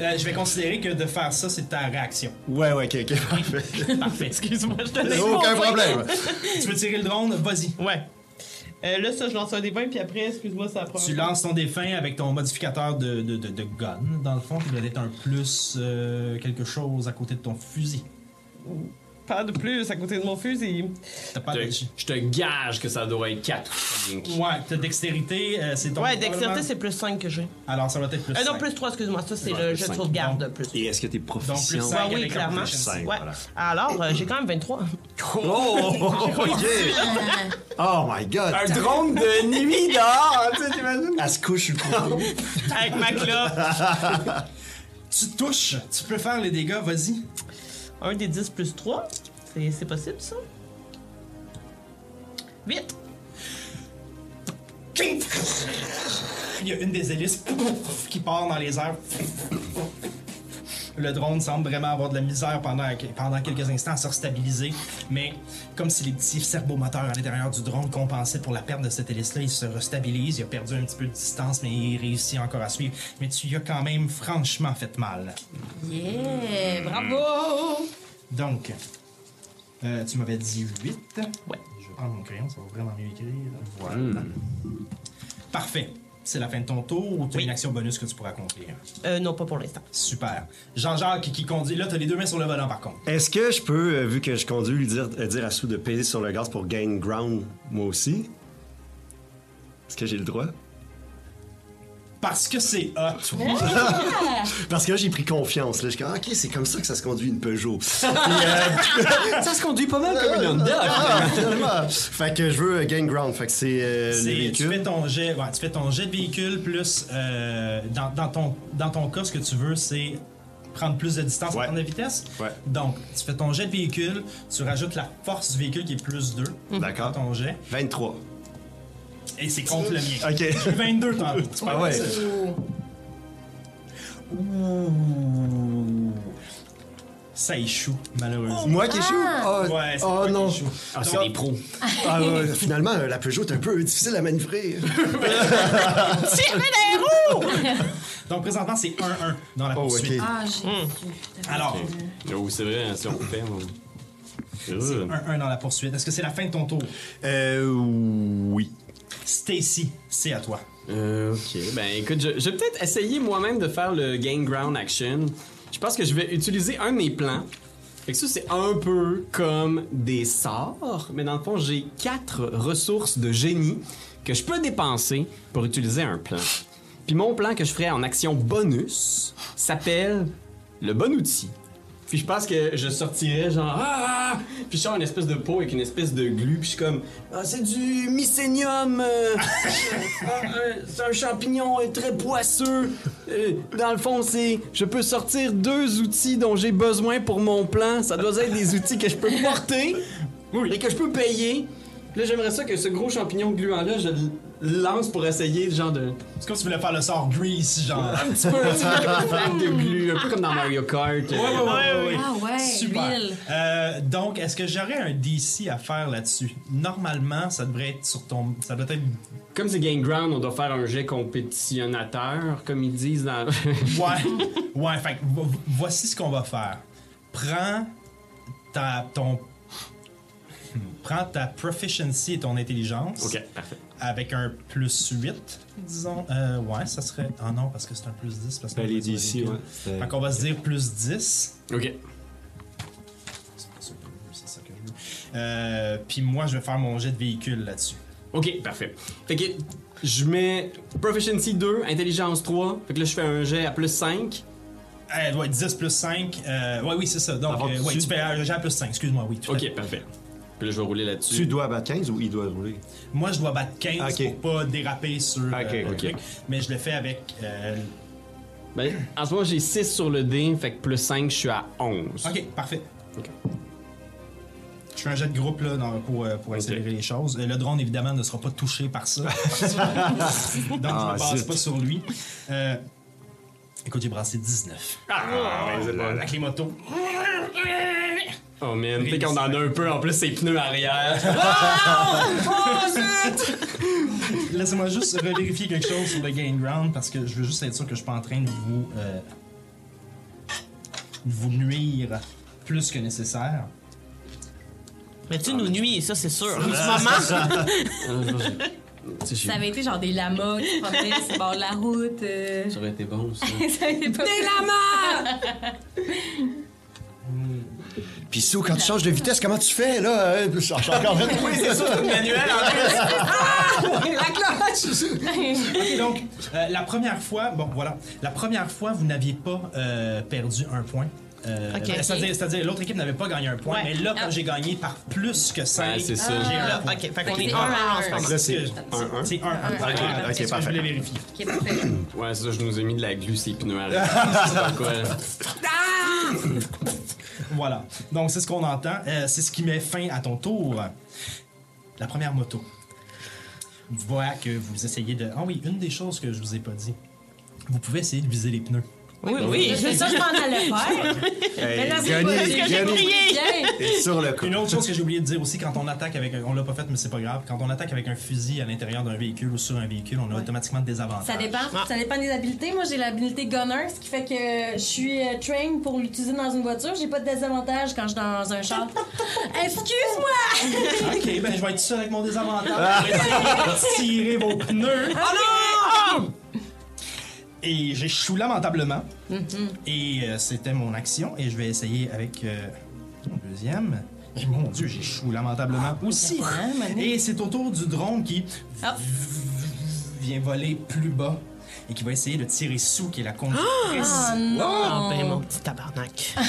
Euh, je vais considérer que de faire ça, c'est ta réaction. Ouais, ouais, ok, ok, parfait. Parfait. Excuse-moi, je te laisse. Aucun problème. tu veux tirer le drone? Vas-y. Ouais. Euh, là, ça, je lance un des 20, puis après, excuse-moi, ça prend. Tu lances ton défunt avec ton modificateur de, de, de, de gun, dans le fond, qui doit être un plus euh, quelque chose à côté de ton fusil. Pas de plus à côté de mon fusil. T'as pas de... Je je te gage que ça doit être 4. Ouais, ta dextérité, euh, c'est ton... Ouais, dextérité, c'est plus 5 que j'ai. Alors, ça va être plus Euh, non, plus 3, excuse-moi. Ça, c'est Ouais, le plus jeu de cinq. sauvegarde plus. Et est-ce que t'es Donc, plus proficient? cinq. Ouais, oui, avec clairement. proficiency. Ouais. voilà. Alors, euh, j'ai quand même 23. Oh, ok. Oh my god. Un drone de nuit dehors, tu sais, t'imagines? Elle se couche sur le coup. Avec ma clope. Tu touches, tu peux faire les dégâts, vas-y. Un des 10 plus 3. C'est possible, ça? Vite! Il y a une des hélices qui part dans les airs. Le drone semble vraiment avoir de la misère pendant, pendant quelques instants à se restabiliser, mais comme si les petits servomoteurs à l'intérieur du drone compensaient pour la perte de cette hélice-là, il se restabilise, il a perdu un petit peu de distance, mais il réussit encore à suivre. Mais tu y as quand même franchement fait mal. Yeah! Bravo! Donc, euh, tu m'avais dit 8. Ouais. Je vais prendre mon crayon, ça va vraiment mieux écrire. Voilà. Parfait. C'est la fin de ton tour ou tu as Oui. une action bonus que tu pourras accomplir? Euh, non, pas pour l'instant. Super. Jean-Jacques qui, qui conduit. Là, t'as les deux mains sur le volant par contre. Est-ce que je peux, euh, vu que je conduis, lui dire, euh, dire à Sue de peser sur le gaz pour gain ground, moi aussi? Est-ce que j'ai le droit? Parce que c'est hot. Parce que là, j'ai pris confiance. Là. Je suis comme, OK, c'est comme ça que ça se conduit une Peugeot. Euh, Ça se conduit pas mal comme une Honda. ah, finalement. Fait que je veux euh, gain ground. Fait que c'est euh, tu fais ton jet, ouais, tu fais ton jet de véhicule plus euh, dans, dans ton dans ton cas, ce que tu veux, c'est prendre plus de distance Ouais. termes de vitesse. Ouais. Donc, tu fais ton jet de véhicule, tu rajoutes la force du véhicule qui est plus 2 D'accord. ton jet, 23. Et c'est contre le mien. OK. 22 tantôt. Ah ouais. Ouh. Ça échoue, malheureusement. Moi qui échoue? Oh, Ouais, c'est oh toi qui non. échoue. Ah, c'est des pros. Ah, ouais, finalement, la Peugeot est un peu difficile à manœuvrer. Tirez les roues! Donc, présentement, c'est 1-1 dans la Oh, poursuite. ok. Ah, j'ai su. Alors, Oh, c'est vrai, hein, si on on- C'est un 1 dans la poursuite. Est-ce que c'est la fin de ton tour? Euh, oui. Stacy, c'est à toi. Euh, ok. Ben écoute, je, vais peut-être essayer moi-même de faire le gain ground action. Je pense que je vais utiliser un de mes plans. Fait que ça, c'est un peu comme des sorts, mais dans le fond, j'ai quatre ressources de génie que je peux dépenser pour utiliser un plan. Puis mon plan que je ferai en action bonus s'appelle le bon outil. Puis je pense que je sortirais genre ah, ah! puis je sors une espèce de pot avec une espèce de glu puis je suis comme ah, c'est du mycénium euh, c'est un champignon euh, très poisseux. Euh, dans le fond c'est je peux sortir deux outils dont j'ai besoin pour mon plan. Ça doit être des outils que je peux porter et que je peux payer. Là j'aimerais ça que ce gros champignon gluant là je le lance pour essayer genre de C'est comme si tu voulais faire le sort Grease, genre. un petit peu, un flaque de glu un peu comme dans Mario Kart Ouais, ouais, ouais, ouais. Ah ouais, Super. Euh, donc, est-ce que j'aurais un DC à faire là-dessus? Normalement, ça devrait être sur ton. Ça doit être. Comme c'est Game Ground, on doit faire un jet compétitionnateur, comme ils disent dans. Ouais. ouais, fait voici ce qu'on va faire. Prends ta. ton. Prends ta proficiency et ton intelligence. ok, parfait. Avec un plus 8, disons. Euh, ouais, ça serait. Ah non, parce que c'est un plus 10. Parce Ben, qu'on les véhicule. ouais. Fait qu'on va se dire plus 10. Ok. C'est pas ça que je veux, que. Euh, Puis moi, je vais faire mon jet de véhicule là-dessus. Ok, parfait. Fait que je mets Proficiency 2, Intelligence 3. Fait que là, je fais un jet à plus 5. Euh, Elle doit être 10 plus 5. Euh, ouais, oui, c'est ça. Donc, euh, tu- ouais, tu fais un jet à plus 5. Excuse-moi, oui. tout à fait. Ok, parfait. Puis là, je vais rouler là-dessus. Tu dois battre 15 ou il doit rouler? Moi, je dois battre 15 Ok. pour pas déraper sur euh, Ok, le truc. Mais je le fais avec. euh, Ben, en ce moment, j'ai 6 sur le dé. Fait que plus 5, je suis à 11. Ok, parfait. Ok. Je fais un jet de groupe là, dans- pour, euh, pour accélérer les choses. Euh, Le drone, évidemment, ne sera pas touché par ça. Donc, je Ah, ne passe zut. pas sur lui. Euh, écoute, j'ai brassé 19. Ah, ben, c'est bon. Avec les motos. Oh man, tu sais qu'on en a un peu en plus ses pneus arrière. Laissez-moi juste revérifier quelque chose sur le Gain Ground parce que je veux juste être sûr que je suis pas en train de vous, euh, de vous nuire plus que nécessaire. Mais tu nous nuis, ça, c'est sûr. En ce Ah, moment, Ça avait été genre des lamas qui se promenaient sur le bord de la route. euh. Ça aurait été bon, ça. Ça avait pas- Puis Sou, quand tu changes de vitesse, comment tu fais, là? hein? Je suis encore oui, c'est ça, le manuel en plus. Ok, donc, euh, la première fois, bon, voilà, la première fois, vous n'aviez pas euh, perdu un point. Euh, Ok. C'est-à-dire, c'est-à-dire, l'autre équipe n'avait pas gagné un point, Ouais. mais là, quand Ah. j'ai gagné par plus que 5, Ouais, c'est ça. j'ai un là, ok, fait qu'on est que un c'est à un en ce un, moment. Là, c'est C'est un, un. C'est un. Ok, Voilà, ok, parfait. Je voulais vérifier. Ok, parfait. Ouais, c'est ça, je nous ai mis de la glu c'est pas quoi, là. Voilà. Donc, c'est ce qu'on entend. Euh, c'est ce qui met fin à ton tour. La première moto. Voilà que vous essayez de. Ah oui, une des choses que je vous ai pas dit. Vous pouvez essayer de viser les pneus. Oui, oui. C'est ça, je m'en allais faire. Hey, là, c'est que j'ai crié? Sur le coup. Une autre chose que j'ai oublié de dire aussi, quand on attaque avec un, on l'a pas fait, mais c'est pas grave. Quand on attaque avec un fusil à l'intérieur d'un véhicule ou sur un véhicule, on a automatiquement des avantages. Ça dépend. Ah. Ça dépend des habiletés. Moi, j'ai l'habilité gunner, ce qui fait que je suis euh, train pour l'utiliser dans une voiture. J'ai pas de désavantage quand je suis dans un char. Excuse-moi! Ok, ben je vais être seul avec mon désavantage. Je vais essayer de tirer vos pneus. Oh non! Et j'échoue lamentablement. Et euh, c'était mon action. Et je vais essayer avec euh, mon deuxième. Et mon dieu, j'échoue lamentablement aussi. Hein, Mané? Et c'est au tour du drone qui Ah. vient voler plus bas et qui va essayer de tirer sous, qui est la conductrice. Ah Ah, non! ben, mon petit tabarnak.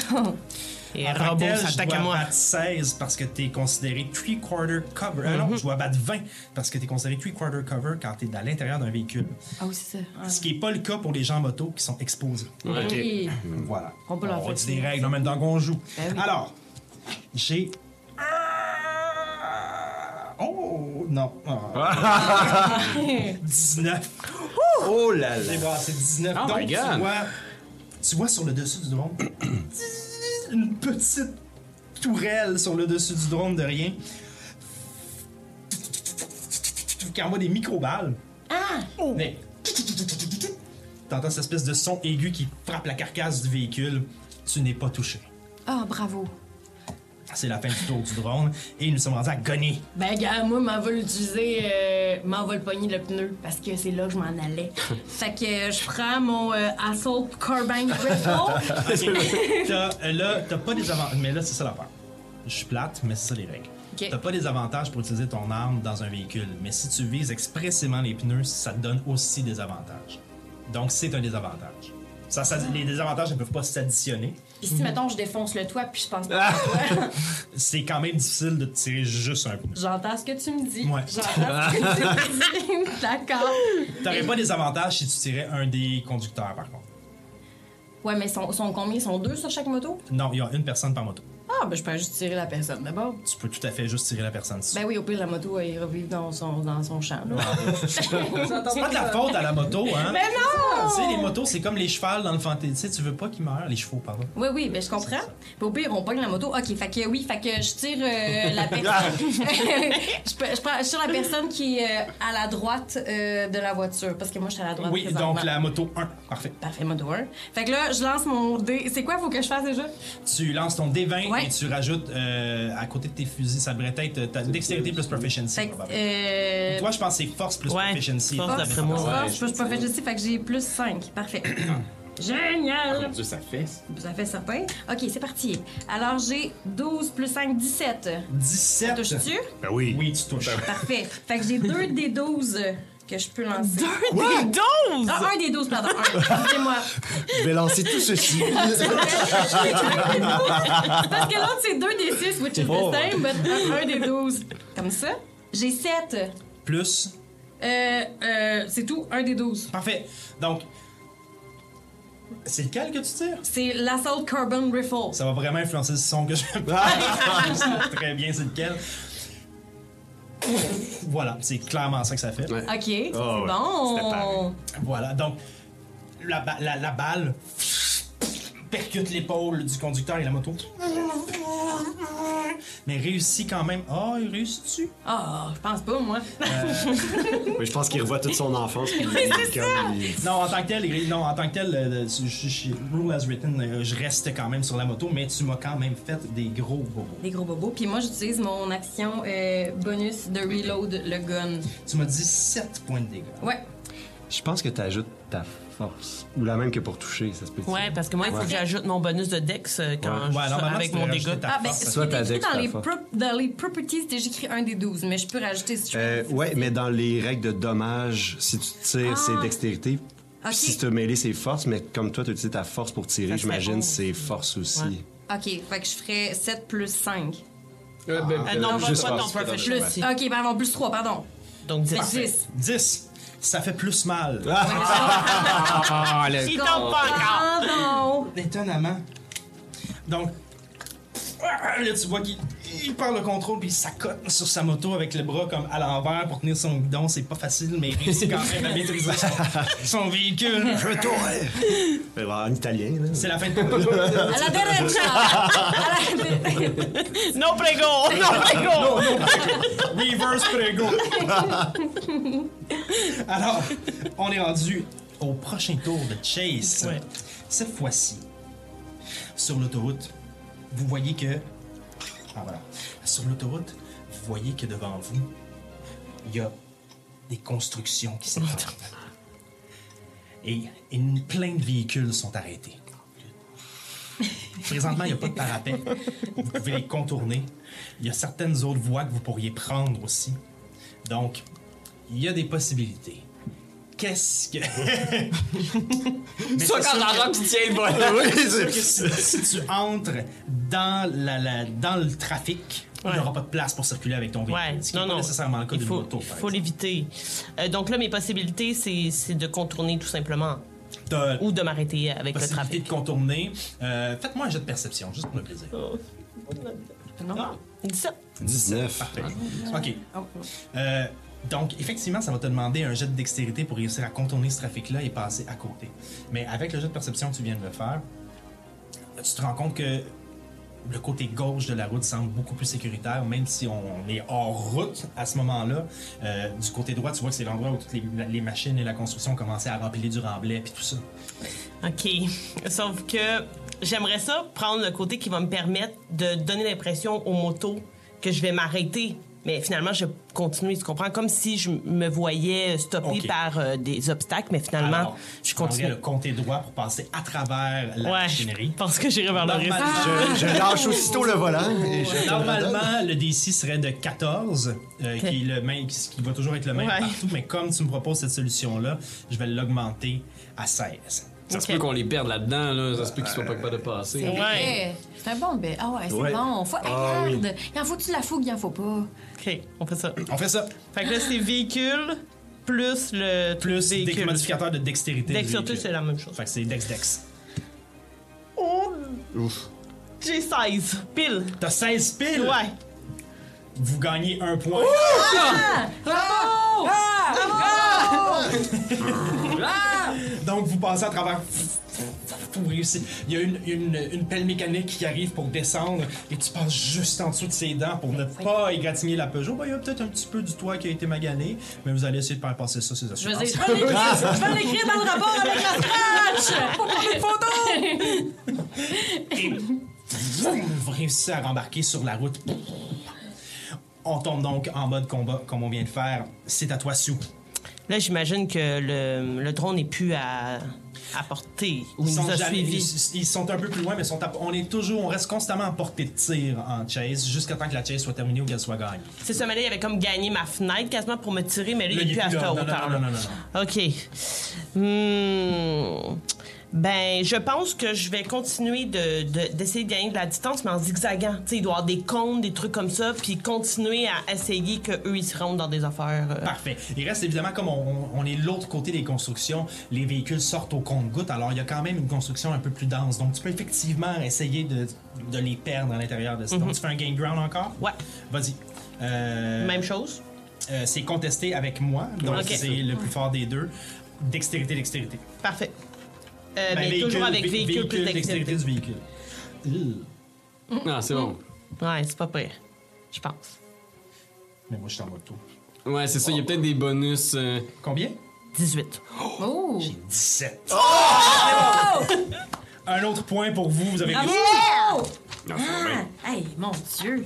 Et En robot tel, je à dois moi. battre 16 parce que t'es considéré three-quarter cover. Euh, non, je dois battre 20 parce que t'es considéré three-quarter cover quand t'es à l'intérieur d'un véhicule. Ah oui, c'est ça. Ce qui n'est pas le cas pour les gens en moto qui sont exposés. Oui. Voilà. On peut leur faire dit des règles en même temps qu'on joue. Ben oui. Alors, j'ai. Oh non. Ah. 19. Oh là J'ai là. brassé 19. Oh Donc, my tu God. vois, tu vois sur le dessus du drone une petite tourelle sur le dessus du drone de rien qui envoie des micro-balles. Ah! Mais. T'entends cette espèce de son aigu qui frappe la carcasse du véhicule. Tu n'es pas touché. Ah, bravo. C'est la fin du tour du drone et nous sommes rendus à Gonny. Ben, gars, moi, m'en va l'utiliser, euh, m'en va le pogner le pneu parce que c'est là que je m'en allais. fait que euh, je prends mon euh, Assault Carbine Rifle. T'as- euh, là, t'as pas des avantages. Mais là, c'est ça l'affaire. Je suis plate, mais c'est ça les règles. Ok. T'as pas des avantages pour utiliser ton arme dans un véhicule. Mais si tu vises expressément les pneus, ça te donne aussi des avantages. Donc, c'est un désavantage. Ça, ça- les désavantages ne peuvent pas s'additionner. Puis si, mettons, je défonce le toit puis je pense pas C'est quand même difficile de tirer juste un pneu. j'entends ce que tu me dis. Ouais. J'entends ce que tu me dis. D'accord. T'aurais pas des avantages si tu tirais un des conducteurs, par contre. Ouais, mais sont, sont combien? Ils sont deux sur chaque moto? Non, il y a une personne par moto. Ah, ben je peux juste tirer la personne d'abord. Tu peux tout à fait juste tirer la personne. Ben oui, au pire, la moto, elle revive dans son, dans son champ. Là. C'est pas de la faute à la moto, hein? Mais non! Tu sais, les motos, c'est comme les chevals dans le fantasy. Tu sais, tu veux pas qu'ils meurent, les chevaux, pardon. Oui, oui, ben je comprends. Puis au pire, on pogne la moto. OK, fait que oui, fait que je tire euh, la personne. je, peux- je prends- je tire la personne qui est euh, à la droite euh, de la voiture. Parce que moi, je suis à la droite. Oui, présentement. donc la moto 1. Parfait. Parfait, moto 1. Fait que là, je lance mon dé. C'est quoi, faut que je fasse déjà? Tu lances ton D20 Ouais. Et tu rajoutes euh, à côté de tes fusils, ça devrait être euh, ta dextérité plus proficiency. Fait que. probablement. Euh, Toi, je pense que c'est force plus Ouais, proficiency. force d'après moi. force, je peux pas faire ici, fait que j'ai plus 5. Parfait. Génial! Mon Dieu, ça fait. Ça fait certain. OK, c'est parti. Alors, j'ai 12 plus 5, 17. 17. Touches-tu? Ben oui. Oui, tu touches. Parfait. Fait que j'ai deux des 12 que je peux lancer. Des doses! Ah, un des 12, pardon. Un. Excusez-moi. Je vais lancer tout ceci. Parce que l'autre, c'est deux des 6, which is Oh. the same, but un, un des 12. Comme ça. J'ai 7. Plus. Euh, euh, c'est tout, un des 12. Parfait. Donc, c'est lequel que tu tires? C'est l'Assault Carbon Rifle. Ça va vraiment influencer le son que je vais faire. Très bien, c'est lequel. Voilà, c'est clairement ça que ça fait. Ouais. OK, c'est Oh, ouais. bon. Voilà, donc la, ba- la, la balle percute l'épaule du conducteur et la moto. Mais réussit quand même. Oh, il réussit-tu? Ah, je pense pas, moi. Oui, je pense qu'il revoit toute son enfance. puis il- comme il- Non, en tant que tel, il- non, en tant que tel, euh, je- rule as written, euh, je reste quand même sur la moto, mais tu m'as quand même fait des gros bobos. Des gros bobos. Puis moi, j'utilise mon action euh, bonus de reload le gun. Tu m'as dit 7 points de dégâts. Ouais. Je pense que tu ajoutes ta force. Ou la même que pour toucher, ça se peut Ouais, parce que moi, il faut que j'ajoute mon bonus de dex euh, quand Ouais. je avec mon dégât. Ah, ben, Soit ta dex, dans les, dans les properties, j'ai écrit un des 12, mais je peux rajouter si tu veux. Euh, ouais, mais dans les règles de dommages, si tu tires, Ah. c'est dextérité. Ok. Si tu as mêlé, c'est force, mais comme toi, tu utilises ta force pour tirer, j'imagine, c'est force aussi. Ouais. OK, fait que je ferais 7 plus 5. Ouais, ben, Euh, non, Juste pas ton force, proficiency. Plus. OK, pardon, plus 3, pardon. Donc 10. Fait 10. 10. Ça fait plus mal. Ah, le- Il tombe pas encore. Pardon. Étonnamment. Donc, là, tu vois qu'il il perd le contrôle puis il s'accote sur sa moto avec le bras comme à l'envers pour tenir son guidon. C'est pas facile, mais il réussit quand même à maîtriser son, son véhicule. Je tourne! En italien, là. C'est la fin de ton À la derecha. À la- No prego! No prego! Reverse prego. Alors, on est rendu au prochain tour de Chase. Ouais. Cette fois-ci, sur l'autoroute, vous voyez que. Ah voilà. Sur l'autoroute, vous voyez que devant vous, il y a des constructions qui s'étendent. Et, et plein de véhicules sont arrêtés. Présentement, il n'y a pas de parapet. Vous pouvez les contourner. Il y a certaines autres voies que vous pourriez prendre aussi. Donc, il y a des possibilités. Qu'est-ce que. C'est quand sûr que- tu tiens le volant. c'est sûr que si, si tu entres dans, la, la- dans le trafic, il n'y Ouais. aura pas de place pour circuler avec ton véhicule. Ouais, ce qui non, n'est pas non. nécessairement le cas d'une faut, moto. il faut l'éviter. Euh, donc là, mes possibilités, c'est c'est de contourner tout simplement ou de m'arrêter avec le trafic. de contourner. Euh, Faites-moi un jet de perception, juste pour le plaisir. Non. Ah, 17. 19. parfait. OK. Oh. Euh, donc, effectivement, ça va te demander un jet de dextérité pour réussir à contourner ce trafic-là et passer à côté. Mais avec le jet de perception que tu viens de faire, tu te rends compte que le côté gauche de la route semble beaucoup plus sécuritaire, même si on est hors route à ce moment-là. Euh, du côté droit, tu vois que c'est l'endroit où toutes les, les machines et la construction commençaient à remplir du remblai puis tout ça. OK. Sauf que j'aimerais ça prendre le côté qui va me permettre de donner l'impression aux motos que je vais m'arrêter. Mais finalement, je continue, tu comprends? Comme si je me voyais stoppé Ok. par euh, des obstacles, mais finalement, Alors, je continue. le compter droit pour passer à travers la Ouais, machinerie. je pense que j'irai vers le Je, je lâche aussitôt le volant et je. Normalement, le DC serait de 14, euh, qui, est le même, qui qui va toujours être le même Ouais. partout, mais comme tu me proposes cette solution-là, je vais l'augmenter à 16. Ça se Ok. peut qu'on les perde là-dedans, là. Ça se peut qu'ils soient pas capables de passer. Ouais. C'est un bon bébé. Ah ouais, c'est Ouais. bon. Faut... Ah oui. regarde. Il en faut-tu la fougue? Il en faut pas? OK, on fait ça. On fait ça. Fait que là, c'est véhicule plus le Plus des véhicule. modificateurs de dextérité. du Dextérité, véhicule. c'est la même chose. Fait que c'est Dex-Dex. Oh, Ouf. j'ai 16. Pile. T'as 16 piles! Ouais. Vous gagnez un point. Donc, vous passez à travers. Vous réussissez. Il y a une, une, une pelle mécanique qui arrive pour descendre et tu passes juste en dessous de ses dents pour ne pas égratigner la Peugeot. Ben, il y a peut-être un petit peu du toit qui a été magané, mais vous allez essayer de faire passer ça, ces Je assurances. vais dire, je vais l'écrire, je vais l'écrire dans le rapport avec la scratch! Faut prendre une photo! Et vous réussissez à rembarquer sur la route. On tombe donc en mode combat, comme on vient de faire. C'est à toi, Sue. Là, j'imagine que le, le drone n'est plus à, à portée ou il Ils nous sont, a jamais- suivis. ils- ils sont un peu plus loin, mais sont à- on est toujours, on reste constamment à portée de tir en chase jusqu'à temps que la chase soit terminée ou qu'elle soit gagnée. C'est ça, mais là, il avait comme gagné ma fenêtre quasiment pour me tirer, mais là, il est plus à cette là. Non, hauteur. non, non, non, non. OK. Hmm. Ben, je pense que je vais continuer de- de- d'essayer de, gagner de la distance, mais en zigzagant. Tu sais, il doit y avoir des comptes, des trucs comme ça, puis continuer à essayer qu'eux, ils se rendent dans des affaires. euh, Parfait. Il reste évidemment, comme on, on est de l'autre côté des constructions, les véhicules sortent au compte-goutte, alors il y a quand même une construction un peu plus dense. Donc tu peux effectivement essayer de, de les perdre à l'intérieur de ça. Donc tu fais un gain ground encore? Ouais, Vas-y. Euh, même chose? euh, c'est contesté avec moi, donc c'est le plus fort des deux. Dextérité, dextérité. Parfait. Euh, Ben, mais toujours avec vé- véhicule, plus dextérité du véhicule. Ah, c'est bon. Ouais, c'est pas prêt. Je pense. Mais moi, je suis en mode tour. Ouais, c'est ça. Il y a peut-être des bonus. euh, Combien? 18. Oh! 17. Un autre point pour vous, vous avez réussi. Non, c'est. Ah! Hey, mon Dieu!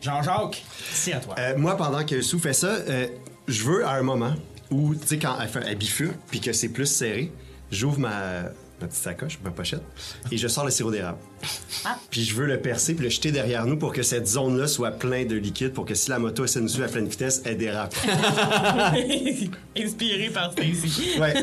Jean-Jacques, c'est à toi. Euh, moi, pendant que Sue fait ça, euh, je veux à un moment où, tu sais, quand elle, fait, elle bifurque puis que c'est plus serré, j'ouvre ma, ma petite sacoche, ma pochette, et je sors le sirop d'érable. Puis je veux le percer puis le jeter derrière nous pour que cette zone-là soit pleine de liquide pour que si la moto essaie de nous suivre à pleine vitesse, elle dérape. Inspiré par Stacy. Ouais.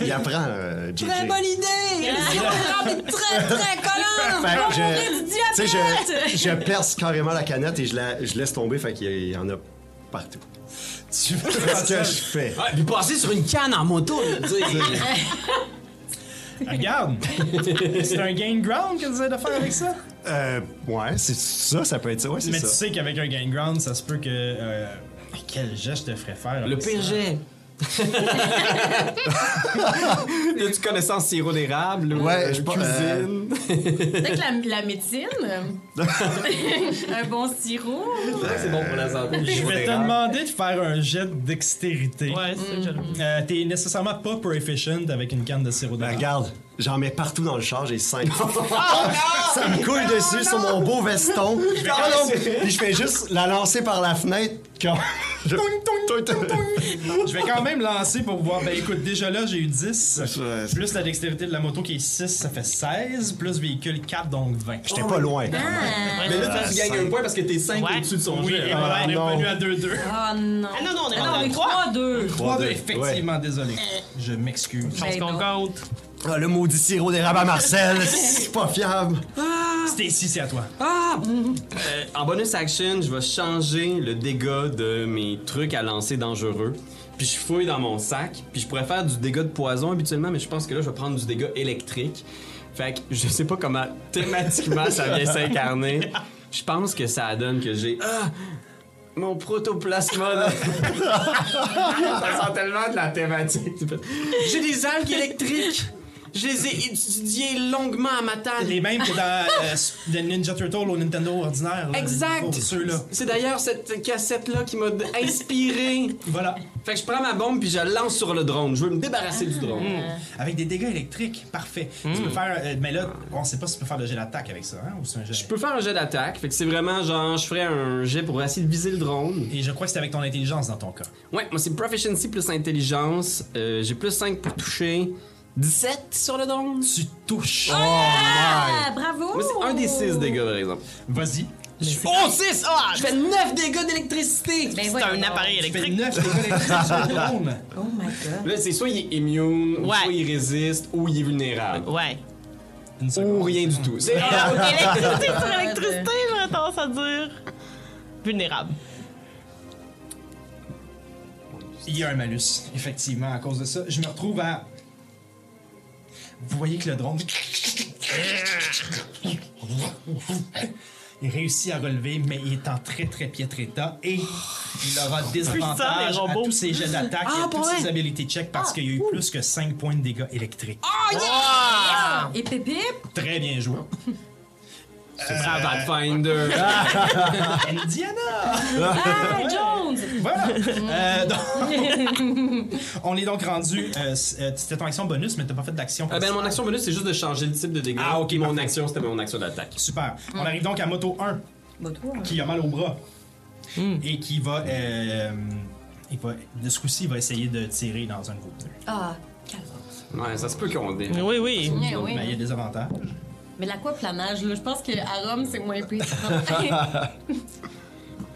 Il apprend, euh, JJ. Très bonne idée! C'est très, très collant! Fait que je, du tu sais, diabète! je, je perce carrément la canette et je, la, je laisse tomber, fait qu'il y en a partout. Tu veux ce que je fais? Ouais, puis passer sur une canne en moto, là, tu sais. Regarde! c'est un gain ground que tu essaies de faire avec ça? Euh, ouais, c'est ça, ça peut être ça, ouais, c'est Mais ça. tu sais qu'avec un gain ground, ça se peut que. euh, quel geste je te ferais faire? Le pire jet. As-tu connaissance sirop d'érable ou Ouais, euh, je pas- cuisine? Peut-être la, la médecine. un bon sirop. c'est bon pour la santé. Je vais te demander de faire un jet de dextérité. Ouais, c'est ça que j'allais- Euh, T'es nécessairement pas proficient avec une canne de sirop Ben, d'érable. regarde, j'en mets partout dans le char, j'ai cinq. ça me coule dessus sur mon beau veston. Ah non, Puis je fais juste la lancer par la fenêtre quand. Je... Je vais quand même lancer pour voir. Ben écoute, déjà là, j'ai eu 10. Ouais. Plus la dextérité de la moto qui est 6, ça fait 16. Plus véhicule 4, donc 20. J'étais pas loin. Ouais, Mais là, tu ça. gagnes un point parce que t'es 5 Ouais. au-dessus de son Oui, jet. et voilà, on est revenu à 2-2. Ah non. Ah non, non, on est Ah non, rendu mais à 3. 3-2. 3 deux. effectivement, désolé. Je m'excuse. Je pense qu'on compte. Ah, le maudit sirop d'érable à Marcel, c'est pas fiable. Stacy, c'est à toi. Ah! Euh, en bonus action, je vais changer le dégât de mes trucs à lancer dangereux. Puis je fouille dans mon sac. Puis je pourrais faire du dégât de poison habituellement, mais je pense que là, je vais prendre du dégât électrique. Fait que je sais pas comment thématiquement ça vient s'incarner. Je pense que ça donne que j'ai. Ah! Mon protoplasma. là. ça sent tellement de la thématique. J'ai des algues électriques. Je les ai étudiés longuement à ma table. Les mêmes que dans euh, le Ninja Turtle au Nintendo ordinaire. là, Exact. C'est d'ailleurs cette cassette-là qui m'a inspiré. Voilà. Fait que je prends ma bombe puis je la lance sur le drone. Je veux me débarrasser du drone. Avec des dégâts électriques. Parfait. Tu Hmm. peux faire. euh, mais là, on sait pas si tu peux faire de jet d'attaque avec ça, hein? Ou c'est un jet. Je peux faire un jet d'attaque. Fait que c'est vraiment genre, je ferais un jet pour essayer de viser le drone. Et je crois que c'est avec ton intelligence dans ton cas. Ouais, moi c'est proficiency plus intelligence. Euh, J'ai plus 5 pour toucher. 17 sur le drone. Tu touches. Ah, bravo! Moi c'est un des 6 dégâts par exemple. Vas-y. Oh 6! Ah, Je fais 9 dégâts d'électricité! Ben c'est voyons un appareil Tu fais électrique. 9 dégâts électriques sur le drone. Oh my god. Là c'est soit il est immune, ou Ouais. soit il résiste, ou il est vulnérable. Ouais. Une Ou seconde. rien du tout. C'est Ah, électricité sur électricité, j'aurais tendance à dire. Vulnérable. Il y a un malus, effectivement, à cause de ça. Je me retrouve à. Vous voyez que le drone. Il réussit à relever, mais il est en très très piètre état et il aura désavantage les à tous ses jets d'attaque et Ah, à tous vrai? ses ability checks parce qu'il y a eu plus que 5 points de dégâts électriques. Ah! Et Pépip? Très bien joué. C'est brave Pathfinder. Indiana! Ah, Jones! Voilà! Euh, donc- on est donc rendu. euh, c- euh, c'était ton action bonus, mais t'as pas fait d'action. Ah ben mon action bonus c'est juste de changer le type de dégâts. Ah, ok, Mon parfait. action c'était mon action d'attaque. Super. On arrive donc à moto 1. Bah, toi. qui a mal au bras et qui va, euh, il va de ce coup-ci, il va essayer de tirer dans un de vos pneus. Ah, calme. Ouais, ça se peut qu'on dé. Oui, oui. Oui. Ben, il y a des avantages. Mais l'aquaplanage, là, je pense qu'à Rome, c'est moins pire.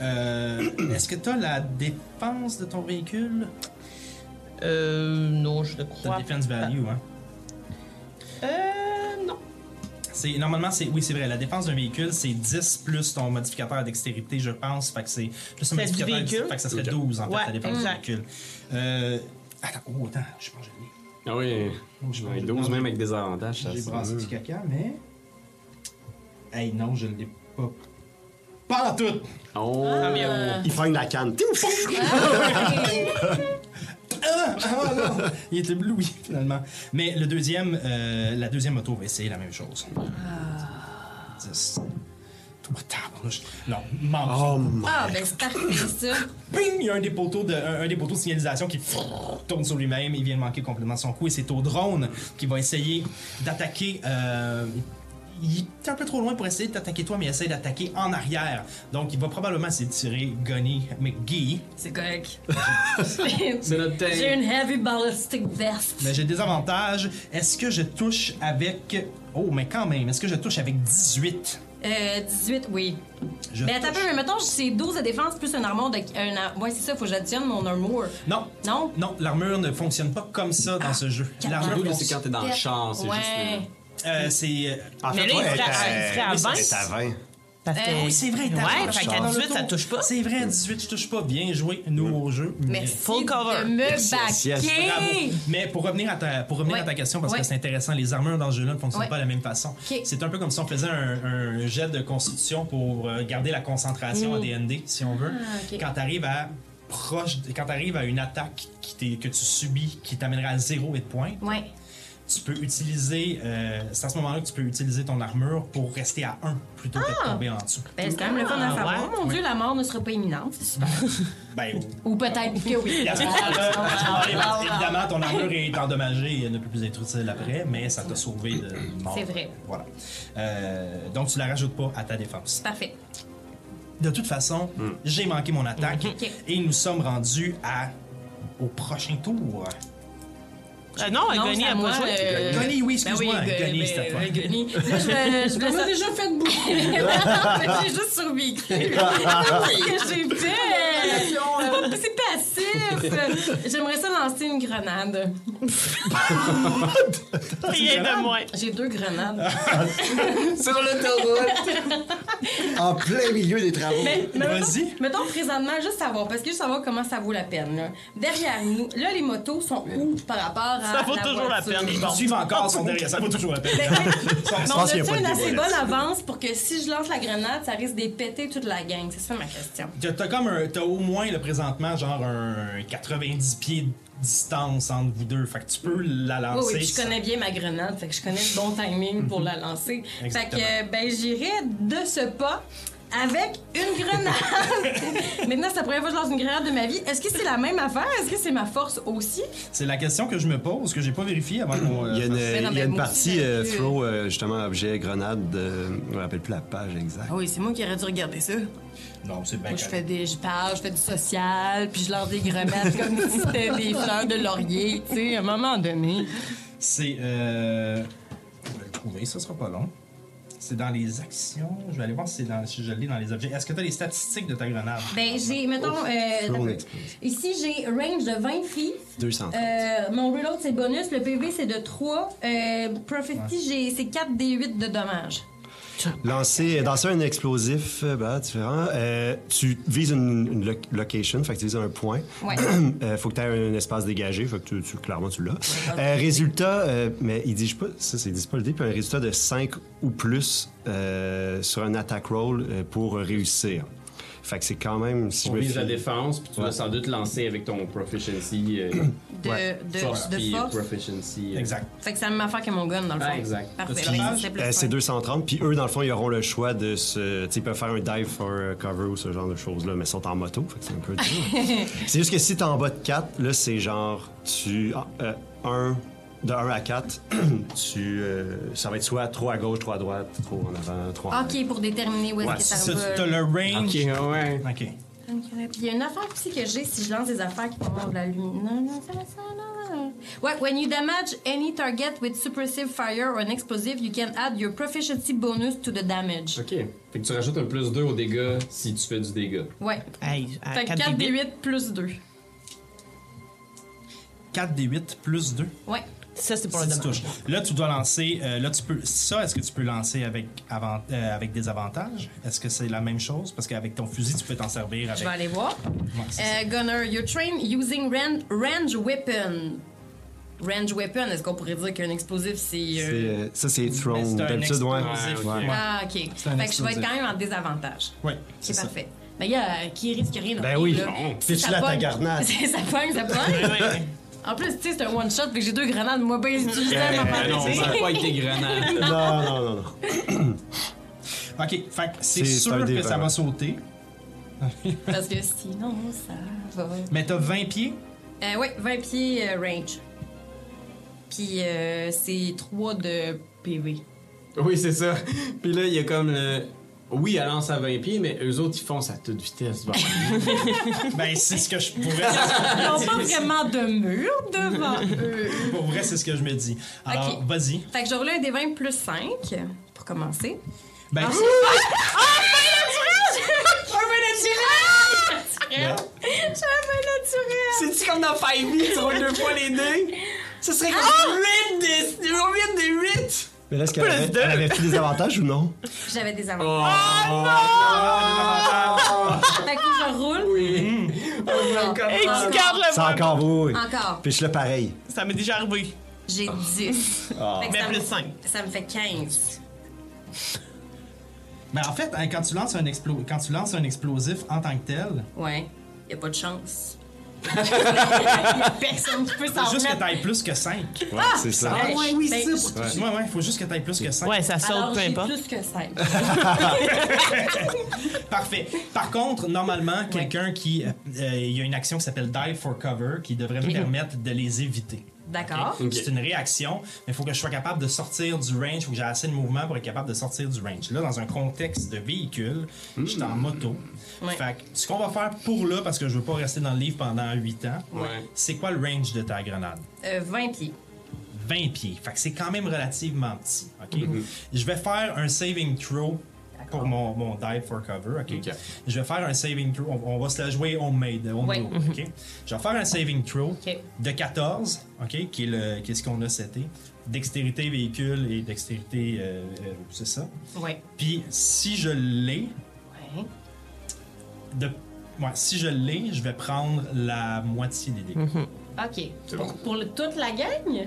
Euh, Est-ce que tu as la défense de ton véhicule? Euh, non, je le Ta crois. defense value, hein? Euh, non. C'est, normalement, c'est, oui, c'est vrai, la défense d'un véhicule, c'est 10 plus ton modificateur à dextérité, je pense. Fait que c'est plus un modificateur. véhicule? Fait que ça serait Ok. 12, en fait, Ouais, la défense exact. du véhicule. Euh, attends, oh, attends, je pense que je l'ai. Ah oui. Oh, je Ouais, pense- 12 même avec des avantages. ça, J'ai brassé du caca, mais. Hey, non, je ne l'ai pas. Pas en tout! Oh. Ah, mais, Il pogne la canne. Ah, ah, non. Il était bleu, oui, finalement. Mais le deuxième, euh, la deuxième moto va essayer la même chose. 10. Toi, tabarnouche. Non, manque. Oh, my. Ah, ben c'est parfait, ça. Ping! Il y a un des poteaux de, un, un des poteaux de signalisation qui tourne sur lui-même. Il vient de manquer complètement son coup. Et c'est au drone qui va essayer d'attaquer. euh, il est un peu trop loin pour essayer de t'attaquer toi, mais il essaie d'attaquer en arrière. Donc, il va probablement essayer de tirer Gunny McGee. C'est correct. C'est notre thème. J'ai une heavy ballistic vest. Mais j'ai des avantages. Est-ce que je touche avec. Oh, mais quand même, est-ce que je touche avec 18 Euh, 18, oui. Je Mais attends un peu, mais mettons, c'est 12 de défense plus un armure de. Un, ar- ouais, c'est ça, faut que j'additionne mon armure. Non, Non? non, l'armure ne fonctionne pas comme ça dans ce jeu. L'armure, c'est quand t'es dans le champ, c'est ouais. juste. Euh, c'est. euh, En Mais fait, là, ouais, il elle serait à- est il serait à à- 20. elle est à 20. Parce que... Euh, Oui, c'est vrai, t'as Ouais, raison, fait je qu'à sors 18, dans ça touche pas. C'est vrai, à 18, je touche pas. Bien joué, nous, au jeu. mais- Merci Full cover. de me Yes, yes, yes. baquer. Mais pour revenir à ta, pour revenir Ouais. à ta question, parce Ouais. que c'est intéressant, les armures dans ce jeu-là ne fonctionnent Ouais. pas de la même façon. Ok. C'est un peu comme si on faisait un, un jet de constitution pour euh, garder la concentration à DND, si on veut. Mm. Ah, ok. Quand tu arrives à proche, de- quand t'arrives à une attaque qui t'est- que tu subis, qui t'amènerait à 0 hit point, Ouais. Tu peux utiliser, euh, c'est à ce moment-là que tu peux utiliser ton armure pour rester à 1 plutôt que de tomber en dessous. Ben, c'est quand même le fun à Ah, savoir. ouais. Mon Dieu, la mort ne sera pas imminente. C'est super. Ben, Ou peut-être que oui. À ce moment-là, évidemment, ton armure est endommagée et ne peut plus être utile après, mais ça t'a sauvé de mort. C'est vrai. Voilà. Euh, donc, tu la rajoutes pas à ta défense. Parfait. De toute façon, j'ai manqué mon attaque et nous sommes rendus à au prochain tour. Euh, non, Non, Gunny c'est à a moi, pas joué. euh, Gunny, oui, Ben oui, excuse-moi. C'est à toi. ben, Gunny. Là, je vais, je vais déjà fait beaucoup. j'ai juste survécu. Qu'est-ce que j'ai fait? C'est passif. J'aimerais ça lancer une grenade. Rien de moins. J'ai deux grenades. Sur l'autoroute! En plein milieu des travaux. Vas-y. Mettons présentement, juste savoir, parce que juste savoir comment ça vaut la peine. Là. Derrière nous, là, les motos sont où par rapport à. Ça vaut la toujours la voiture? peine. Ils suivent encore son derrière, ça vaut toujours la peine. Mais on a a-tu de une assez bonne avance pour que si je lance la grenade, ça risque de péter toute la gang? C'est ça ma question. T'as comme un, t'as au moins le présentement genre un 90 pieds distance entre vous deux. Fait que tu peux la Oui, lancer. oui, puis je connais bien ma grenade, fait que je connais le bon timing pour la lancer. Fait que, ben, j'irai de ce pas avec une grenade. Maintenant, c'est la première fois que je lance une grenade de ma vie. Est-ce que c'est la même affaire? Est-ce que c'est ma force aussi? C'est la question que je me pose, que j'ai pas vérifié avant qu'on. euh, Il y a une, il y a une moi aussi, partie j'ai euh, throw, euh, justement, objet, grenade. euh, je me rappelle plus la page exacte. Ah oui, c'est moi qui aurais dû regarder ça. Non, c'est bien Moi, je fais des, je parle, je fais du social, puis je lance des grenades comme si c'était des fleurs de laurier, tu sais, à un moment donné. C'est. Euh... Je vais le trouver, ça sera pas long. C'est dans les actions. Je vais aller voir si, c'est dans... si je l'ai dans les objets. Est-ce que tu as les statistiques de ta grenade? Ben, j'ai, mettons, euh, ici, j'ai range de 20 feet. 200. Euh, mon reload, c'est bonus. Le PV, c'est de 3. Euh, Prophecy, j'ai, c'est 4 des 8 de dommages. Lancer, lancer un explosif euh, bah, différent. Euh, tu vises une, une lo- location, fait que tu vises un point. Ouais. Euh, faut que tu aies un espace dégagé, fait que tu, tu- clairement tu l'as. Euh, résultat, euh, mais il dit pas, ça c'est dit pas le dé, puis un résultat de 5 ou plus euh, sur un attack roll euh, pour réussir. Fait que c'est quand même si On vise la défense, puis tu Ouais. vas sans doute lancer avec ton proficiency. euh, De, Ouais. de, force, de force. proficiency. euh, Exact. Fait que c'est la même affaire que mon gun, dans le fond. Ah, exact. Parfait. C'est plus Euh, c'est simple. 230, puis eux, dans le fond, ils auront le choix de se. Tu sais, ils peuvent faire un dive for cover ou ce genre de choses-là, mais ils sont en moto, fait que c'est un peu dur. c'est juste que si t'es en bas de 4, là, c'est genre, tu. Ah, euh, un, de 1 à 4, tu. euh, ça va être soit trop à gauche, trop à droite, trop en avant, trop en Ok, pour déterminer où est-ce Ouais, que ça Ça, va. tu as le range. Ok, ouais. Ok. Puis il y a une affaire aussi que j'ai si je lance des affaires qui vont avoir de la lumière. Non, non, ça, ça, non, non. Ouais, when you damage any target with suppressive fire or an explosive, you can add your proficiency bonus to the damage. Ok. Fait que tu rajoutes un plus 2 au dégâts si tu fais du dégât. Ouais. Hey, à Fait que 4 4 des des 8. 8 plus 2. 4 des 8 plus 2. Ouais. Ça, c'est pour le Si tu dommage. touches. Là, tu dois lancer. euh, là, tu peux. Ça, est-ce que tu peux lancer avec, avant, euh, avec des avantages? Est-ce que c'est la même chose? Parce qu'avec ton fusil, tu peux t'en servir Je avec. vais aller voir. Ouais. Euh, Gunner, you're trained using ran- range weapon. Range weapon, est-ce qu'on pourrait dire qu'un explosif, c'est. C'est, euh, ça, c'est thrown. D'habitude, ouais. Ouais, Ouais. Ah, ok. Fait que je vais être quand même en désavantage. Oui, C'est parfait. Mais gars, qui risque rien Ben oui. là. Non. Si ça la ta garnade? ça pogne, ça pogne. En plus, tu sais, c'est un one-shot, puis j'ai deux grenades, moi, ben utilisées à ma Ah non, ça a pas été grenade. Non, non, non, non. Ok, fait que c'est sûr que ça va sauter. Parce que sinon, ça va. Mais t'as 20 pieds? Euh, ouais, 20 pieds euh, range. Puis euh, c'est 3 de PV. Oui, c'est ça. Puis là, il y a comme le. Oui, elle lance à 20 pieds, mais eux autres, ils foncent à toute vitesse. Bon. Ben, c'est ce que je pourrais. Ils n'ont pas vraiment de mur devant eux. Pour vrai, c'est ce que je me dis. Alors, Ok. vas-y. Fait que je roule un des 20 plus 5 pour commencer. Ben, Un vin naturel! J'ai un vin naturel! C'est-tu comme dans 5 tu roules deux fois les dés? Ce serait comme 8 des. 8 des 8! Mais là, est-ce qu'elle avait, elle avait-tu des avantages ou non? J'avais des Oh, avantages. Fait que je roule. Oui. Et tu gardes le C'est encore beau, oui. Encore. Puis je le pareil. Ça m'est déjà arrivé. J'ai 10. Ah. Fait que Mais ça me- plus 5. Ça me fait 15. ben, en fait, hein, quand tu, lances un explo- quand tu lances un explosif en tant que tel, Ouais. Y a pas de chance. personne qui peut s'en faut juste que t'ailles plus que 5. Ouais, c'est ça. Ah ouais, oui, Ben, c'est ça. Ouais, ouais, faut juste que t'ailles plus que 5. Ouais, ça saute, peu importe. plus que 5. Parfait. Par contre, normalement, quelqu'un qui. euh, euh, Il y a une action qui s'appelle Dive for Cover qui devrait me permettre de les éviter. D'accord. C'est une réaction, mais il faut que je sois capable de sortir du range, il faut que j'ai assez de mouvement pour être capable de sortir du range. Là, dans un contexte de véhicule, je suis en moto. Ouais. Fait que ce qu'on va faire pour là, parce que je veux pas rester dans le livre pendant 8 ans, Ouais. c'est quoi le range de ta grenade? Euh, 20 pieds. 20 pieds. Fait que c'est quand même relativement petit. OK? Je vais faire un saving throw pour mon, mon dive for cover. OK? Ok. Je vais faire un saving throw. On, on va se la jouer homemade. OK? Je vais faire un saving throw de 14, OK? Qui est, le, qui est ce qu'on a seté. Dextérité véhicule et dextérité. euh, euh, c'est ça? Ouais. Puis si je l'ai, Ouais. de. Ouais, si je l'ai, je vais prendre la moitié des dégâts. OK. Pour, bon. pour le- toute la gang?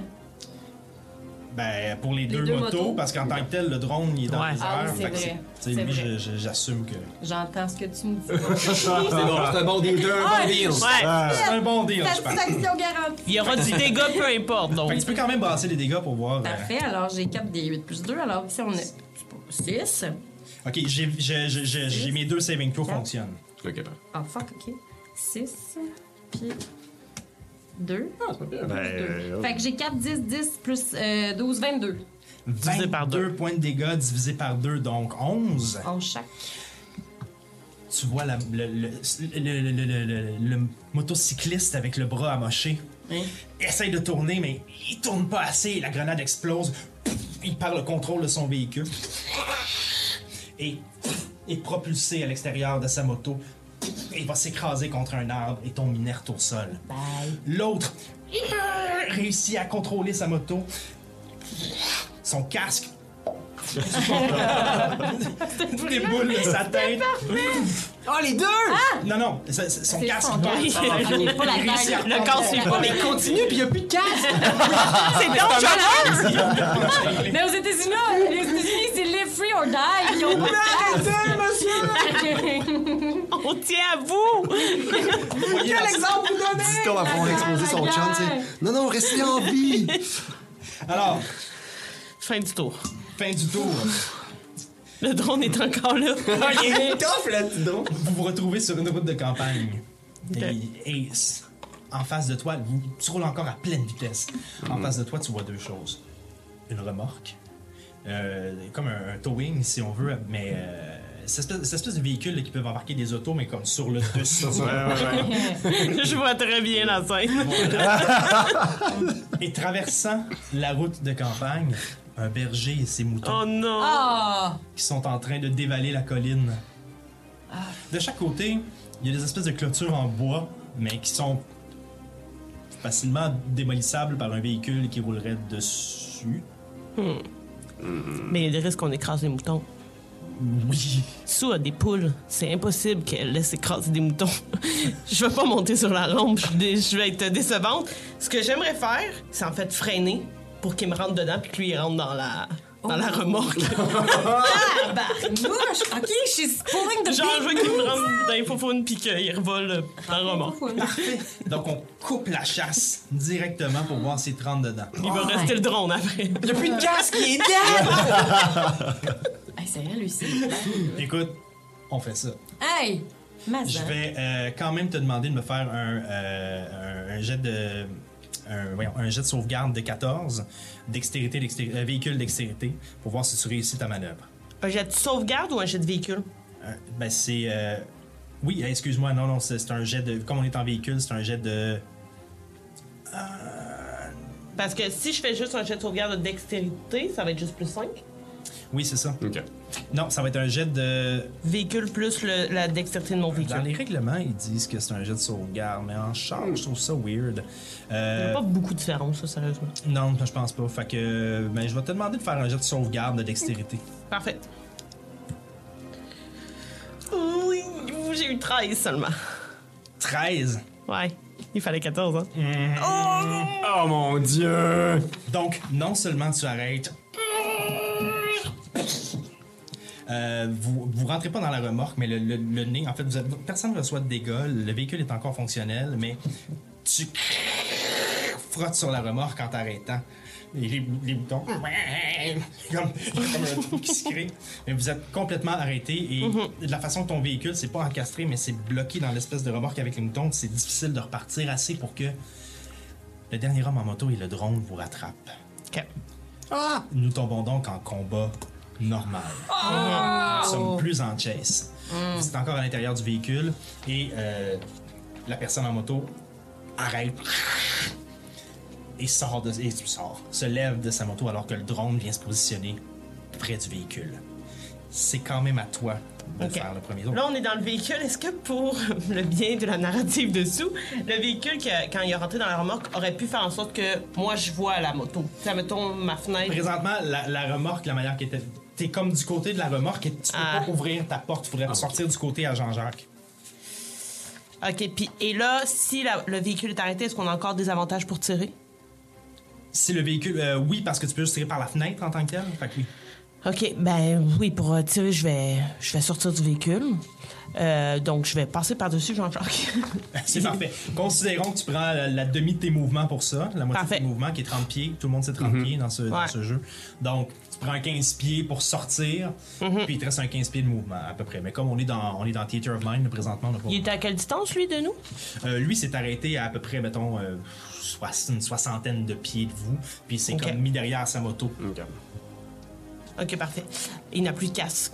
Ben, pour les, deux, deux motos, motos. parce qu'en tant que tel, le drone, il est dans Ouais. les airs. Ah oui, c'est vrai. tu sais, C'est lui, j'assume que. J'entends ce que tu me dis. C'est bon, c'est un bon deal, c'est un bon deal. Ouais. C'est un bon deal. Satisfaction garantie. Il y aura du dégât, peu importe. Donc, Fait que tu peux quand même brasser les dégâts pour voir. euh, Parfait, alors j'ai 4 des 8 plus 2, alors ici on a 6. Ok, j'ai mes deux saving throws fonctionnent. Ok. Ah fuck, ok. 6, puis 2. Ah, c'est pas pire. Ben, euh, Fait que j'ai 4, 10, 10 plus euh, 12, 22. Divisé par deux. 22 points de dégâts divisé par 2, donc 11. En chaque. Tu vois la- le, le, le- le- le- le- le- le motocycliste avec le bras amoché. Hein? Essaye de tourner, mais il tourne pas assez. La grenade explose. Il perd le contrôle de son véhicule. Et est propulsé à l'extérieur de sa moto. Il va s'écraser contre un arbre et tombe inerte au sol. L'autre réussit à contrôler sa moto. Son casque déboule de sa tête. Oh, les deux! Non, non, ça- son C'est casque. son casque. Ah, pas la réussit à le corps suit pas, mais Continue, puis il n'y a plus de casque! c'est dangereux! Mais aux États-Unis, les États-Unis, c'est live free or die. Ils ont pas de casque. On tient à vous! Quel exemple vous donnez? Dis donc, à fond exploser son chum, tu sais. Non, non, restez en vie! Alors, Fin du tour. Fin du tour. Le drone est encore là. il est tough, petit don! Vous vous retrouvez sur une route de campagne. Et, en face de toi, tu roules encore à pleine vitesse. En face de toi, tu vois deux choses. Une remorque. Euh, comme un, un towing, si on veut, mais euh, cette, espèce, cette espèce de véhicule là, qui peuvent embarquer des autos, mais comme sur le dessus. Je vois très bien la scène. Et traversant la route de campagne, un berger et ses moutons. Oh non! Ah! qui sont en train de dévaler la colline. De chaque côté, il y a des espèces de clôtures en bois, mais qui sont facilement démolissables par un véhicule qui roulerait dessus. Mais il y a des risques qu'on écrase les moutons. Oui. A des poules. C'est impossible qu'elle laisse écraser des moutons. je vais pas monter sur la. Je, dé- je vais être décevante. Ce que j'aimerais faire, c'est en fait freiner pour qu'il me rentre dedans puis que lui il rentre dans la, dans la remorque. Barnouche! OK, she's pulling the Genre, je veux qu'il me rentre dans les faufounes puis qu'il revole euh, dans la remorque. Donc on coupe la chasse directement pour voir s'il te rentre dedans. Il va rester le drone après. Il n'y a plus de casque, il est dead! Hey, c'est vrai, Lucie. Écoute, on fait ça. Hey! Mazda. Je vais euh, quand même te demander de me faire un, euh, un, un jet de. Un, voyons, un jet de sauvegarde de 14, dextérité, dextérité euh, véhicule dextérité, pour voir si tu réussis ta manœuvre. Un jet de sauvegarde ou un jet de véhicule? Euh, ben c'est. euh, Oui, excuse-moi, non, non, c'est c'est un jet de. Comme on est en véhicule, c'est un jet de. Parce que si je fais juste un jet de sauvegarde de dextérité, ça va être juste plus 5. Oui, c'est ça. Ok. Non, ça va être un jet de. Véhicule plus le- la dextérité de mon Dans véhicule. les règlements, ils disent que c'est un jet de sauvegarde, mais en charge, je trouve ça weird. Il n'y Euh, a pas beaucoup de différence, ça, sérieusement. non, je pense pas. Fait que. Ben, je vais te demander de faire un jet de sauvegarde de dextérité. Parfait. Oui, j'ai eu 13 seulement. 13. Ouais, il fallait 14, hein? Oh mon dieu! Donc, non seulement tu arrêtes. Euh, vous, vous rentrez pas dans la remorque, mais le, le- le nez, en fait, vous personne ne reçoit de dégâts. Le véhicule est encore fonctionnel, mais tu frottes sur la remorque en t'arrêtant. Et les, les boutons. Comme, comme un trou qui se crée. Mais vous êtes complètement arrêté et de la façon que ton véhicule, c'est pas encastré, mais c'est bloqué dans l'espèce de remorque avec les moutons, c'est difficile de repartir assez pour que le dernier homme en moto et le drone vous rattrapent. Ok. Nous tombons donc en combat normal. Nous sommes plus en chase. Vous êtes encore à l'intérieur du véhicule et euh, la personne en moto arrête et sort de et sort, se lève de sa moto alors que le drone vient se positionner près du véhicule. C'est quand même à toi de faire le premier tour. Là, on est dans le véhicule. Est-ce que pour le bien de la narrative dessous, le véhicule, qui a- quand il est rentré dans la remorque, aurait pu faire en sorte que moi, je vois la moto? Sais, mettons ma fenêtre. Présentement, la, la remorque, la manière qui était. T'es comme du côté de la remorque et tu peux Ah. pas ouvrir ta porte. Faudrait sortir du côté à Jean-Jacques. OK, puis et là, si la- le véhicule est arrêté, est-ce qu'on a encore des avantages pour tirer? Si le véhicule. euh, oui, parce que tu peux juste tirer par la fenêtre en tant que tel. Fait que oui. OK, ben oui, pour euh, tirer, je vais, je vais sortir du véhicule. Euh, donc, je vais passer par-dessus Jean-Jacques. C'est parfait. Considérons que tu prends la, la demi de tes mouvements pour ça, la moitié Parfait. de tes mouvements qui est 30 pieds. Tout le monde sait 30 pieds dans ce, dans Ouais. ce jeu. Donc, tu prends 15 pieds pour sortir, Mhm. puis il te reste un 15 pieds de mouvement à peu près. Mais comme on est dans, on est dans Theater of Mind, présentement, on a pas- Il est à quelle distance, lui, de nous? Euh, lui s'est arrêté à à peu près, mettons, euh, soix- une soixantaine de pieds de vous, puis c'est Ok. comme mis derrière sa moto. OK, parfait. Il n'a plus de casque.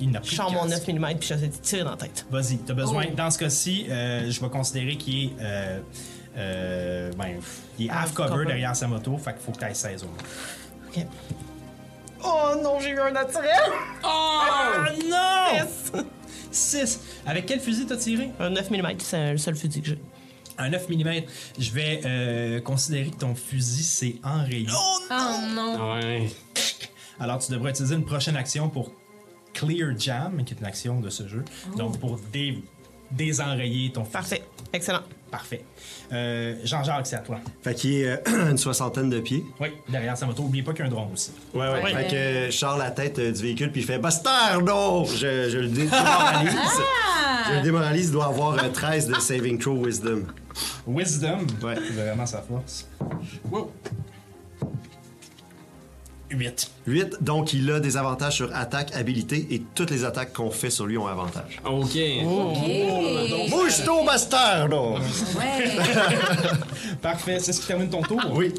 Il n'a Je plus sors de mon casque. 9 mm puis j'essaie de tirer dans la tête. Vas-y, t'as besoin. Oh. Dans ce cas-ci, euh, je vais considérer qu'il est, euh, euh, ben, il est half Half cover, cover. derrière sa moto, fait qu'il faut que tu ailles 16 au moins. OK. Oh non, j'ai eu un naturel! Ah non! Yes! 6. Avec quel fusil t'as tiré? Un 9 mm, c'est le seul fusil que j'ai. Un 9 mm. Je vais euh, considérer que ton fusil c'est enrayé. Oh non. Ouais. Alors tu devrais utiliser une prochaine action pour Clear Jam, qui est une action de ce jeu. Donc pour dé- désenrayer ton fusil. Parfait. Excellent. Parfait. Euh, Jean-Jacques, c'est à toi. Fait qu'il est euh, une soixantaine de pieds. Oui, derrière sa moto. Oubliez pas qu'il y a un drone aussi. Ouais, ouais. Ouais. Fait que euh, je sors la tête euh, du véhicule puis il fait Bastardo! Je, je le dé- démoralise. Je le démoralise, il doit avoir euh, 13 de saving throw wisdom. Wisdom? Ouais. C'est vraiment sa force. Wow. 8. 8, donc il a des avantages sur attaque, habilité et toutes les attaques qu'on fait sur lui ont avantage. Ok. Hey. Bouge-toi, Bastardo! Ouais. Parfait, c'est ce qui termine ton tour. Oui.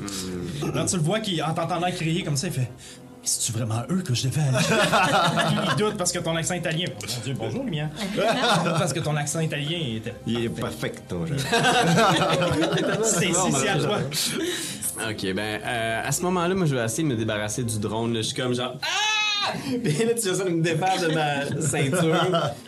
Là, tu le vois qui, en t'entendant crier comme ça, il fait C'est-tu vraiment eux que je devais aller Il doute parce que ton accent italien. Oh, mon Dieu, bonjour, Lumière. parce que ton accent italien était. Il est perfecto. je- C'est c'est à toi. Ok, ben, euh, à ce moment-là, moi, je vais essayer de me débarrasser du drone. là. Je suis comme genre. Ah! Puis là, tu de me défaire de ma ceinture.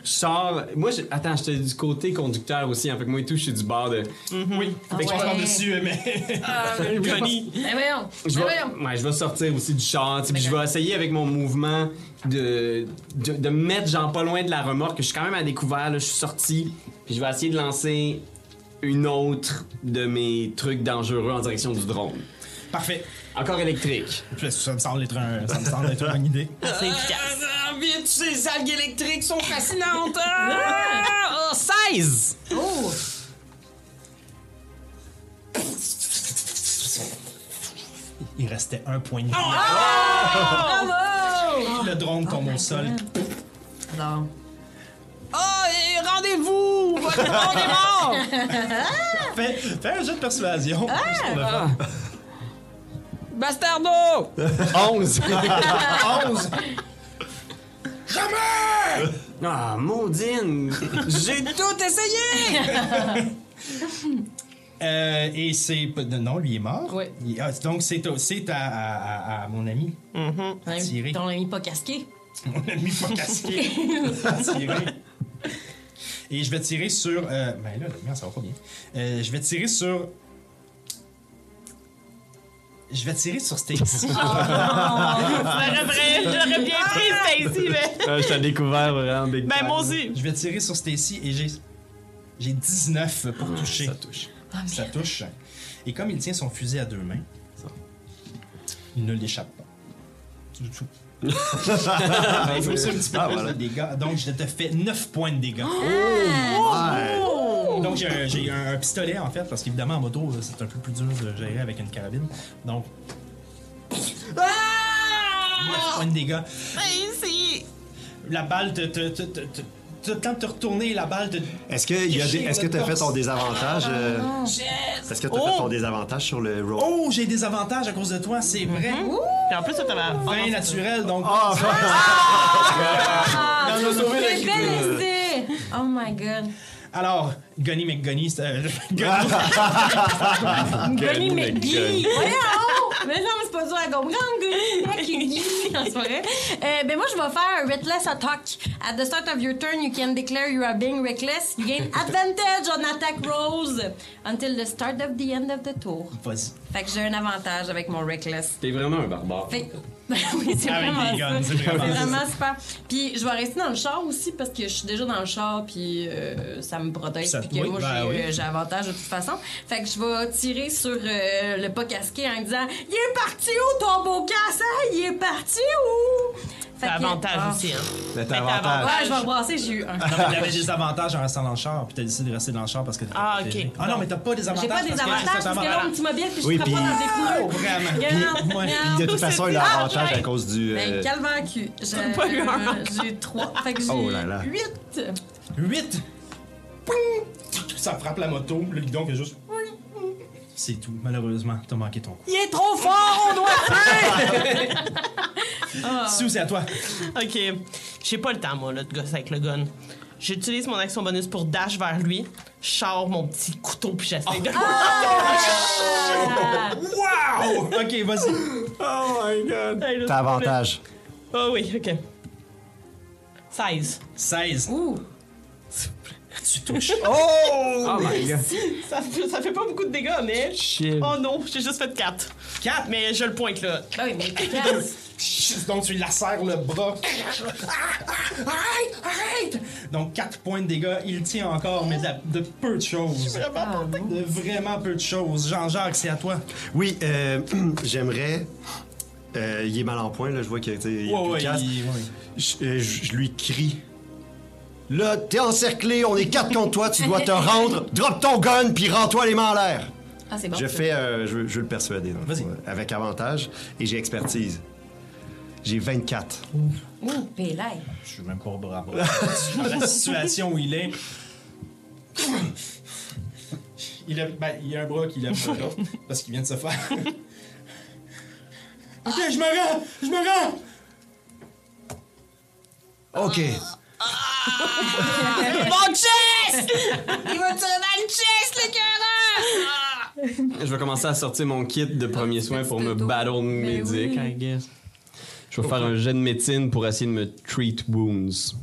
Je sors. Moi, je... attends, j'étais du côté conducteur aussi. En fait, que moi et tout, je suis du bord de. Oui, fait que je passe par-dessus, mais. Johnny. Ben voyons. Je Ben vais, ouais, je vais sortir aussi du char, puis je vais essayer avec mon mouvement de, de, de me mettre genre pas loin de la remorque. Je suis quand même à découvert, là, je suis sorti, puis je vais essayer de lancer une autre de mes trucs dangereux en direction du drone. Parfait. Encore électrique. Ça me semble être, un, ça me semble être une bonne idée. C'est efficace. Ah, vite, ces algues électriques sont fascinantes! Ah! Oh, 16! Oh. Il restait un point de vie. Bravo. Le drone tombe au sol. Non. Rendez-vous! Votre drone est mort! Fais, fais un jeu de persuasion. Le fun. Bastardo! 11! 11. Ah, maudine! J'ai tout essayé! Euh, et c'est. Non, lui est mort. Ouais. Il- ah, donc, c'est au- c'est à, à- à- à mon ami. Tiré. Ton ami pas casqué. Mon ami pas casqué. tirer. Et je vais tirer sur. Euh, ben là, la lumière, ça va pas bien. Euh, je vais tirer sur. Je vais tirer sur Stacy. J'aurais vrai- j'aurais bien pris Stacy, mais. Ah, je t'ai découvert vraiment big Ben, time. moi aussi. je vais tirer sur Stacy et j'ai. J'ai 19 pour toucher. Ça touche. Ça touche. Et comme il tient son fusil à deux mains, il ne l'échappe pas. Du tout. Ben, il faut aussi un petit peu Ah, plus voilà. de dégâts. Donc, je te fais 9 points de dégâts. Ouais. Donc, j'ai un, j'ai un- pistolet, en fait, parce qu'évidemment, en moto, c'est un peu plus dur de gérer avec une carabine. Donc. 9 points de dégâts. La balle te. te, te, te, te- le temps de te retourner, la balle te. Est-ce que tu as fait ton désavantage? euh, Est-ce que tu as fait ton désavantage sur le roll? Oh, j'ai des avantages à cause de toi, c'est vrai. Puis en plus, ça t'avait. 20 naturel, donc. Ah, On a sauvé la Quelle belle idée. Oh my god. Alors, Gunny McGunny, c'est. euh, Gunny. Gunny McGee. Voyons. Mais non, mais c'est pas dur à comprendre. Gunny McGee. Non, c'est pas vrai. Euh, ben moi, je vais faire un Reckless Attack. At the start of your turn, you can declare you are being reckless. You gain advantage on attack rolls until the start of the end of the tour. Vas-y. Fait que j'ai un avantage avec mon Reckless. T'es vraiment un barbare. Fait oui, c'est Avec vraiment des guns, ça. c'est vraiment C'est ça. vraiment super. Puis je vais rester dans le char aussi parce que je suis déjà dans le char puis euh, ça me protège Ça- puis que oui, moi ben j'ai oui. euh, j'ai avantage de toute façon. Fait que je vais tirer sur euh, le pas casqué en disant "Il est parti où ton beau casse hein? Il est parti où T'as avantage Ah. aussi, hein. Mais t'as Mais t'as avantage. Ouais, je vais rebrasser, j'ai eu un. Non, mais t'avais des avantages en restant dans le char, puis t'as décidé de rester dans le char parce que t'es Ah, protégé. ok. Ah non, mais t'as pas des avantages. J'ai pas des parce que avantages c'est parce que là, on me mobile puis je Oui, serai pas puis- dans des Oh, vraiment. Ouais. Puis de toute façon, il a Ah, avantage ouais. à cause du. Ben, euh, calvaire cul. J'ai pas eu un j'ai trois. Fait que j'ai Oh là là. huit. 8. Ça frappe la moto, le guidon fait juste. C'est tout, malheureusement, t'as manqué ton coup. Il est trop fort, on doit Sue, c'est à toi. Ok. J'ai pas le temps, moi, là, de gosser avec le gun. J'utilise mon action bonus pour dash vers lui. Je sors mon petit couteau puis j'essaie de. Wow! Ok, vas-y. Oh my god. Hey, là, T'as avantage. Ah oui, ok. 16. 16. Ouh. Tu touches. Oh my god. Ça, fait- ça fait pas beaucoup de dégâts, mais. Shit. Oh non, j'ai juste fait 4. 4. Mais je le pointe là. Ben oui, mais. Donc tu lui lacères le bras. Arrête! Arrête! Donc 4 points de dégâts. Il tient encore, mais de, de peu de choses. De vraiment peu de choses. Jean-Jacques, c'est à toi. Oui, euh, j'aimerais. euh, il est mal en point, là. Je vois qu'il a, il- ouais. Je, euh, je- je lui crie. Là, t'es encerclé, on est quatre contre toi, tu dois te rendre. Drop ton gun, puis rends-toi les mains en l'air. Ah, c'est bon. Je fais, euh, je, veux- je veux le persuader, dans le Vas-y. fond, euh, avec avantage, et j'ai expertise. J'ai 24. Ouh, pélaille. Je suis même pas au bras. Dans la situation où il est. Il a, ben, il y a un bras qui lève pas l'autre parce qu'il vient de se faire. ok, je me rends! Je me rends! OK. Mon chest! Il va tirer dans le chest, le cœur! Je vais commencer à sortir mon kit de premiers soins pour me battle Mais médic. I guess. Je vais faire un jet de médecine pour essayer de me treat wounds.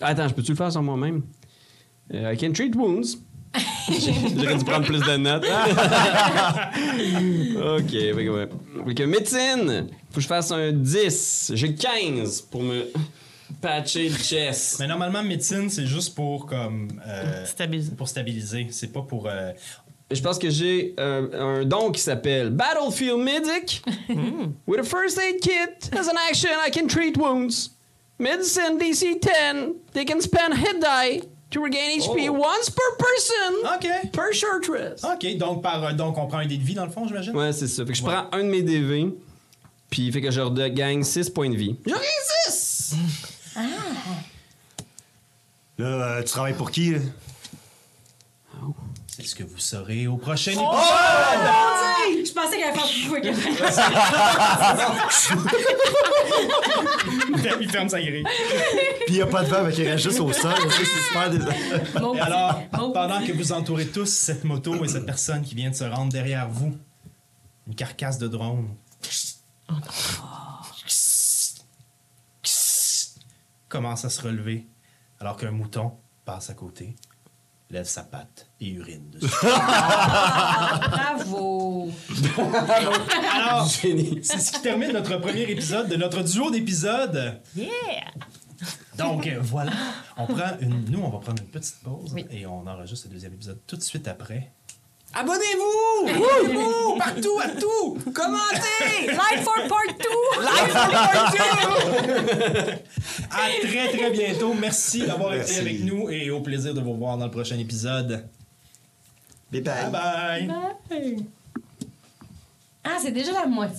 Attends, je peux-tu le faire sur moi-même? Euh, I can treat wounds. J'aurais dû prendre plus de notes. ok, fait que ouais. Fait que médecine! Faut que je fasse un 10. J'ai 15 pour me patcher le chest. Mais normalement, médecine, c'est juste pour comme. euh, Stabilise. pour stabiliser. C'est pas pour. euh, Je pense que j'ai euh, un don qui s'appelle Battlefield Medic. With a first aid kit, as an action, I can treat wounds. Medicine DC 10. They can spend hit die to regain HP once per person Ok. per short rest. Ok, donc, par, euh, donc on prend un dé de vie dans le fond, j'imagine? Ouais, c'est ça. Fait que je Ouais. prends un de mes DV, puis fait que je regagne 6 points de vie. J'en ai 6! Là, euh, tu travailles pour qui, là? C'est ce que vous saurez au prochain Oh! épisode? Je pensais qu'elle allait faire Il ferme- Il ferme sa grille. Puis il a pas de vent, mais il reste juste au sol. C'est super alors, pendant que vous entourez tous cette moto et cette personne qui vient de se rendre derrière vous, une carcasse de drone commence à se relever alors qu'un mouton passe à côté, lève sa patte et urine dessus. Bravo. Alors, c'est ce qui termine notre premier épisode de notre duo d'épisodes. Yeah! Donc euh, voilà, on prend une, nous on va prendre une petite pause Oui. et on enregistre le deuxième épisode tout de suite après. Abonnez-vous! Wouhou! Partout, à tout! Commentez! Life for part 2. À très très bientôt. Merci d'avoir été avec nous et au plaisir de vous revoir dans le prochain épisode. Bye bye. Bye bye! Ah, c'est déjà la moitié.